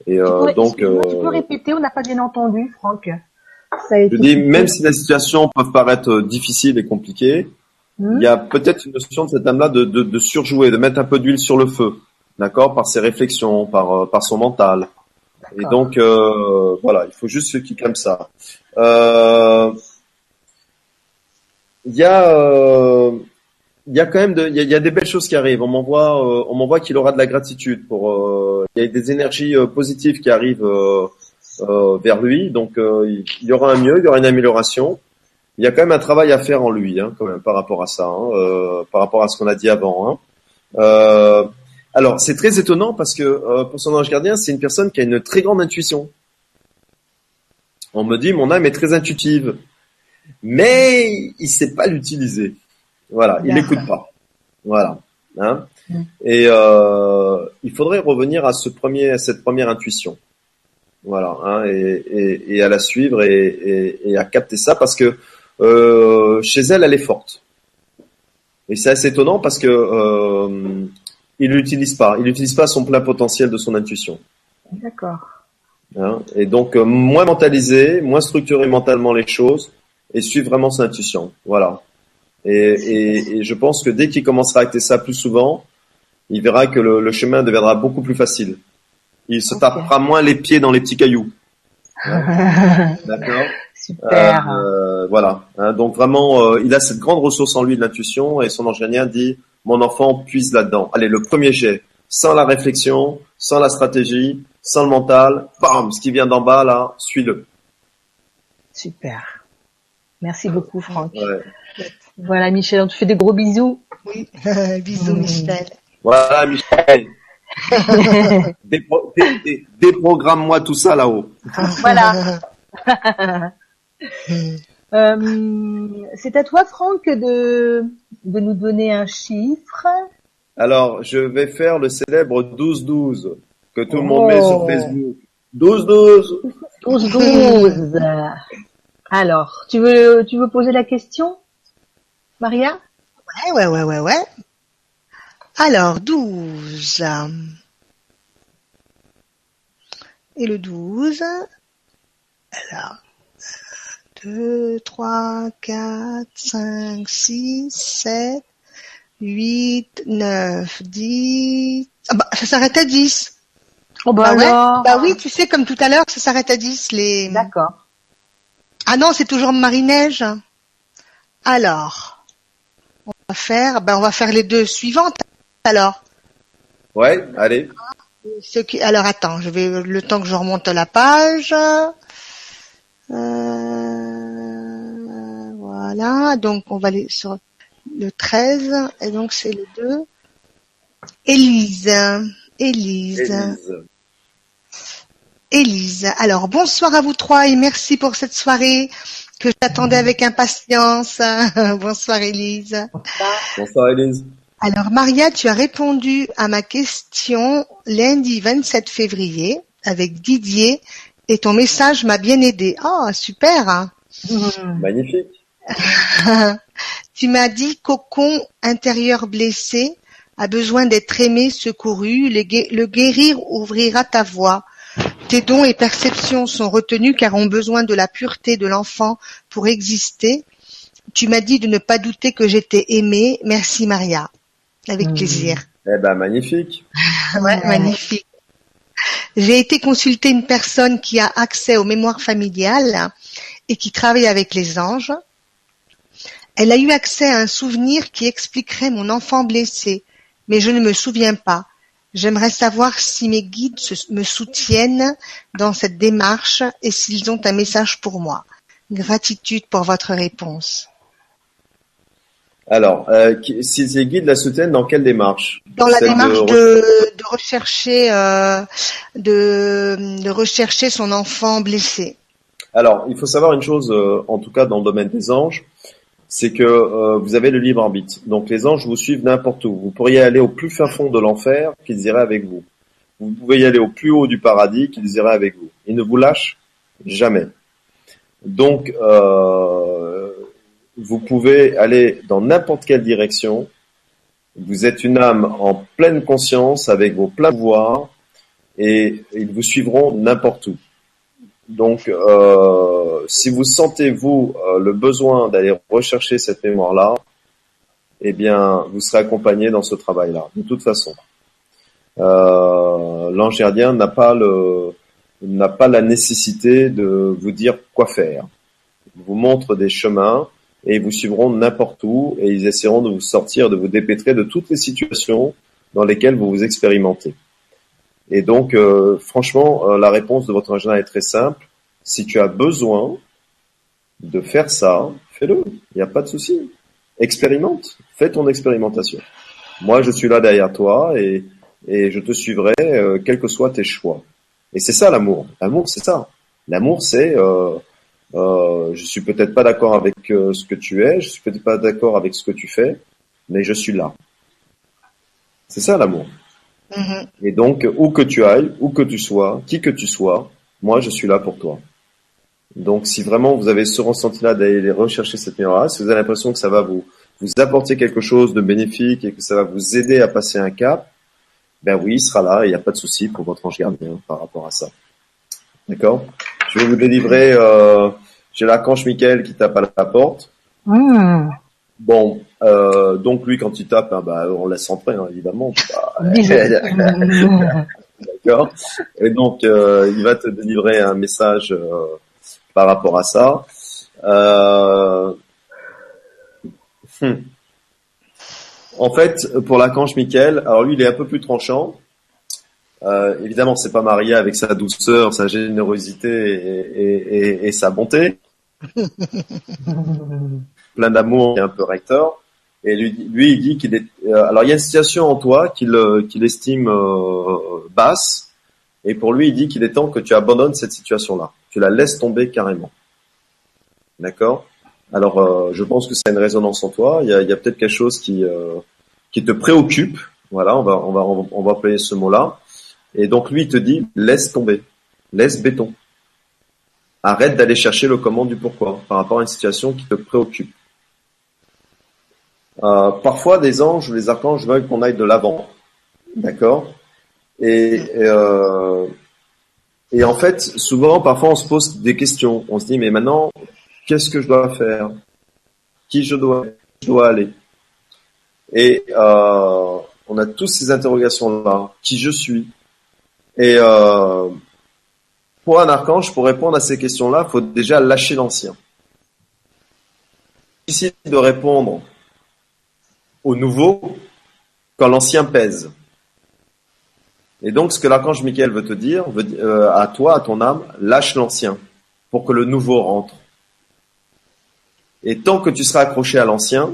Et euh, donc, tu peux euh, répéter, on n'a pas bien entendu, Franck. je dis, même si les situations peuvent paraître difficiles et compliquées, hmm. il y a peut-être une notion de cette âme-là de, de, de, surjouer, de mettre un peu d'huile sur le feu, d'accord, par ses réflexions, par, par son mental. Et donc euh, voilà, il faut juste ceux qui comme ça. Euh, Il y a euh, il y a quand même de, il y a, il y a des belles choses qui arrivent. On m'envoie euh, on m'envoie qu'il aura de la gratitude pour euh, il y a des énergies euh, positives qui arrivent vers lui. Donc il y aura un mieux, il y aura une amélioration. Il y a quand même un travail à faire en lui, hein, quand même, par rapport à ça, hein, par rapport à ce qu'on a dit avant. Hein. Alors, c'est très étonnant parce que euh, pour son ange gardien, c'est une personne qui a une très grande intuition. On me dit, mon âme est très intuitive, mais il sait pas l'utiliser. Voilà, il n'écoute pas. Voilà. Hein. Mm. Et euh, il faudrait revenir à ce premier, à cette première intuition. Voilà, hein, et, et, et à la suivre et, et, et à capter ça parce que euh, chez elle, elle est forte. Et c'est assez étonnant parce que euh, il l'utilise pas, il n'utilise pas son plein potentiel de son intuition. D'accord. Hein, et donc euh, moins mentaliser, moins structurer mentalement les choses et suivre vraiment son intuition. Voilà. Et, et, et je pense que dès qu'il commencera à acter ça plus souvent, il verra que le, le chemin deviendra beaucoup plus facile. Il se tapera moins les pieds dans les petits cailloux. *laughs* D'accord. Super. Euh, voilà. Hein, donc vraiment, euh, il a cette grande ressource en lui de l'intuition et son gardien dit mon enfant puise là-dedans. Allez, le premier jet, sans la réflexion, sans la stratégie, sans le mental, bam, ce qui vient d'en bas là, suis-le. Super. Merci beaucoup, Franck. Ouais. Voilà, Michel, on te fait des gros bisous. Oui. *laughs* Bisous, Mm. Michel. Voilà, Michel. *laughs* Dépro- dé- dé- Déprogramme-moi tout ça là-haut. Voilà. *laughs* Euh, c'est à toi, Franck, de, de nous donner un chiffre. Alors, je vais faire le célèbre 12-12 que tout le Oh. monde met sur Facebook. 12-12 12, 12. Alors, tu veux, tu veux poser la question, Maria? Ouais, ouais, ouais, ouais, ouais. Alors, 12. Et le 12. Alors, 2, 3, 4, 5, 6, 7, 8, 9, 10. Ah bah, ça s'arrête à 10. Oh Bah ouais. alors. Bah oui, tu sais, comme tout à l'heure, ça s'arrête à 10. Les... D'accord. Ah non, c'est toujours Marie-Neige. Alors, on va faire, ben on va faire les deux suivantes. Alors, Ouais, allez. ce qui, alors attends, je vais le temps que je remonte la page. Euh, voilà, donc on va aller sur le 13 et donc c'est le 2. Élise, Élise, Élise. Élise. Alors bonsoir à vous trois et merci pour cette soirée que j'attendais avec impatience. *laughs* bonsoir Élise. Bonsoir Élise. Alors Maria, tu as répondu à ma question lundi 27 février avec Didier et ton message m'a bien aidé. Oh, super. hein. Magnifique. *laughs* tu m'as dit cocon intérieur blessé a besoin d'être aimé, secouru, le, gué- le guérir ouvrira ta voie. Tes dons et perceptions sont retenus car ont besoin de la pureté de l'enfant pour exister. Tu m'as dit de ne pas douter que j'étais aimée. Merci Maria. Avec Mhm. plaisir. Eh ben, magnifique. *laughs* Ouais, magnifique. J'ai été consulter une personne qui a accès aux mémoires familiales et qui travaille avec les anges. Elle a eu accès à un souvenir qui expliquerait mon enfant blessé, mais je ne me souviens pas. J'aimerais savoir si mes guides me soutiennent dans cette démarche et s'ils ont un message pour moi. Gratitude pour votre réponse. Alors, euh, si ces guides la soutiennent, dans quelle démarche? Dans la Celle démarche de, de rechercher, euh, de, de rechercher son enfant blessé. Alors, il faut savoir une chose, euh, en tout cas dans le domaine des anges, c'est que euh, vous avez le libre arbitre. Donc les anges vous suivent n'importe où. Vous pourriez aller au plus fin fond de l'enfer, qu'ils iraient avec vous. Vous pouvez y aller au plus haut du paradis, qu'ils iraient avec vous. Ils ne vous lâchent jamais. Donc, euh, vous pouvez aller dans n'importe quelle direction. Vous êtes une âme en pleine conscience, avec vos pleins pouvoirs, et ils vous suivront n'importe où. Donc, euh, si vous sentez vous euh, le besoin d'aller rechercher cette mémoire-là, eh bien, vous serez accompagné dans ce travail-là. De toute façon, euh, l'ange gardien n'a pas le n'a pas la nécessité de vous dire quoi faire. Ils vous montrent des chemins et ils vous suivront n'importe où et ils essaieront de vous sortir, de vous dépêtrer de toutes les situations dans lesquelles vous vous expérimentez. Et donc, euh, franchement, euh, la réponse de votre agenda est très simple. Si tu as besoin de faire ça, fais-le. Il n'y a pas de souci. Expérimente. Fais ton expérimentation. Moi, je suis là derrière toi et, et je te suivrai, euh, quels que soient tes choix. Et c'est ça l'amour. L'amour, c'est ça. L'amour, c'est euh, euh, je suis peut-être pas d'accord avec euh, ce que tu es, je suis peut-être pas d'accord avec ce que tu fais, mais je suis là. C'est ça l'amour. Mhm. Et donc, où que tu ailles, où que tu sois, qui que tu sois, moi, je suis là pour toi. Donc, si vraiment vous avez ce ressenti-là d'aller rechercher cette meilleure si vous avez l'impression que ça va vous, vous apporter quelque chose de bénéfique et que ça va vous aider à passer un cap, ben oui, il sera là et il n'y a pas de souci pour votre ange gardien par rapport à ça. D'accord? Je vais vous délivrer, euh, j'ai l'archange Michael qui tape à la porte. Hmm. Bon, euh, donc lui, quand il tape, hein, bah, on laisse entrer, hein, évidemment. Bah. *laughs* D'accord. Et donc, euh, il va te délivrer un message euh, par rapport à ça. Euh, hmm. En fait, pour l'archange Michael, alors lui, il est un peu plus tranchant. Euh, évidemment, c'est pas marié avec sa douceur, sa générosité et, et- et- et sa bonté. *laughs* Plein d'amour et un peu recteur. Et lui, lui il dit qu'il est. euh, alors, il y a une situation en toi qu'il euh, estime euh, basse, et pour lui, il dit qu'il est temps que tu abandonnes cette situation-là. Tu la laisses tomber carrément. D'accord? Alors, je pense que c'est une résonance en toi. Il y a, peut-être quelque chose qui qui te préoccupe. Voilà, on va on va on va employer ce mot-là. Et donc lui, il te dit laisse tomber, laisse béton. Arrête d'aller chercher le comment du pourquoi par rapport à une situation qui te préoccupe. Euh, parfois, des anges ou les archanges veulent qu'on aille de l'avant, d'accord? Et, euh, et en fait, souvent, parfois, on se pose des questions. On se dit, mais maintenant, qu'est-ce que je dois faire? Qui je dois, je dois aller Et euh, on a tous ces interrogations-là. Qui je suis? Et euh, pour un archange, pour répondre à ces questions-là, il faut déjà lâcher l'ancien. Difficile de répondre au nouveau quand l'ancien pèse. Et donc, ce que l'archange Michael veut te dire, veut, euh, à toi, à ton âme, lâche l'ancien pour que le nouveau rentre. Et tant que tu seras accroché à l'ancien,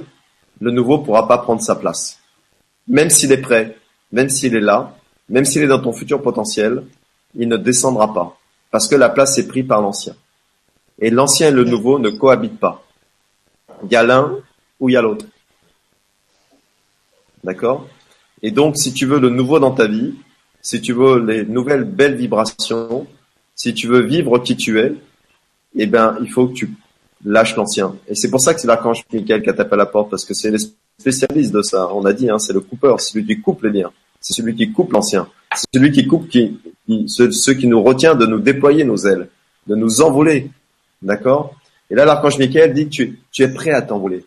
le nouveau pourra pas prendre sa place. Même s'il est prêt, même s'il est là, même s'il est dans ton futur potentiel, il ne descendra pas. Parce que la place est prise par l'ancien. Et l'ancien et le nouveau ne cohabitent pas. Il y a l'un ou il y a l'autre. D'accord? Et donc, si tu veux le nouveau dans ta vie, si tu veux les nouvelles belles vibrations, si tu veux vivre qui tu es, eh ben, il faut que tu lâches l'ancien. Et c'est pour ça que c'est l'archange Michael qui a tapé à la porte, parce que c'est les spécialistes de ça. On a dit, hein, c'est le coupeur, c'est celui qui coupe les liens. C'est celui qui coupe l'ancien. C'est celui qui coupe qui, qui qui nous retient de nous déployer nos ailes, de nous envoler. D'accord? Et là, l'archange Michael dit tu, tu es prêt à t'envoler.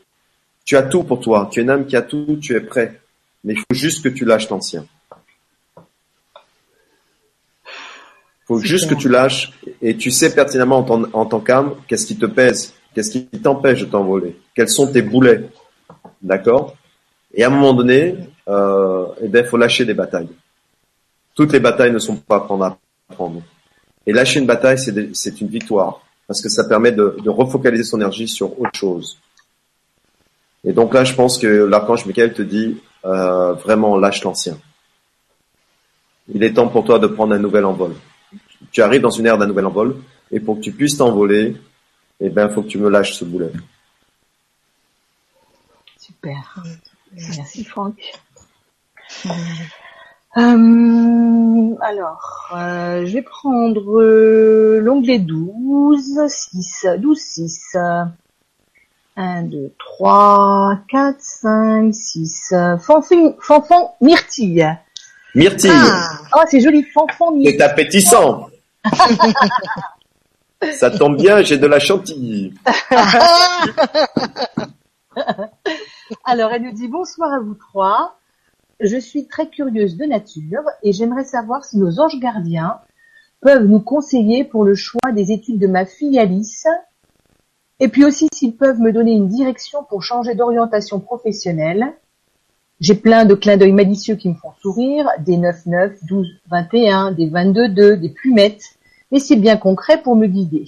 Tu as tout pour toi. Tu es une âme qui a tout, tu es prêt. Mais il faut juste que tu lâches l'ancien. Il faut juste que tu lâches et tu sais pertinemment en tant, en tant qu'âme qu'est-ce qui te pèse, qu'est-ce qui t'empêche de t'envoler, quels sont tes boulets. D'accord? Et à un moment donné, euh, eh ben, faut lâcher des batailles. Toutes les batailles ne sont pas à prendre à prendre. Et lâcher une bataille, c'est une victoire parce que ça permet de, de refocaliser son énergie sur autre chose. Et donc là, je pense que l'archange Michael te dit euh, vraiment lâche l'ancien. Il est temps pour toi de prendre un nouvel envol. Tu arrives dans une ère d'un nouvel envol, et pour que tu puisses t'envoler, eh ben, faut que tu me lâches ce boulet. Super. Merci Franck. Euh, alors, euh, je vais prendre l'onglet 12, 6, 12, 6. 1, 2, 3, 4, 5, 6. Fanfon, fanfon myrtille. Myrtille, Ah, Oh, c'est joli, fanfon myrtille. c'est appétissant. *laughs* Ça tombe bien, j'ai de la chantilly. *laughs* Alors, elle nous dit bonsoir à vous trois. Je suis très curieuse de nature et j'aimerais savoir si nos anges gardiens peuvent nous conseiller pour le choix des études de ma fille Alice et puis aussi s'ils peuvent me donner une direction pour changer d'orientation professionnelle. J'ai plein de clins d'œil malicieux qui me font sourire, des 9, 9, 12, 21, des 22, 2, des plumettes, mais c'est bien concret pour me guider.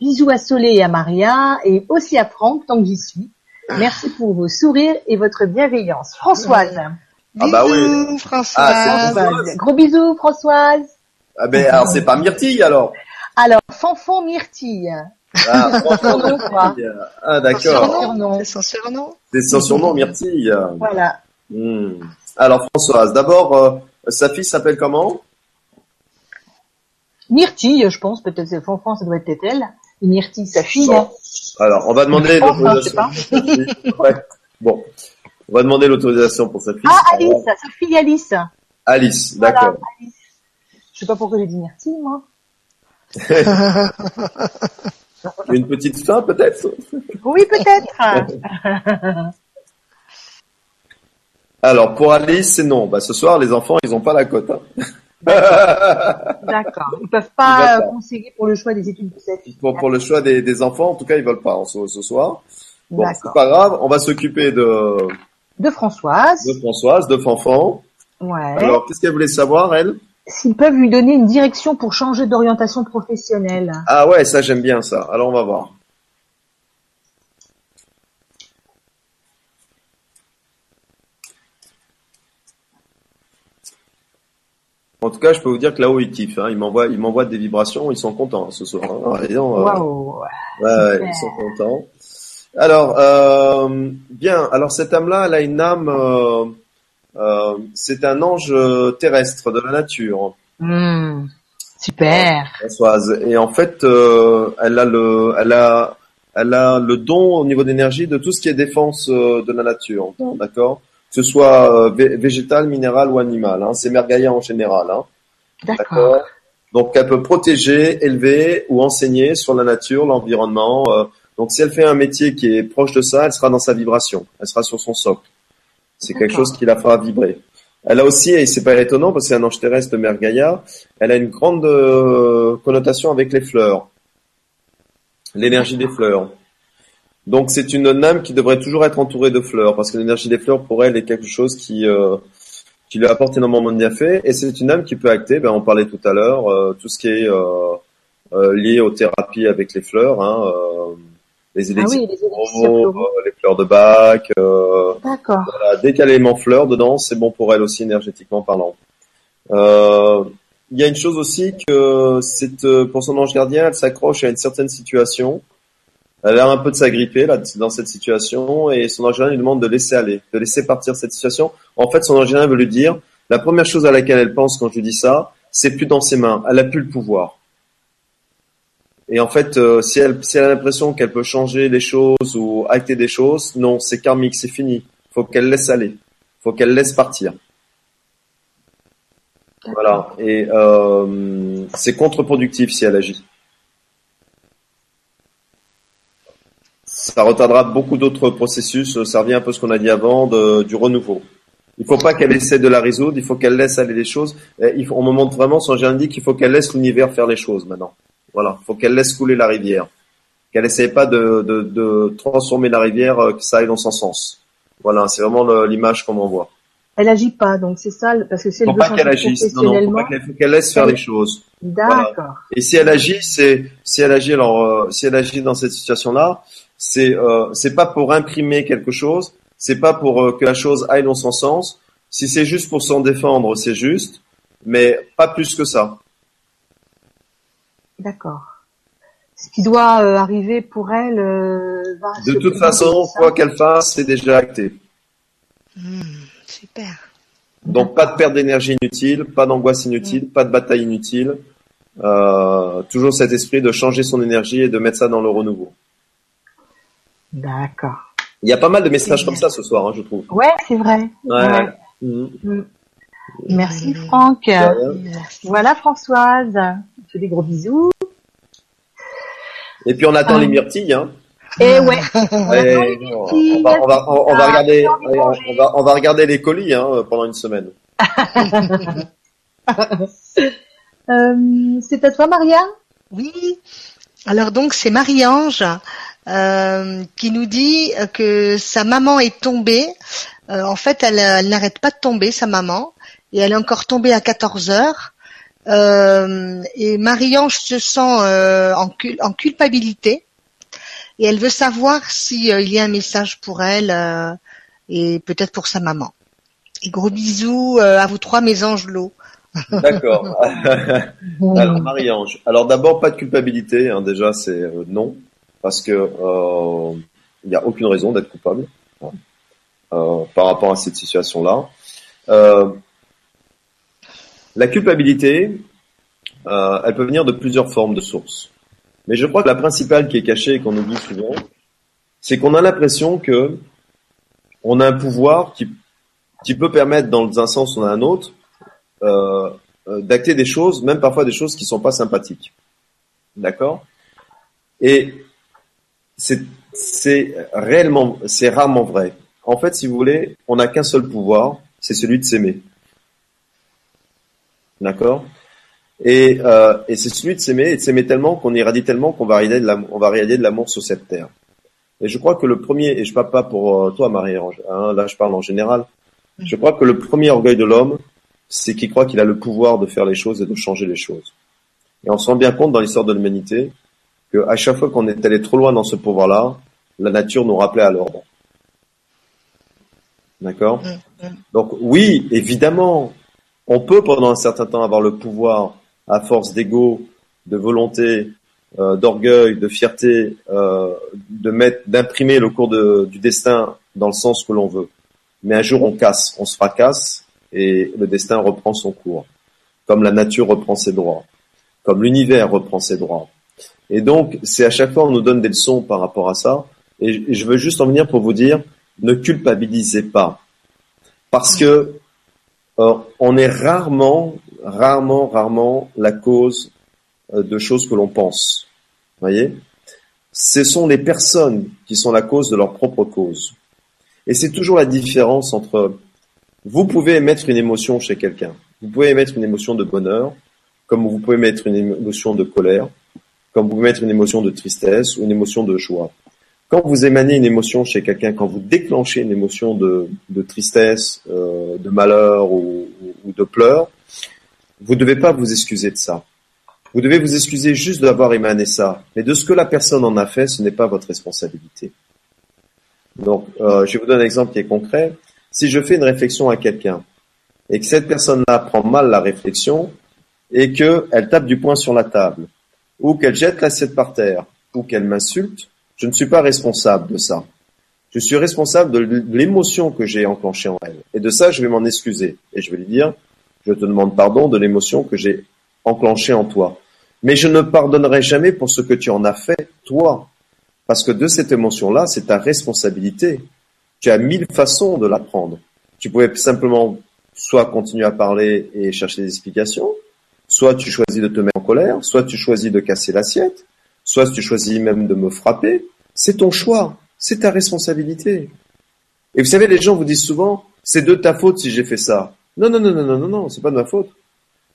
Bisous à Soleil et à Maria, et aussi à Franck tant que j'y suis. Merci pour vos sourires et votre bienveillance. Françoise. Ah bah oui. Bisous, Françoise. Ah, c'est Françoise. Gros bisous, Françoise. Ah ben alors c'est pas Myrtille alors. Alors, Fanfon Myrtille. Ah, Surnom, quoi. ah d'accord. C'est son surnom. C'est son surnom Myrtille. Voilà. Hmm. Alors Françoise, d'abord, euh, sa fille s'appelle comment? Myrtille, je pense, peut-être c'est Fanfan, ça doit être elle. Et Myrtille, sa fille. Bon. Alors, on va demander l'autorisation. *laughs* Ouais. Bon, on va demander l'autorisation pour sa fille. Ah, Alice, sa fille Alice. Alice, Voilà, d'accord. Alice. Je sais pas pourquoi j'ai dit Myrtille, moi. *laughs* Une petite fin peut-être? Oui, peut-être. *laughs* Alors, pour Alice, c'est non. Bah, ce soir, les enfants, ils ont pas la cote. hein. D'accord. Ils peuvent Ils pas conseiller pour le choix des études de fille. Pour, pour le choix des, des enfants, en tout cas, ils veulent pas ce, ce soir. Bon, c'est pas grave. On va s'occuper de, De Françoise. de Françoise, de Fanfan. Ouais. Alors, qu'est-ce qu'elle voulait savoir, elle? S'ils peuvent lui donner une direction pour changer d'orientation professionnelle. Ah ouais, ça, j'aime bien ça. Alors, on va voir. En tout cas, je peux vous dire que là-haut, ils kiffent. Hein. Ils m'envoient, ils m'envoient des vibrations. Ils sont contents hein, ce soir. hein. Euh. Ouais, ouais, ils sont contents. Alors, euh, bien. Alors, cette âme-là, elle a une âme. euh, euh, c'est un ange euh, terrestre de la nature, Hmm. Super. Françoise. Et en fait, euh, elle a le, elle a, elle a le don au niveau d'énergie de tout ce qui est défense euh, de la nature. D'accord? Que ce soit euh, vé- végétal, minéral ou animal. Hein. C'est Mergaïa en général. Hein. D'accord? Donc, elle peut protéger, élever ou enseigner sur la nature, l'environnement. euh. donc, si elle fait un métier qui est proche de ça, elle sera dans sa vibration. Elle sera sur son socle. C'est quelque chose qui la fera vibrer. Elle a aussi, et c'est pas étonnant parce que c'est un ange terrestre de Mère Gaïa, elle a une grande euh, connotation avec les fleurs. L'énergie des fleurs. Donc, c'est une âme qui devrait toujours être entourée de fleurs parce que l'énergie des fleurs, pour elle, est quelque chose qui, euh, qui lui apporte énormément de bienfaits. Et c'est une âme qui peut acter, ben, on parlait tout à l'heure, euh, tout ce qui est lié aux thérapies avec les fleurs, hein, les Ah élixirs, oui, les euh, les fleurs de bac. euh, D'accord. voilà, dès qu'elle a l'élément fleur dedans, c'est bon pour elle aussi énergétiquement parlant. Euh, Il y a une chose aussi que euh, pour son ange gardien, elle s'accroche à une certaine situation. Elle a l'air un peu de s'agripper là dans cette situation et son ange gardien lui demande de laisser aller, de laisser partir cette situation. En fait, son ange gardien veut lui dire la première chose à laquelle elle pense quand je lui dis ça, c'est plus dans ses mains. Elle a plus le pouvoir. Et en fait, euh, si elle, si elle a l'impression qu'elle peut changer les choses ou acter des choses, non, c'est karmique, c'est fini. Faut qu'elle laisse aller. Faut qu'elle laisse partir. Voilà. Et euh, c'est contre-productif si elle agit. Ça retardera beaucoup d'autres processus. Ça revient un peu à ce qu'on a dit avant du renouveau. Il faut pas qu'elle essaie de la résoudre. Il faut qu'elle laisse aller les choses. On me montre vraiment, son dit qu'il faut qu'elle laisse l'univers faire les choses maintenant. Voilà. Il faut qu'elle laisse couler la rivière. Qu'elle essaie pas de, de, de transformer la rivière, euh, que ça aille dans son sens. Voilà. C'est vraiment le- l'image qu'on m'envoie. Elle agit pas, donc c'est ça, le- parce que si elle Faut pas qu'elle agisse. Non, non. Faut pas qu'elle laisse faire les choses. d'accord. Et si elle agit, c'est si elle agit alors euh, si elle agit dans cette situation-là, c'est euh, c'est pas pour imprimer quelque chose, c'est pas pour euh, que la chose aille dans son sens. Si c'est juste pour s'en défendre, c'est juste, mais pas plus que ça. D'accord. Ce qui doit euh, arriver pour elle euh, va De se toute façon, quoi qu'elle fasse, c'est déjà acté. Hmm, super. Donc pas de perte d'énergie inutile, pas d'angoisse inutile, pas de bataille inutile. Euh, toujours cet esprit de changer son énergie et de mettre ça dans le renouveau. D'accord. Il y a pas mal de messages comme ça ce soir, hein, je trouve. Ouais, c'est vrai. Ouais. Ouais. Mhm. Mm. Merci Franck. Rien. Merci. Voilà Françoise. Je te fais des gros bisous. Et puis on attend Ah. les myrtilles. Hein. Et ouais. *laughs* Ouais, on, va, on, va, on, on va regarder, on, on va, on va regarder les colis hein, pendant une semaine. *laughs* Euh, c'est à toi, Maria Oui. Alors donc c'est Marie-Ange euh, qui nous dit que sa maman est tombée. Euh, en fait, elle, elle n'arrête pas de tomber, sa maman, et elle est encore tombée à 14 heures. Euh, et Marie-Ange se sent euh, en, cul- en culpabilité et elle veut savoir si euh, y a un message pour elle euh, et peut-être pour sa maman. Et gros bisous euh, à vous trois, mes anges l'eau. D'accord. *laughs* *laughs* Alors Marie-Ange. Alors d'abord pas de culpabilité, hein, déjà c'est euh, non, parce que euh, il n'y a aucune raison d'être coupable hein, euh, par rapport à cette situation-là. La culpabilité, euh, elle peut venir de plusieurs formes de sources. Mais je crois que la principale qui est cachée et qu'on oublie souvent, c'est qu'on a l'impression que on a un pouvoir qui, peut permettre dans un sens ou dans un autre euh, euh, d'acter des choses, même parfois des choses qui sont pas sympathiques. D'accord? Et c'est réellement, c'est rarement vrai. En fait, si vous voulez, on n'a qu'un seul pouvoir, c'est celui de s'aimer. D'accord? Et, euh, et c'est celui de s'aimer et de s'aimer tellement qu'on irradie tellement qu'on va irradier de l'amour, on va irradier de l'amour sur cette terre. Et je crois que le premier, et je parle pas pour euh, toi Marie-Ange, hein, là je parle en général, je crois que le premier orgueil de l'homme, c'est qu'il croit qu'il a le pouvoir de faire les choses et de changer les choses. Et on se rend bien compte dans l'histoire de l'humanité que à chaque fois qu'on est allé trop loin dans ce pouvoir-là, la nature nous rappelait à l'ordre. D'accord? Donc oui, évidemment, on peut pendant un certain temps avoir le pouvoir à force d'ego, de volonté, euh, d'orgueil, de fierté, euh, de mettre, d'imprimer le cours de- du destin dans le sens que l'on veut. Mais un jour on casse, on se fracasse et le destin reprend son cours. Comme la nature reprend ses droits, comme l'univers reprend ses droits. Et donc c'est à chaque fois on nous donne des leçons par rapport à ça. Et je- veux juste en venir pour vous dire, ne culpabilisez pas, parce que on est rarement, rarement, rarement la cause euh, de choses que l'on pense. Voyez, ce sont les personnes qui sont la cause de leur propre cause. Et c'est toujours la différence entre vous pouvez émettre une émotion chez quelqu'un. Vous pouvez émettre une émotion de bonheur, comme vous pouvez mettre une émotion de colère, comme vous pouvez mettre une émotion de tristesse ou une émotion de joie. Quand vous émanez une émotion chez quelqu'un, quand vous déclenchez une émotion de, tristesse, euh, de malheur ou, de pleurs, vous ne devez pas vous excuser de ça. Vous devez vous excuser juste d'avoir émané ça. Mais de ce que la personne en a fait, ce n'est pas votre responsabilité. Donc, euh, je vous donner un exemple qui est concret. Si je fais une réflexion à quelqu'un et que cette personne-là prend mal la réflexion et qu'elle tape du poing sur la table ou qu'elle jette l'assiette par terre ou qu'elle m'insulte, je ne suis pas responsable de ça. Je suis responsable de l'émotion que j'ai enclenchée en elle. Et de ça, je vais m'en excuser. Et je vais lui dire, je te demande pardon de l'émotion que j'ai enclenchée en toi. Mais je ne pardonnerai jamais pour ce que tu en as fait, toi. Parce que de cette émotion-là, c'est ta responsabilité. Tu as mille façons de la prendre. Tu pouvais simplement soit continuer à parler et chercher des explications, soit tu choisis de te mettre en colère, soit tu choisis de casser l'assiette, soit tu choisis même de me frapper. C'est ton choix, c'est ta responsabilité. Et vous savez, les gens vous disent souvent, c'est de ta faute si j'ai fait ça. Non, non, non, non, non, non, non, c'est pas de ma faute.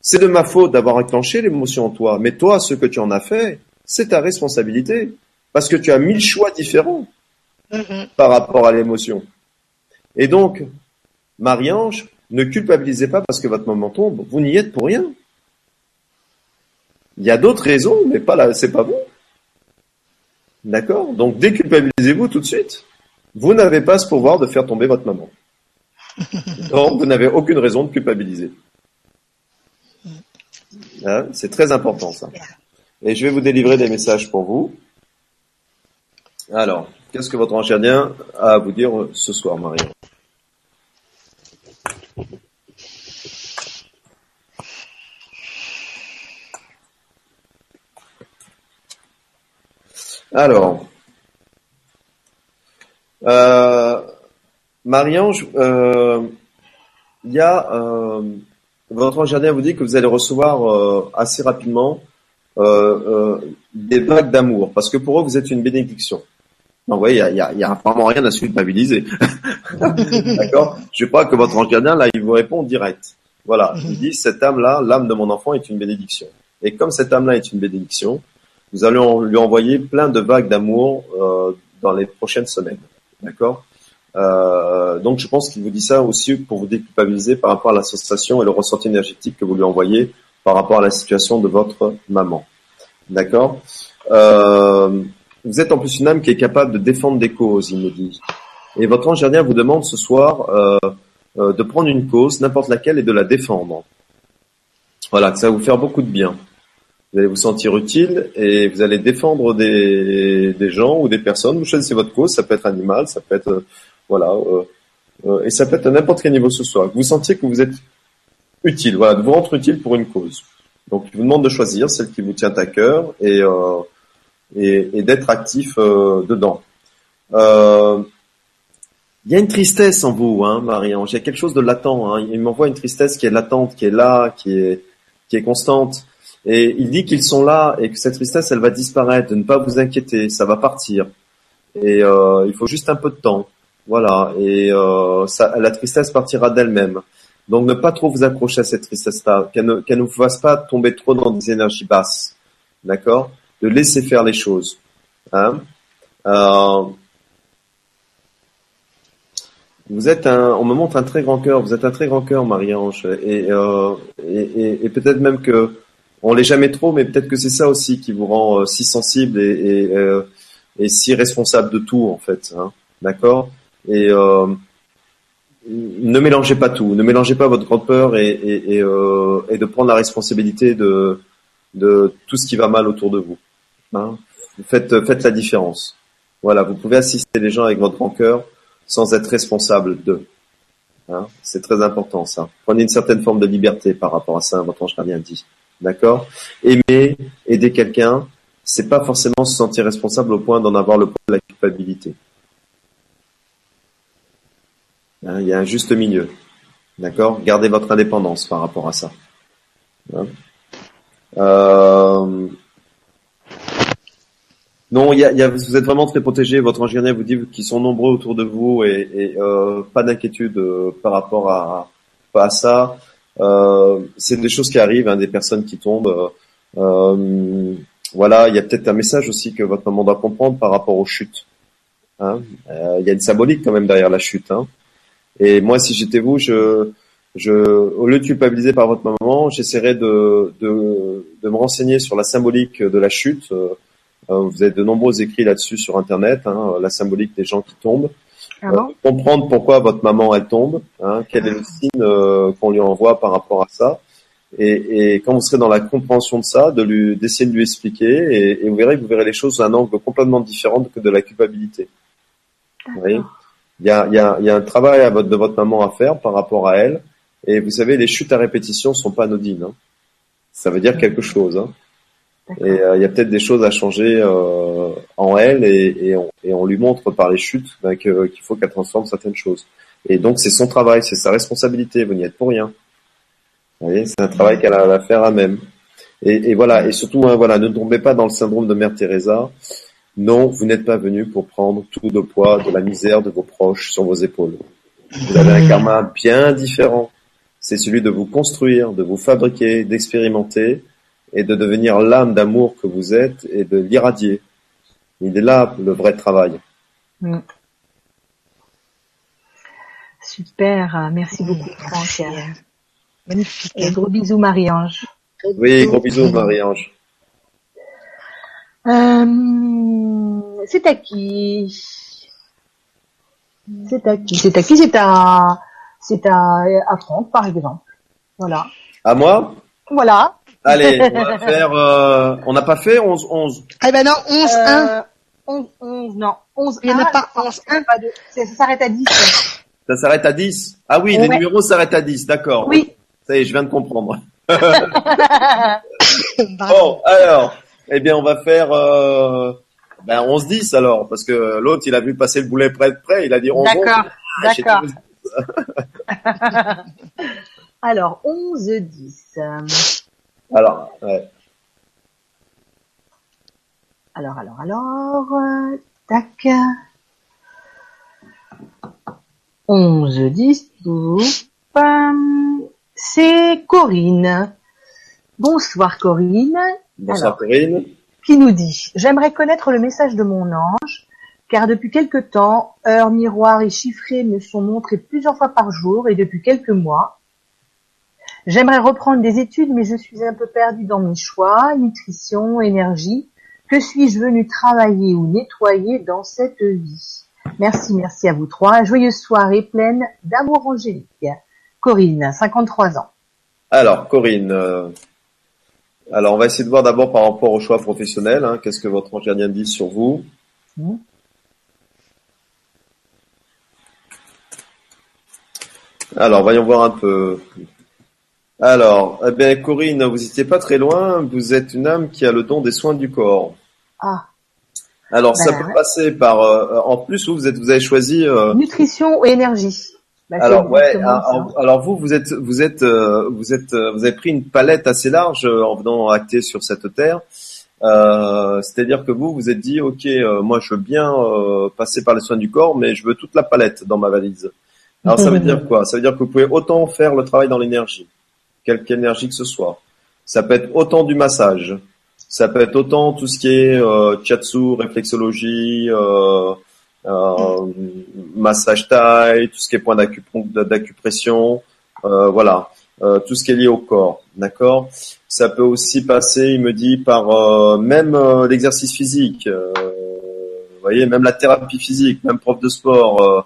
C'est de ma faute d'avoir enclenché l'émotion en toi. Mais toi, ce que tu en as fait, c'est ta responsabilité. Parce que tu as mille choix différents Mhm. par rapport à l'émotion. Et donc, Marie-Ange, ne culpabilisez pas parce que votre maman tombe. Vous n'y êtes pour rien. Il y a d'autres raisons, mais pas là, c'est pas vous. D'accord? Donc, déculpabilisez-vous tout de suite. Vous n'avez pas ce pouvoir de faire tomber votre maman. *laughs* Donc, vous n'avez aucune raison de culpabiliser. Hein, c'est très important, ça. Et je vais vous délivrer des messages pour vous. Alors, qu'est-ce que votre ange gardien a à vous dire ce soir, Marie Alors, euh, Marie-Ange, euh, il y a euh, votre ange gardien vous dit que vous allez recevoir euh, assez rapidement euh, des vagues d'amour, parce que pour eux vous êtes une bénédiction. Donc, vous voyez, il y a, y a vraiment rien à se culpabiliser. *laughs* D'accord? Je crois que votre ange gardien, là, il vous répond direct. Voilà, il dit cette âme-là, l'âme de mon enfant est une bénédiction. Et comme cette âme-là est une bénédiction, nous allons lui envoyer plein de vagues d'amour euh, dans les prochaines semaines. D'accord? Euh, Donc je pense qu'il vous dit ça aussi pour vous déculpabiliser par rapport à l'association et le ressenti énergétique que vous lui envoyez par rapport à la situation de votre maman. D'accord? Euh, Vous êtes en plus une âme qui est capable de défendre des causes, il me dit. Et votre ange gardien vous demande ce soir euh, euh, de prendre une cause, n'importe laquelle, et de la défendre. Voilà, que ça va vous faire beaucoup de bien. Vous allez vous sentir utile et vous allez défendre des, des gens ou des personnes. Vous choisissez votre cause, ça peut être animal, ça peut être euh, voilà, euh, euh, et ça peut être à n'importe quel niveau ce soir. Vous sentiez que vous êtes utile, voilà, de vous rendre utile pour une cause. Donc, il vous demande de choisir celle qui vous tient à cœur et et, et d'être actif dedans. Euh, il y a une tristesse en vous, hein, Marie-Ange. Il y a quelque chose de latent. Hein. Il m'envoie une tristesse qui est latente, qui est là, qui est, qui est constante. Et il dit qu'ils sont là et que cette tristesse, elle va disparaître. Ne pas vous inquiéter, ça va partir. Et euh, il faut juste un peu de temps. Voilà. Et euh, ça, la tristesse partira d'elle-même. Donc ne pas trop vous accrocher à cette tristesse-là, qu'elle ne, qu'elle ne vous fasse pas tomber trop dans des énergies basses. D'accord? De laisser faire les choses. Hein? Euh, vous êtes un, on me montre un très grand cœur. Vous êtes un très grand cœur, Marie-Ange, et, euh, et, et, peut-être même que on l'est jamais trop, mais peut-être que c'est ça aussi qui vous rend euh, si sensible euh, et, si responsable de tout en fait. Hein, D'accord? Et euh, ne mélangez pas tout. Ne mélangez pas votre grande peur et, de prendre la responsabilité de, tout ce qui va mal autour de vous. Hein faites, faites la différence. Voilà, vous pouvez assister les gens avec votre grand cœur sans être responsable d'eux. Hein c'est très important ça. Prenez une certaine forme de liberté par rapport à ça, votre ange gardien dit. D'accord? Aimer, aider quelqu'un, c'est pas forcément se sentir responsable au point d'en avoir le poids de la culpabilité. Hein, il y a un juste milieu. D'accord? Gardez votre indépendance par rapport à ça. Hein? Euh, non, y vous êtes vraiment très protégé. Votre ange vous dit qu'ils sont nombreux autour de vous et, euh, pas d'inquiétude euh, par rapport à ça. Euh, c'est des choses qui arrivent, hein, des personnes qui tombent. Euh, voilà, il y a peut-être un message aussi que votre maman doit comprendre par rapport aux chutes. Hein. Euh, il y a une symbolique quand même derrière la chute. Hein. Et moi, si j'étais vous, je, je, au lieu de culpabiliser par votre maman, j'essaierais de, de, de, me renseigner sur la symbolique de la chute. Euh, euh, vous avez de nombreux écrits là-dessus sur Internet, hein, la symbolique des gens qui tombent. Ah bon Euh, comprendre pourquoi votre maman elle tombe, hein, quel est le signe euh, qu'on lui envoie par rapport à ça. Et, et, quand vous serez dans la compréhension de ça, de lui d'essayer de lui expliquer, et, et, vous verrez que vous verrez les choses sous un angle complètement différent que de la culpabilité. Vous voyez? Il y a, il y, a, il y a un travail à votre, de votre maman à faire par rapport à elle. Et vous savez, les chutes à répétition sont pas anodines. Hein. Ça veut dire quelque chose. Hein. Et euh, il y a peut-être des choses à changer euh, en elle et, et, on, et, on, lui montre par les chutes ben, qu'il faut qu'elle transforme certaines choses. Et donc c'est son travail, c'est sa responsabilité, vous n'y êtes pour rien. C'est un travail qu'elle a à faire à même. Et, et voilà, et surtout, hein, voilà, ne tombez pas dans le syndrome de Mère Teresa. Non, vous n'êtes pas venu pour prendre tout le poids de la misère de vos proches sur vos épaules. Vous avez un karma bien différent. C'est celui de vous construire, de vous fabriquer, d'expérimenter et de devenir l'âme d'amour que vous êtes et de l'irradier. Il est là le vrai travail. Mm. Super, merci beaucoup Franck. Magnifique. Et gros bisous Marie-Ange. Oui, gros bisous Marie-Ange. Euh, c'est à qui? C'est à qui? C'est à qui? C'est à c'est à, à Franck par exemple. Voilà. À moi? Voilà. Allez, on va faire. Euh, on n'a pas fait 11 11. Ah ben non, 11 1. Euh, 11 11 non, 11 Il n'y en a pas 11 1. Pas de, ça s'arrête à 10. Ça s'arrête à 10 Ah oui, Ouais. les numéros s'arrêtent à 10, d'accord. Oui. Ça y est, je viens de comprendre. *laughs* Bon, alors, eh bien, on va faire euh, ben 11-10 alors, parce que l'autre, il a vu passer le boulet près de près, il a dit 11 D'accord, Ah, d'accord. *laughs* Alors 11 10. Euh, Alors, ouais. Alors alors alors euh, tac. 11 10 12 euh, c'est Corinne. Bonsoir Corinne. Bonsoir Alors, Corinne. Qui nous dit J'aimerais connaître le message de mon ange, car depuis quelque temps, heures, miroirs et chiffrés me sont montrés plusieurs fois par jour et depuis quelques mois. J'aimerais reprendre des études, mais je suis un peu perdue dans mes choix, nutrition, énergie. Que suis-je venu travailler ou nettoyer dans cette vie? Merci, merci à vous trois. Joyeuse soirée pleine d'amour angélique. Corinne, 53 ans. Alors Corinne, euh, alors on va essayer de voir d'abord par rapport au choix professionnel. hein, Qu'est-ce que votre ange gardien dit sur vous? Mhm. Alors voyons voir un peu. Alors, eh bien Corinne, vous n'étiez pas très loin. Vous êtes une âme qui a le don des soins du corps. Ah, Alors ça Ben peut ouais. passer par. euh, en plus, vous, vous êtes, vous avez choisi. euh, nutrition et énergie. Bah, c'est Alors ouais, ça. alors, alors vous vous êtes vous êtes euh, vous êtes euh, vous avez pris une palette assez large euh, en venant acter sur cette terre. Euh, C'est-à-dire que vous vous êtes dit ok euh, moi je veux bien euh, passer par les soins du corps mais je veux toute la palette dans ma valise. Alors ça veut dire quoi? Ça veut dire que vous pouvez autant faire le travail dans l'énergie, quelque énergie que ce soit. Ça peut être autant du massage, ça peut être autant tout ce qui est euh, chatsu, réflexologie, euh, euh, massage taille, tout ce qui est point d'acupression, euh, voilà, euh, tout ce qui est lié au corps, d'accord? Ça peut aussi passer, il me dit, par euh, même l'exercice physique, vous voyez, même la thérapie physique, même prof de sport,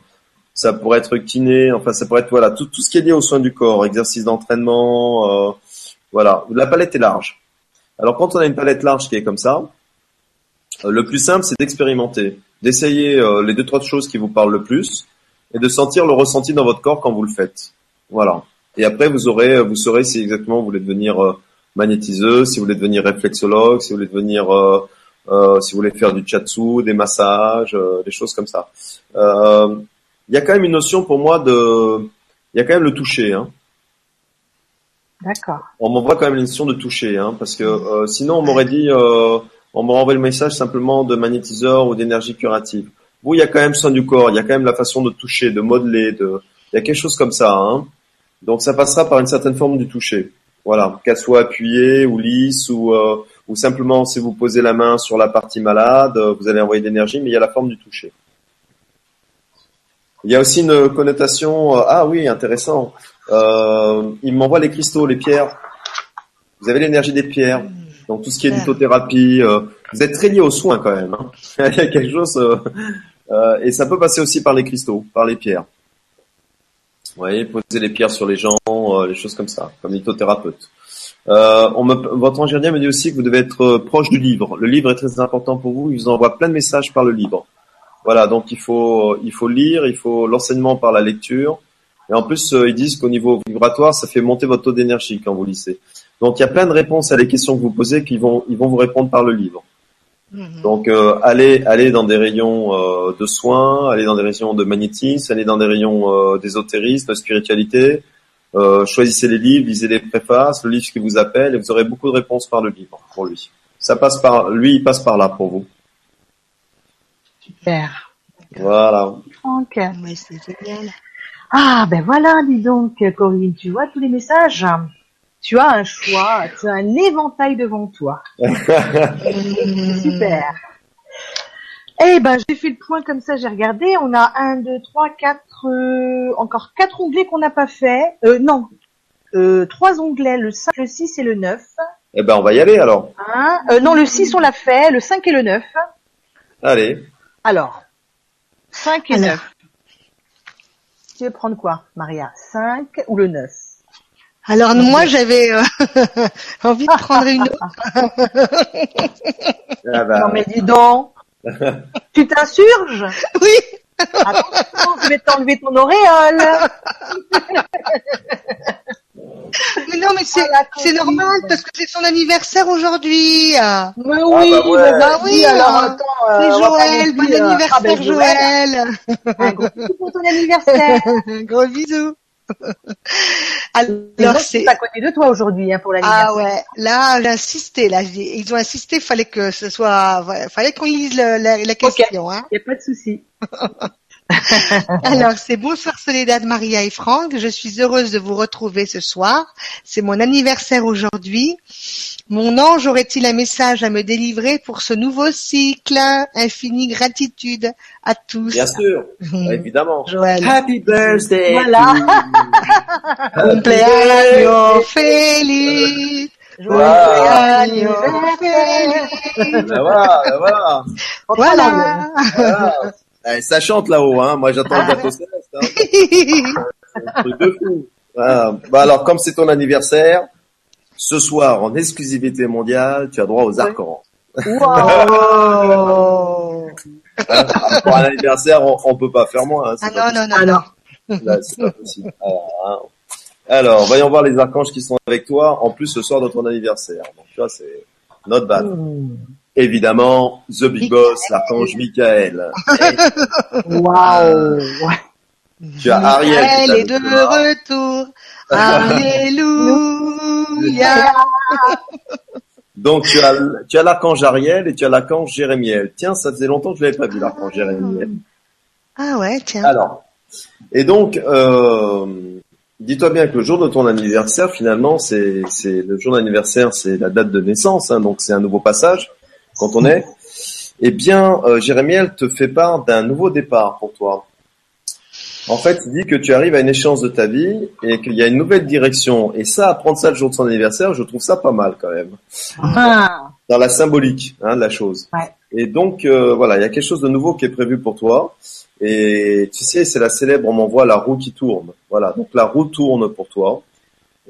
ça pourrait être kiné, enfin ça pourrait être voilà tout, tout ce qui est lié aux soins du corps, exercice d'entraînement, euh, voilà, la palette est large. Alors quand on a une palette large qui est comme ça, euh, le plus simple c'est d'expérimenter, d'essayer euh, les deux trois choses qui vous parlent le plus et de sentir le ressenti dans votre corps quand vous le faites. Voilà. Et après vous aurez, vous saurez si exactement vous voulez devenir euh, magnétiseuse, si vous voulez devenir réflexologue, si vous voulez devenir euh, euh, si vous voulez faire du chatsu, des massages, euh, des choses comme ça. Il y a quand même une notion pour moi de, il y a quand même le toucher. Hein. D'accord. On m'envoie quand même une notion de toucher, hein, parce que euh, sinon on m'aurait dit, euh, on m'aurait envoyé le message simplement de magnétiseur ou d'énergie curative. Vous, il y a quand même soin du corps, il y a quand même la façon de toucher, de modeler, de, il y a quelque chose comme ça. Hein. Donc ça passera par une certaine forme du toucher. Voilà, qu'elle soit appuyée ou lisse ou euh, ou simplement si vous posez la main sur la partie malade, euh, vous allez envoyer de l'énergie, mais il y a la forme du toucher. Il y a aussi une connotation. euh, ah oui, intéressant. Euh, il m'envoie les cristaux, les pierres. Vous avez l'énergie des pierres. Donc tout ce qui est lithothérapie. euh, vous êtes très lié aux soins quand même. hein. *laughs* il y a quelque chose. euh, et ça peut passer aussi par les cristaux, par les pierres. Vous voyez, poser les pierres sur les gens, les choses comme ça, comme lithothérapeute. On me, votre ange gardien me dit aussi que vous devez être proche du livre. Le livre est très important pour vous. Il vous envoie plein de messages par le livre. Voilà, donc il faut, il faut lire, il faut l'enseignement par la lecture. Et en plus, euh, ils disent qu'au niveau vibratoire, ça fait monter votre taux d'énergie quand vous lisez. Donc il y a plein de réponses à les questions que vous posez qui vont, ils vont vous répondre par le livre. Mhm. Donc euh, allez, allez dans des rayons euh, de soins, allez dans des rayons de magnétisme, allez dans des rayons euh, d'ésotérisme, de spiritualité. Euh, choisissez les livres, lisez les préfaces, le livre qui vous appelle, et vous aurez beaucoup de réponses par le livre pour lui. Ça passe par, lui, il passe par là pour vous. Super. Voilà. Ok. Ouais, c'est génial. Ah, ben voilà, dis donc, Corinne, tu vois tous les messages? Tu as un choix, tu as un éventail devant toi. *laughs* Super. Eh ben, j'ai fait le point comme ça, j'ai regardé. On a un, deux, trois, quatre, euh, encore quatre onglets qu'on n'a pas fait. Euh, non, euh, trois onglets, le 5, le 6 et le 9. Eh ben, on va y aller alors. Hein? Euh, non, le 6 on l'a fait, le 5 et le 9. Allez. Alors, 5 et Alors. 9. Tu veux prendre quoi, Maria? 5 ou le 9 Alors moi j'avais euh, *laughs* envie de prendre une autre. *laughs* Ah bah, Non mais dis donc *laughs* Tu t'insurges? Oui. Attention, je vais t'enlever ton auréole Mais non mais c'est Ah, c'est normal parce que c'est son anniversaire aujourd'hui. Ah Mais oui, bah ouais. mais Bah oui, alors attends, euh, C'est Joël, bon euh, anniversaire ah, ben, Joël. *laughs* Un gros bisou pour ton anniversaire *laughs* Gros bisous. *laughs* Les Alors c'est sont à côté de toi aujourd'hui hein, pour l'anniversaire. ah ouais, là j'ai insisté là, ils ont insisté, fallait que ce soit, fallait qu'on lise le- la, la question hein. Y a pas de souci. *laughs* Alors, c'est bonsoir Soledad, Maria et Franck. Je suis heureuse de vous retrouver ce soir. C'est mon anniversaire aujourd'hui. Mon ange aurait-il un message à me délivrer pour ce nouveau cycle? Infinie gratitude à tous. Bien sûr, *laughs* évidemment. Joël. Happy birthday. Voilà. Cumpleaños feliz. Cumpleaños feliz. Ben voilà, voilà. Voilà. Voilà. Eh, ça chante là-haut, hein. Moi, j'attends le gâteau céleste. Hein. *laughs* C'est un truc de fou. Voilà. Bah alors, comme c'est ton anniversaire, ce soir, en exclusivité mondiale, tu as droit aux arcs-en. Oh. Hein, Pour un anniversaire, on, on peut pas faire moins. Hein, Ah pas non, non, non, non. non. Là, c'est pas possible. Alors, hein. Alors, voyons voir les archanges qui sont avec toi, en plus ce soir de ton anniversaire. Donc, tu vois, c'est notre bad. Évidemment, The Big Boss, l'archange Michael. *laughs* Waouh. Tu as Ariel. qui Elle est de retour. Alléluia. *laughs* Donc, tu as, tu as l'archange Ariel et tu as l'archange Jérémiel. Tiens, ça faisait longtemps que je l'avais pas vu, l'archange Jérémiel. Ah ouais, tiens. Alors, et donc, euh, dis-toi bien que le jour de ton anniversaire, finalement, c'est, c'est le jour d'anniversaire, c'est la date de naissance, hein, donc c'est un nouveau passage quand on est. Eh bien, euh, Jérémiel te fait part d'un nouveau départ pour toi. En fait, il dit que tu arrives à une échéance de ta vie et qu'il y a une nouvelle direction. Et ça, apprendre ça le jour de son anniversaire, je trouve ça pas mal quand même Ah. dans la symbolique hein, de la chose. Ouais. Et donc euh, voilà, il y a quelque chose de nouveau qui est prévu pour toi. Et tu sais, c'est la célèbre, on m'envoie la roue qui tourne. Voilà, donc la roue tourne pour toi.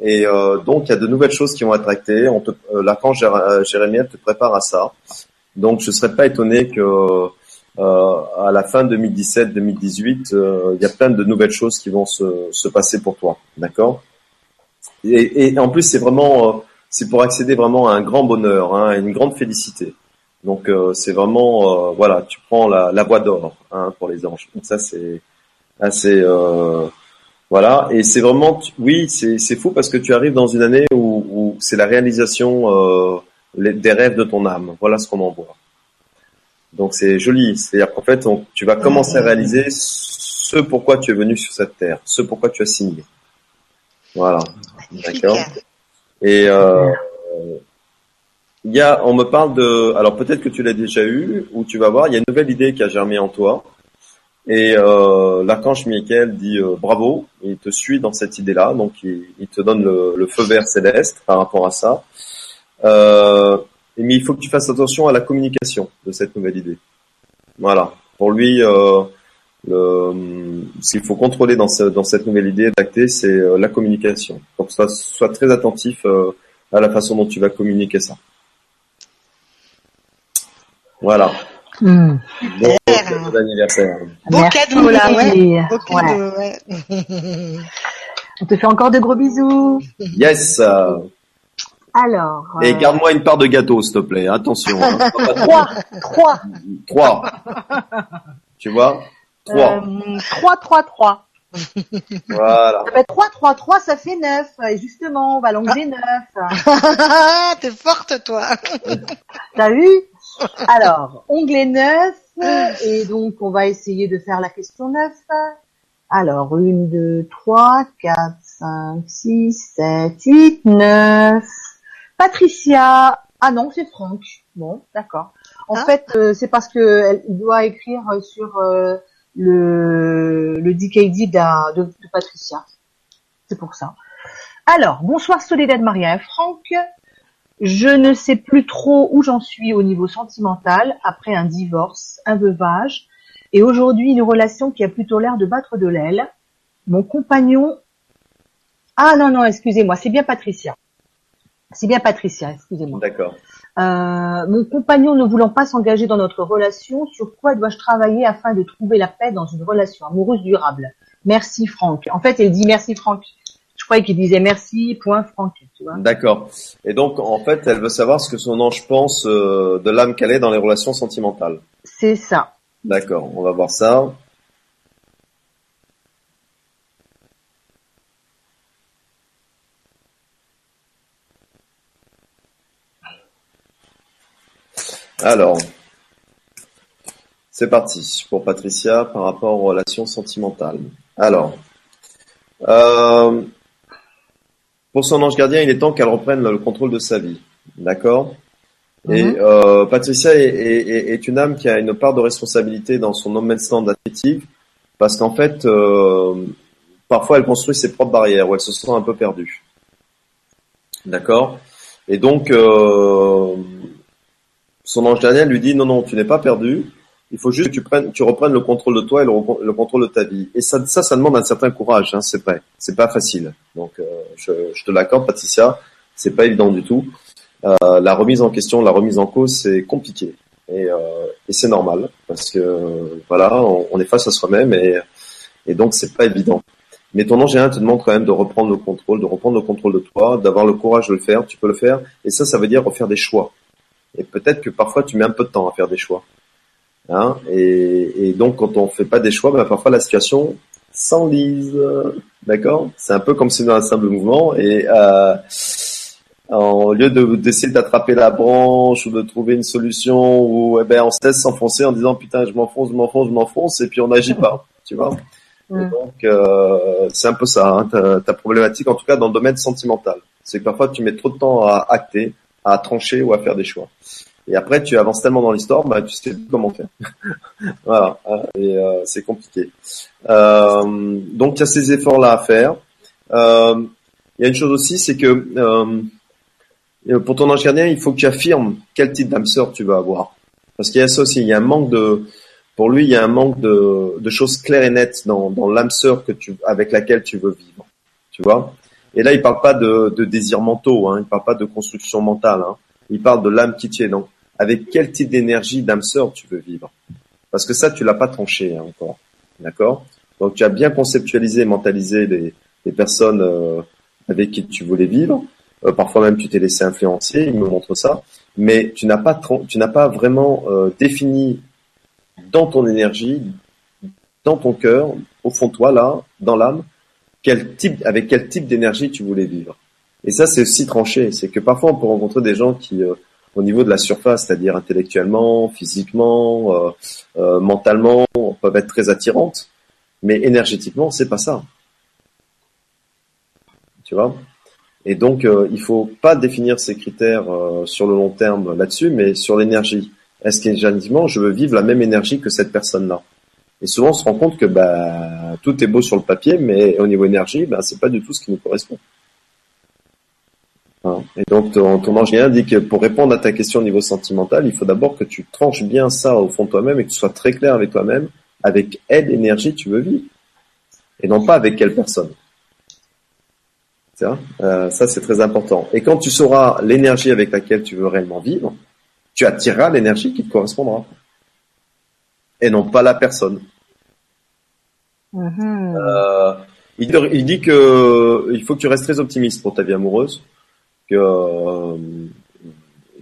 Et euh, donc il y a de nouvelles choses qui vont être actées. On euh, l'archange euh, Jérémie te prépare à ça. Donc je serais pas étonné que euh, à la fin 2017-2018, euh, il y a plein de nouvelles choses qui vont se, se passer pour toi. D'accord? Et, et en plus, c'est vraiment, euh, c'est pour accéder vraiment à un grand bonheur, hein, à une grande félicité. Donc c'est vraiment, voilà, tu prends la, la voie d'or hein, pour les anges. Donc ça c'est assez, voilà. Et c'est vraiment, oui, c'est fou parce que tu arrives dans une année où, où c'est la réalisation euh, des rêves de ton âme. Voilà ce qu'on en voit. Donc c'est joli. C'est-à-dire qu'en fait, tu vas commencer à réaliser ce pourquoi tu es venu sur cette terre, ce pourquoi tu as signé. Voilà. D'accord. Et euh, il y a, on me parle de, alors peut-être que tu l'as déjà eu ou tu vas voir, il y a une nouvelle idée qui a germé en toi. Et euh, l'archange Michael dit euh, bravo, il te suit dans cette idée-là, donc il, te donne le, feu vert céleste par rapport à ça. Euh, mais il faut que tu fasses attention à la communication de cette nouvelle idée. Voilà. Pour lui, euh, le- ce qu'il faut contrôler dans cette nouvelle idée d'acter, c'est euh, la communication. Donc sois, sois très attentif euh, à la façon dont tu vas communiquer ça. Voilà. Hmm. Bon, d'anniversaire. Beau Merci. cadeau là, ouais. Beau Ouais. cadeau, ouais. On te fait encore de gros bisous. Yes. Alors. Et euh, garde-moi une part de gâteau, s'il te plaît. Attention. hein. Trois. Trois. Trois. Tu vois? Trois. Euh, trois, trois, trois. Voilà. Ah ben, trois, trois, trois, ça fait neuf. Et justement, on va l'enlever neuf. *laughs* T'es forte, toi. T'as vu? Alors, onglet 9, et donc on va essayer de faire la question 9. Alors, 1, 2, 3, 4, 5, 6, 7, 8, 9. Patricia. Ah non, c'est Franck. Bon, d'accord. En Ah. fait, euh, c'est parce que elle- doit écrire sur euh, le, le DKD de, de Patricia. C'est pour ça. Alors, bonsoir Soledad Maria et Franck. Je ne sais plus trop où j'en suis au niveau sentimental après un divorce, un veuvage, et aujourd'hui une relation qui a plutôt l'air de battre de l'aile. Mon compagnon... Ah non, non, excusez-moi, c'est bien Patricia. C'est bien Patricia, excusez-moi. D'accord. Euh, mon compagnon ne voulant pas s'engager dans notre relation, sur quoi dois-je travailler afin de trouver la paix dans une relation amoureuse durable? Merci Franck. En fait, elle dit merci Franck. Je croyais qu'il disait merci, point Franck, tu vois. D'accord. Et donc, en fait, elle veut savoir ce que son ange pense euh, de l'âme qu'elle est dans les relations sentimentales. C'est ça. D'accord. On va voir ça. Alors, C'est parti pour Patricia par rapport aux relations sentimentales. Alors, euh, pour son ange gardien, il est temps qu'elle reprenne le contrôle de sa vie. D'accord? Et Mhm. euh, Patricia est, est- est une âme qui a une part de responsabilité dans son no affective parce qu'en fait, euh, parfois elle construit ses propres barrières où elle se sent un peu perdue. D'accord? Et donc, euh, son ange gardien lui dit non, non, tu n'es pas perdu. Il faut juste que tu prennes, tu reprennes le contrôle de toi et le, contrôle de ta vie. Et ça, ça, demande un certain courage, hein, c'est vrai. C'est pas facile. Donc, euh, je, te l'accorde, Patricia. C'est pas évident du tout. Euh, la remise en question, la remise en cause, c'est compliqué. Et, euh, c'est normal parce que voilà, on, est face à soi-même et, donc c'est pas évident. Mais ton ange te demande quand même de reprendre le contrôle, de reprendre le contrôle de toi, d'avoir le courage de le faire. Tu peux le faire. Et ça, ça veut dire refaire des choix. Et peut-être que parfois tu mets un peu de temps à faire des choix. Hein et, et donc quand on fait pas des choix, ben, parfois la situation s'enlise. D'accord? C'est un peu comme si dans un simple mouvement. Et euh, au lieu de d'essayer d'attraper la branche ou de trouver une solution, ou eh ben on se laisse s'enfoncer en disant putain je m'enfonce, je m'enfonce, je m'enfonce, et puis on n'agit pas. Tu vois? Et donc euh, c'est un peu ça, hein, ta, ta problématique en tout cas dans le domaine sentimental. C'est que parfois tu mets trop de temps à acter, à trancher ou à faire des choix. Et après tu avances tellement dans l'histoire, bah tu sais comment faire. *laughs* voilà, hein, et euh, c'est compliqué. Euh, donc il y a ces efforts là à faire. Euh, Il y a une chose aussi, c'est que euh, euh, pour ton ange gardien, il faut que tu affirmes quel type d'âme sœur tu veux avoir. Parce qu'il y a ça aussi, il y a un manque de, pour lui, il y a un manque de, de choses claires et nettes dans, dans l'âme sœur que tu, avec laquelle tu veux vivre. Tu vois? Et là, il parle pas de, de désirs mentaux, hein, il parle pas de construction mentale. Hein, il parle de l'âme qui tient. Donc, avec quel type d'énergie d'âme sœur tu veux vivre? Parce que ça, tu l'as pas tranché hein, encore. D'accord? Donc, tu as bien conceptualisé, mentalisé les, les personnes euh, avec qui tu voulais vivre. Euh, parfois même tu t'es laissé influencer, il me montre ça, mais tu n'as pas tu n'as pas vraiment euh, défini dans ton énergie, dans ton cœur, au fond de toi là, dans l'âme, quel type avec quel type d'énergie tu voulais vivre. Et ça c'est aussi tranché, c'est que parfois on peut rencontrer des gens qui euh, au niveau de la surface, c'est-à-dire intellectuellement, physiquement, euh, euh, mentalement, peuvent être très attirantes, mais énergétiquement, c'est pas ça. Tu vois? Et donc, euh, il faut pas définir ces critères euh, sur le long terme là-dessus, mais sur l'énergie. Est-ce qu'énergétiquement, je veux vivre la même énergie que cette personne-là? Et souvent, on se rend compte que bah, tout est beau sur le papier, mais au niveau énergie, bah, c'est pas du tout ce qui nous correspond. Hein. Et donc, ton, ton ange dit que pour répondre à ta question au niveau sentimental, il faut d'abord que tu tranches bien ça au fond de toi-même et que tu sois très clair avec toi-même, avec quelle énergie tu veux vivre, et non pas avec quelle personne. Ça, euh, ça c'est très important. Et quand tu sauras l'énergie avec laquelle tu veux réellement vivre, tu attireras l'énergie qui te correspondra. Et non pas la personne. Mhm. Euh, il, dit- il dit que il faut que tu restes très optimiste pour ta vie amoureuse, que euh,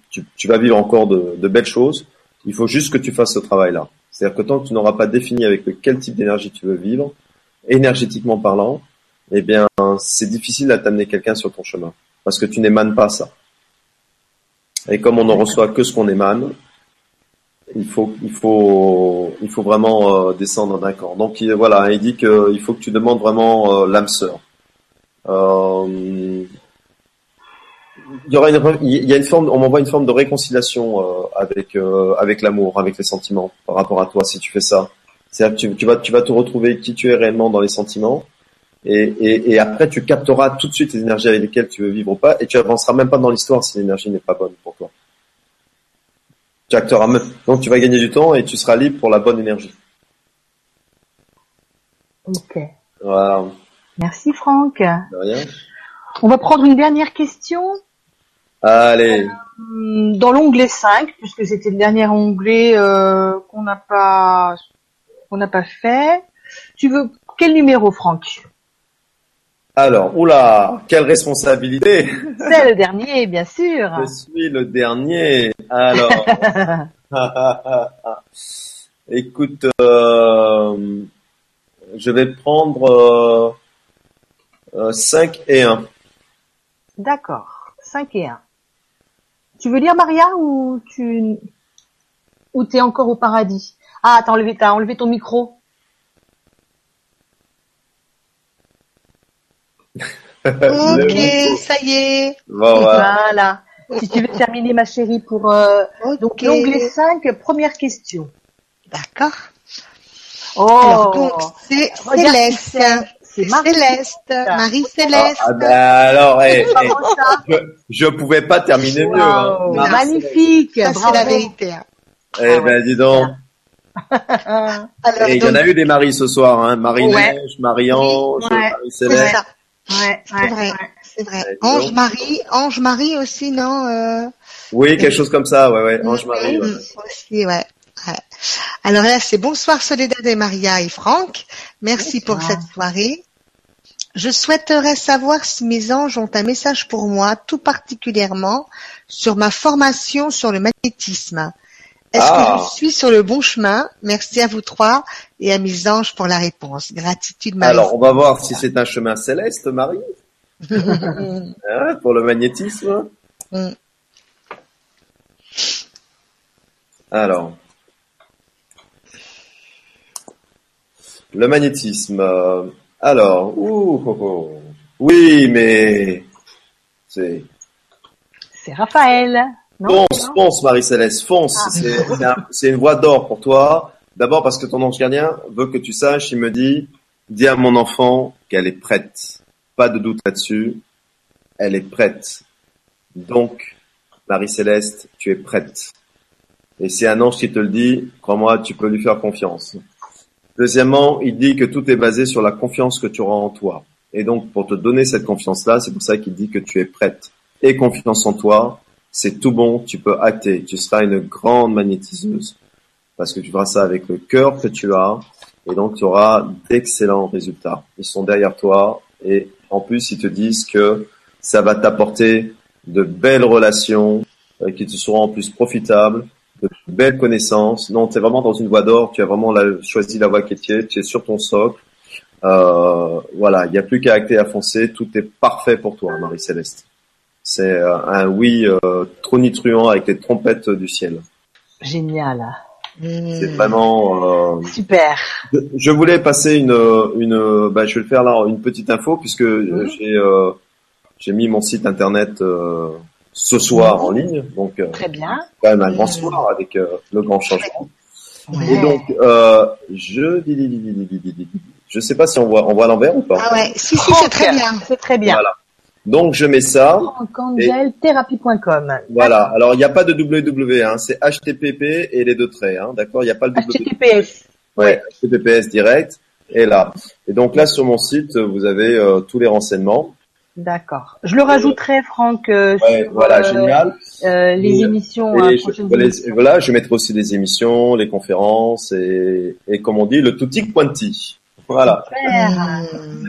tu, tu vas vivre encore de, de belles choses. Il faut juste que tu fasses ce travail-là. C'est-à-dire que tant que tu n'auras pas défini avec quel type d'énergie tu veux vivre, énergétiquement parlant, eh bien, c'est difficile à t'amener quelqu'un sur ton chemin. Parce que tu n'émanes pas ça. Et comme on ne reçoit que ce qu'on émane, il faut, il faut, il faut vraiment euh, descendre d'un camp. Donc il, voilà, il dit qu'il faut que tu demandes vraiment euh, l'âme sœur. Euh, il y aura une, re- il y a une forme, on m'envoie une forme de réconciliation euh, avec euh, avec l'amour, avec les sentiments par rapport à toi si tu fais ça. Que tu, tu vas tu vas te retrouver qui tu es réellement dans les sentiments et, et, et après tu capteras tout de suite les énergies avec lesquelles tu veux vivre ou pas et tu avanceras même pas dans l'histoire si l'énergie n'est pas bonne pour toi. Tu acteras même, donc tu vas gagner du temps et tu seras libre pour la bonne énergie. Ok. Voilà, Merci Franck. de rien. On va prendre une dernière question Allez, hum, dans l'onglet 5, puisque c'était le dernier onglet euh, qu'on n'a pas qu'on n'a pas fait. Tu veux quel numéro Franck? Alors, oula, quelle responsabilité *laughs* C'est le dernier, bien sûr. Je suis le dernier. Alors, *laughs* écoute, euh, je vais prendre euh, 5 et 1. D'accord. 5 et 1. Tu veux lire Maria ou tu ou t'es encore au paradis? Ah, t'as enlevé, t'as enlevé ton micro. *laughs* Ok, ça y est. Bon, voilà. Voilà. Si tu veux terminer, ma chérie, pour euh, donc l'onglet 5, première question. D'accord. Oh, Alors donc c'est Céleste. C'est. Céleste, Marie-Céleste. Ah, ben alors, eh, eh, je, je pouvais pas terminer mieux. hein. Wow, magnifique. Ça, c'est la vérité. hein. Eh ben, dis donc. Ah, *laughs* Alors, Et il y en a eu des maris ce soir, hein. Marie-Neige, Marie-Ange, Ouais. Marie-Céleste. ouais, c'est vrai, ouais. c'est vrai. Ange-Marie, Ange-Marie aussi, non euh... Oui, quelque chose comme ça, ouais, ouais. Ange-Marie, ouais. Aussi, ouais. Alors là, c'est bonsoir Soledad et Maria et Franck. Merci pour cette soirée. Je souhaiterais savoir si mes anges ont un message pour moi, tout particulièrement sur ma formation sur le magnétisme. Est-ce Ah. que je suis sur le bon chemin? Merci à vous trois et à mes anges pour la réponse. Gratitude, Marie. Alors, on va voir si c'est un chemin céleste, Marie, *laughs* hein, pour le magnétisme. Mm. Alors, le magnétisme. euh, Alors, ouh, oh, oh. oui, mais c'est C'est Raphaël. Non, fonce, fonce, Marie-Céleste, fonce. Ah. C'est c'est un- c'est une voie d'or pour toi. D'abord parce que ton ange gardien veut que tu saches. Il me dit, dis à mon enfant qu'elle est prête. Pas de doute là-dessus. Elle est prête. Donc, Marie-Céleste, tu es prête. Et c'est un ange qui te le dit. Crois-moi, tu peux lui faire confiance. Deuxièmement, il dit que tout est basé sur la confiance que tu auras en toi. Et donc, pour te donner cette confiance-là, c'est pour ça qu'il dit que tu es prête. Et confiance en toi, c'est tout bon, tu peux hâter. Tu seras une grande magnétiseuse. Parce que tu feras ça avec le cœur que tu as. Et donc, tu auras d'excellents résultats. Ils sont derrière toi. Et en plus, ils te disent que ça va t'apporter de belles relations euh, qui te seront en plus profitables, de belles connaissances. Non, tu es vraiment dans une voie d'or. Tu as vraiment la- choisi la voie qui est. Tu es sur ton socle. Euh, voilà, il n'y a plus qu'à acter à foncer. Tout est parfait pour toi, Marie-Céleste. C'est euh, un oui euh, tronitruant avec les trompettes du ciel. Génial. Mm. C'est vraiment. euh, Super. je- voulais passer une, une, bah, je vais le faire là, une petite info puisque Mhm. j'ai, euh, j'ai mis mon site internet euh, ce soir en ligne, donc euh, Très bien. quand même un grand Mhm. soir avec euh, le grand changement. Ouais. Et donc, euh, je je sais pas si on voit, on voit l'envers ou pas. Ah ouais, si, si, c'est très bien. C'est très bien. Voilà. Donc je mets ça. Angeltherapy.com. Voilà. Alors il n'y a pas de www, hein, c'est HTTP et les deux traits, hein, d'accord? Il n'y a pas le www. HTTPS. Ouais, HTTPS direct. Et là. Et donc là sur mon site, vous avez euh, tous les renseignements. D'accord. Je le rajouterai, Franck, euh, Ouais, sur voilà, euh, génial. euh, les Et- émissions, Et euh, je, voilà, émissions. et voilà, je mettrai aussi des émissions, les conférences et, et comme on dit, le tutti quanti. Voilà. Super. Mm.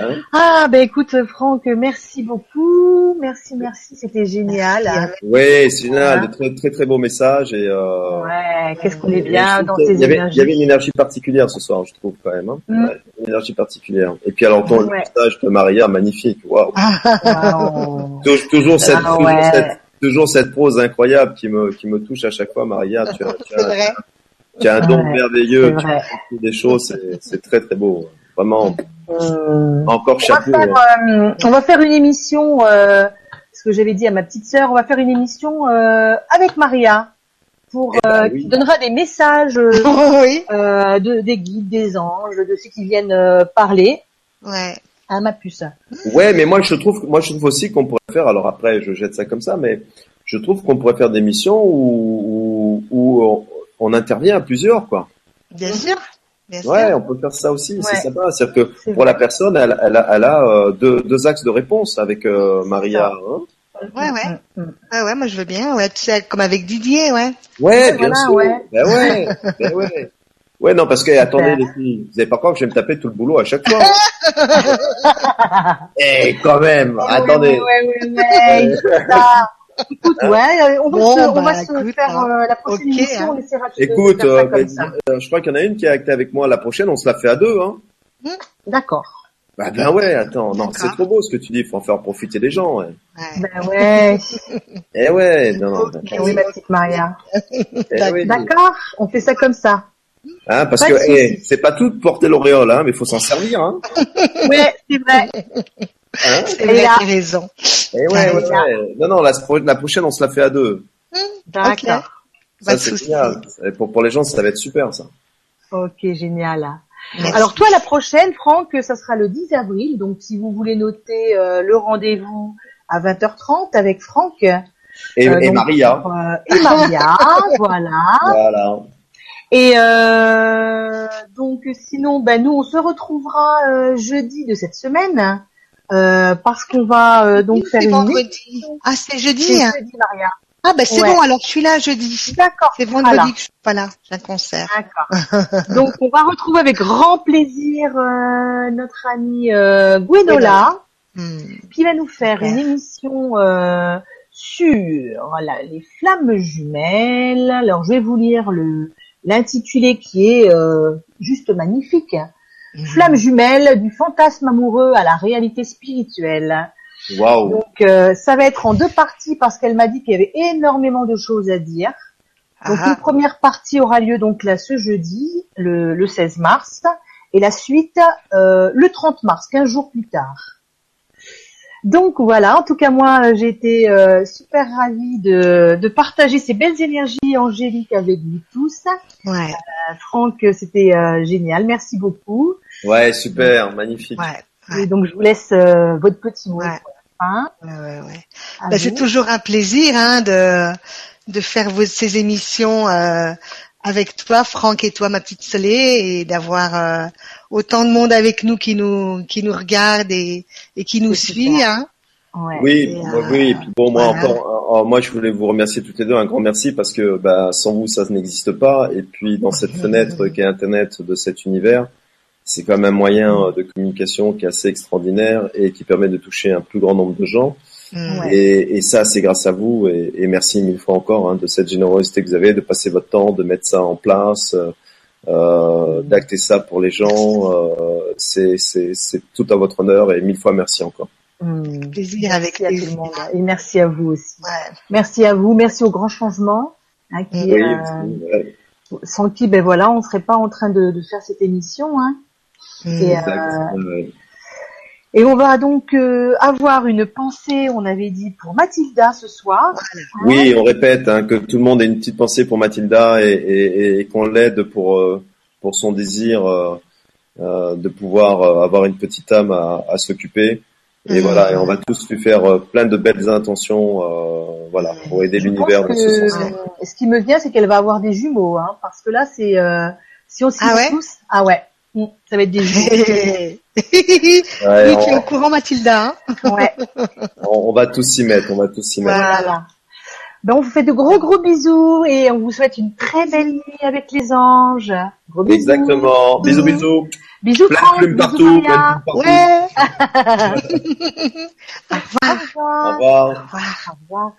Hein? Ah, ben écoute, Franck, merci beaucoup. Merci, merci. C'était génial. Oui, c'est génial, Voilà. de très très très beaux messages et. Euh, Ouais, qu'est-ce qu'on est bien dans avait, énergies. il y avait une énergie particulière ce soir, je trouve quand même. Hein. Mm. Ouais, une énergie particulière. Et puis alors ton Ouais. message de Maria, magnifique. Waouh. Wow. *laughs* Tou- Toujours cette, Ah toujours ouais. cette, toujours cette prose incroyable qui me, qui me touche à chaque fois, Maria. Tu as, *laughs* tu as, tu as un don Ouais, merveilleux, fais des choses, c'est, très très beau. Vraiment, Hum. encore On va, chapeau. faire, hein. euh, on va faire une émission, euh, ce que j'avais dit à ma petite sœur, on va faire une émission euh, avec Maria pour Eh ben euh, oui. qui donnera des messages euh, *laughs* oui. euh, de, des guides, des anges, de ceux qui viennent euh, parler Ouais. à ma puce. Ouais, mais moi je trouve, moi je trouve aussi qu'on pourrait faire. Alors après, je jette ça comme ça, mais je trouve qu'on pourrait faire des missions où, où, où on, on intervient à plusieurs, quoi. Bien sûr. Bien sûr. Ouais, on peut faire ça aussi. C'est sympa. C'est-à-dire que pour la personne, elle, elle a, elle a euh, deux, deux axes de réponse avec euh, Maria. Hein Ouais, ouais. Hum. Ouais, ouais, moi je veux bien. Ouais, tu sais, comme avec Didier, ouais. ouais, bien Voilà, sûr. ouais. Ben ouais, *laughs* ben ouais. Ouais, non, parce que attendez les filles, vous avez pas croire que je vais me taper tout le boulot à chaque fois. *laughs* Eh, quand même, attendez. Ouais, ouais, ouais, ouais, écoute. Écoute, ouais, euh, on va Bon, se, on bah, va se écoute, faire hein. euh, la prochaine Ok, émission, hein. on essaiera de, Écoute, faire ça euh, comme ben, ça. je crois qu'il y en a une qui est actée avec moi la prochaine. On se la fait à deux, hein. D'accord. Bah ben ouais, attends, non, c'est D'accord. trop beau ce que tu dis. Faut en faire profiter les gens. Ouais. Ouais. Ben ouais. *laughs* Eh ouais, non, non. Eh oui, ma petite Maria. eh oui. D'accord, on fait ça comme ça. Hein, parce Pas que eh, c'est pas tout de porter l'auréole, hein, mais il faut s'en servir. Hein. Ouais, c'est vrai. *laughs* Hein C'est Et vrai, là- t'as raison. Eh ouais, ouais, là. ouais. Non, non, la, la prochaine, on se la fait à deux. D'accord. Pas Ça, de c'est génial. Et Pour, pour les gens, ça va être super, ça. Ok, génial. Merci. Alors toi, la prochaine, Franck, ça sera le 10 avril. Donc si vous voulez noter euh, le rendez-vous à 20h30 avec Franck Et, Euh, et donc, Maria. pour, euh, et Maria, *laughs* voilà. Voilà. Et euh, donc sinon, ben nous on se retrouvera euh, jeudi de cette semaine euh, parce qu'on va euh, donc faire c'est une vendredi. Ah, c'est jeudi. C'est hein. jeudi, Maria. Ah, ben c'est Ouais. bon, alors je suis là jeudi. D'accord. C'est vendredi Voilà. que je suis pas là. J'ai un concert. D'accord. *laughs* Donc on va retrouver avec grand plaisir euh, notre ami euh, Gwenola Hmm. qui va nous faire une émission euh, sur voilà, les flammes jumelles. Alors je vais vous lire le l'intitulé qui est euh, juste magnifique. Flammes jumelles du fantasme amoureux à la réalité spirituelle. Waouh. Donc euh, ça va être en deux parties parce qu'elle m'a dit qu'il y avait énormément de choses à dire. Donc Ah, une première partie aura lieu donc là ce jeudi, le, le 16 mars, et la suite euh, le 30 mars, 15 jours plus tard. Donc voilà, en tout cas moi euh, j'ai été euh, super ravie de, de partager ces belles énergies angéliques avec vous tous. ouais, Euh, Franck, c'était euh, génial, merci beaucoup. Ouais, super, magnifique. ouais, Ouais. Et donc je vous laisse euh, votre petit mot Ouais. pour la fin. ouais, ouais, ouais. À Ben, c'est toujours un plaisir hein, de de faire vos, ces émissions euh, avec toi, Franck et toi, ma petite Solé, et d'avoir euh, autant de monde avec nous qui nous qui nous regarde et, et qui nous suit. Hein. Ouais. Oui, Et, bah euh, oui, et puis bon, moi voilà. encore, euh, euh, moi je voulais vous remercier toutes les deux, un grand merci parce que bah, sans vous ça n'existe pas. Et puis dans cette fenêtre qu'est Internet de cet univers, c'est quand même un moyen euh, de communication qui est assez extraordinaire et qui permet de toucher un plus grand nombre de gens. Ouais. Et, et ça, c'est grâce à vous et, et merci mille fois encore hein, de cette générosité que vous avez, de passer votre temps, de mettre ça en place, euh, euh, d'acter ça pour les gens. Euh, c'est c'est c'est tout à votre honneur et mille fois merci encore. Hum. Plaisir avec Merci à tout le monde et merci à vous aussi. Ouais. Merci à vous, merci au grand changement. hein, qui, Oui, euh, ouais, sans qui, ben voilà, on serait pas en train de, de faire cette émission. Hein. Hmm. Et, exact. euh, Ouais. Et on va donc euh, avoir une pensée, on avait dit, pour Mathilda ce soir. Oui, on répète hein, que tout le monde ait une petite pensée pour Mathilda et, et, et qu'on l'aide pour euh, pour son désir euh, euh, de pouvoir euh, avoir une petite âme à, à s'occuper. Et Mhm. voilà, et on va tous lui faire euh, plein de belles intentions, euh, voilà, pour aider l'univers dans ce sens-là. euh, ce qui me vient, c'est qu'elle va avoir des jumeaux, hein, parce que là, c'est euh, si on s'y Ah ouais? tous, ah ouais, Hum, ça va être des jumeaux. *laughs* Ouais, oui, tu es au on, courant, Mathilda. Hein ouais, on- on va tous s'y mettre, on va tous s'y mettre. voilà. Ben, on vous fait de gros gros bisous et on vous souhaite une très belle nuit avec les anges. Gros bisous. Exactement. Bisous, bisous. Bisous Plein de Franck, plumes bisous partout, plein partout. Ouais. *laughs* Au Au revoir. Au revoir. Au revoir. Au revoir.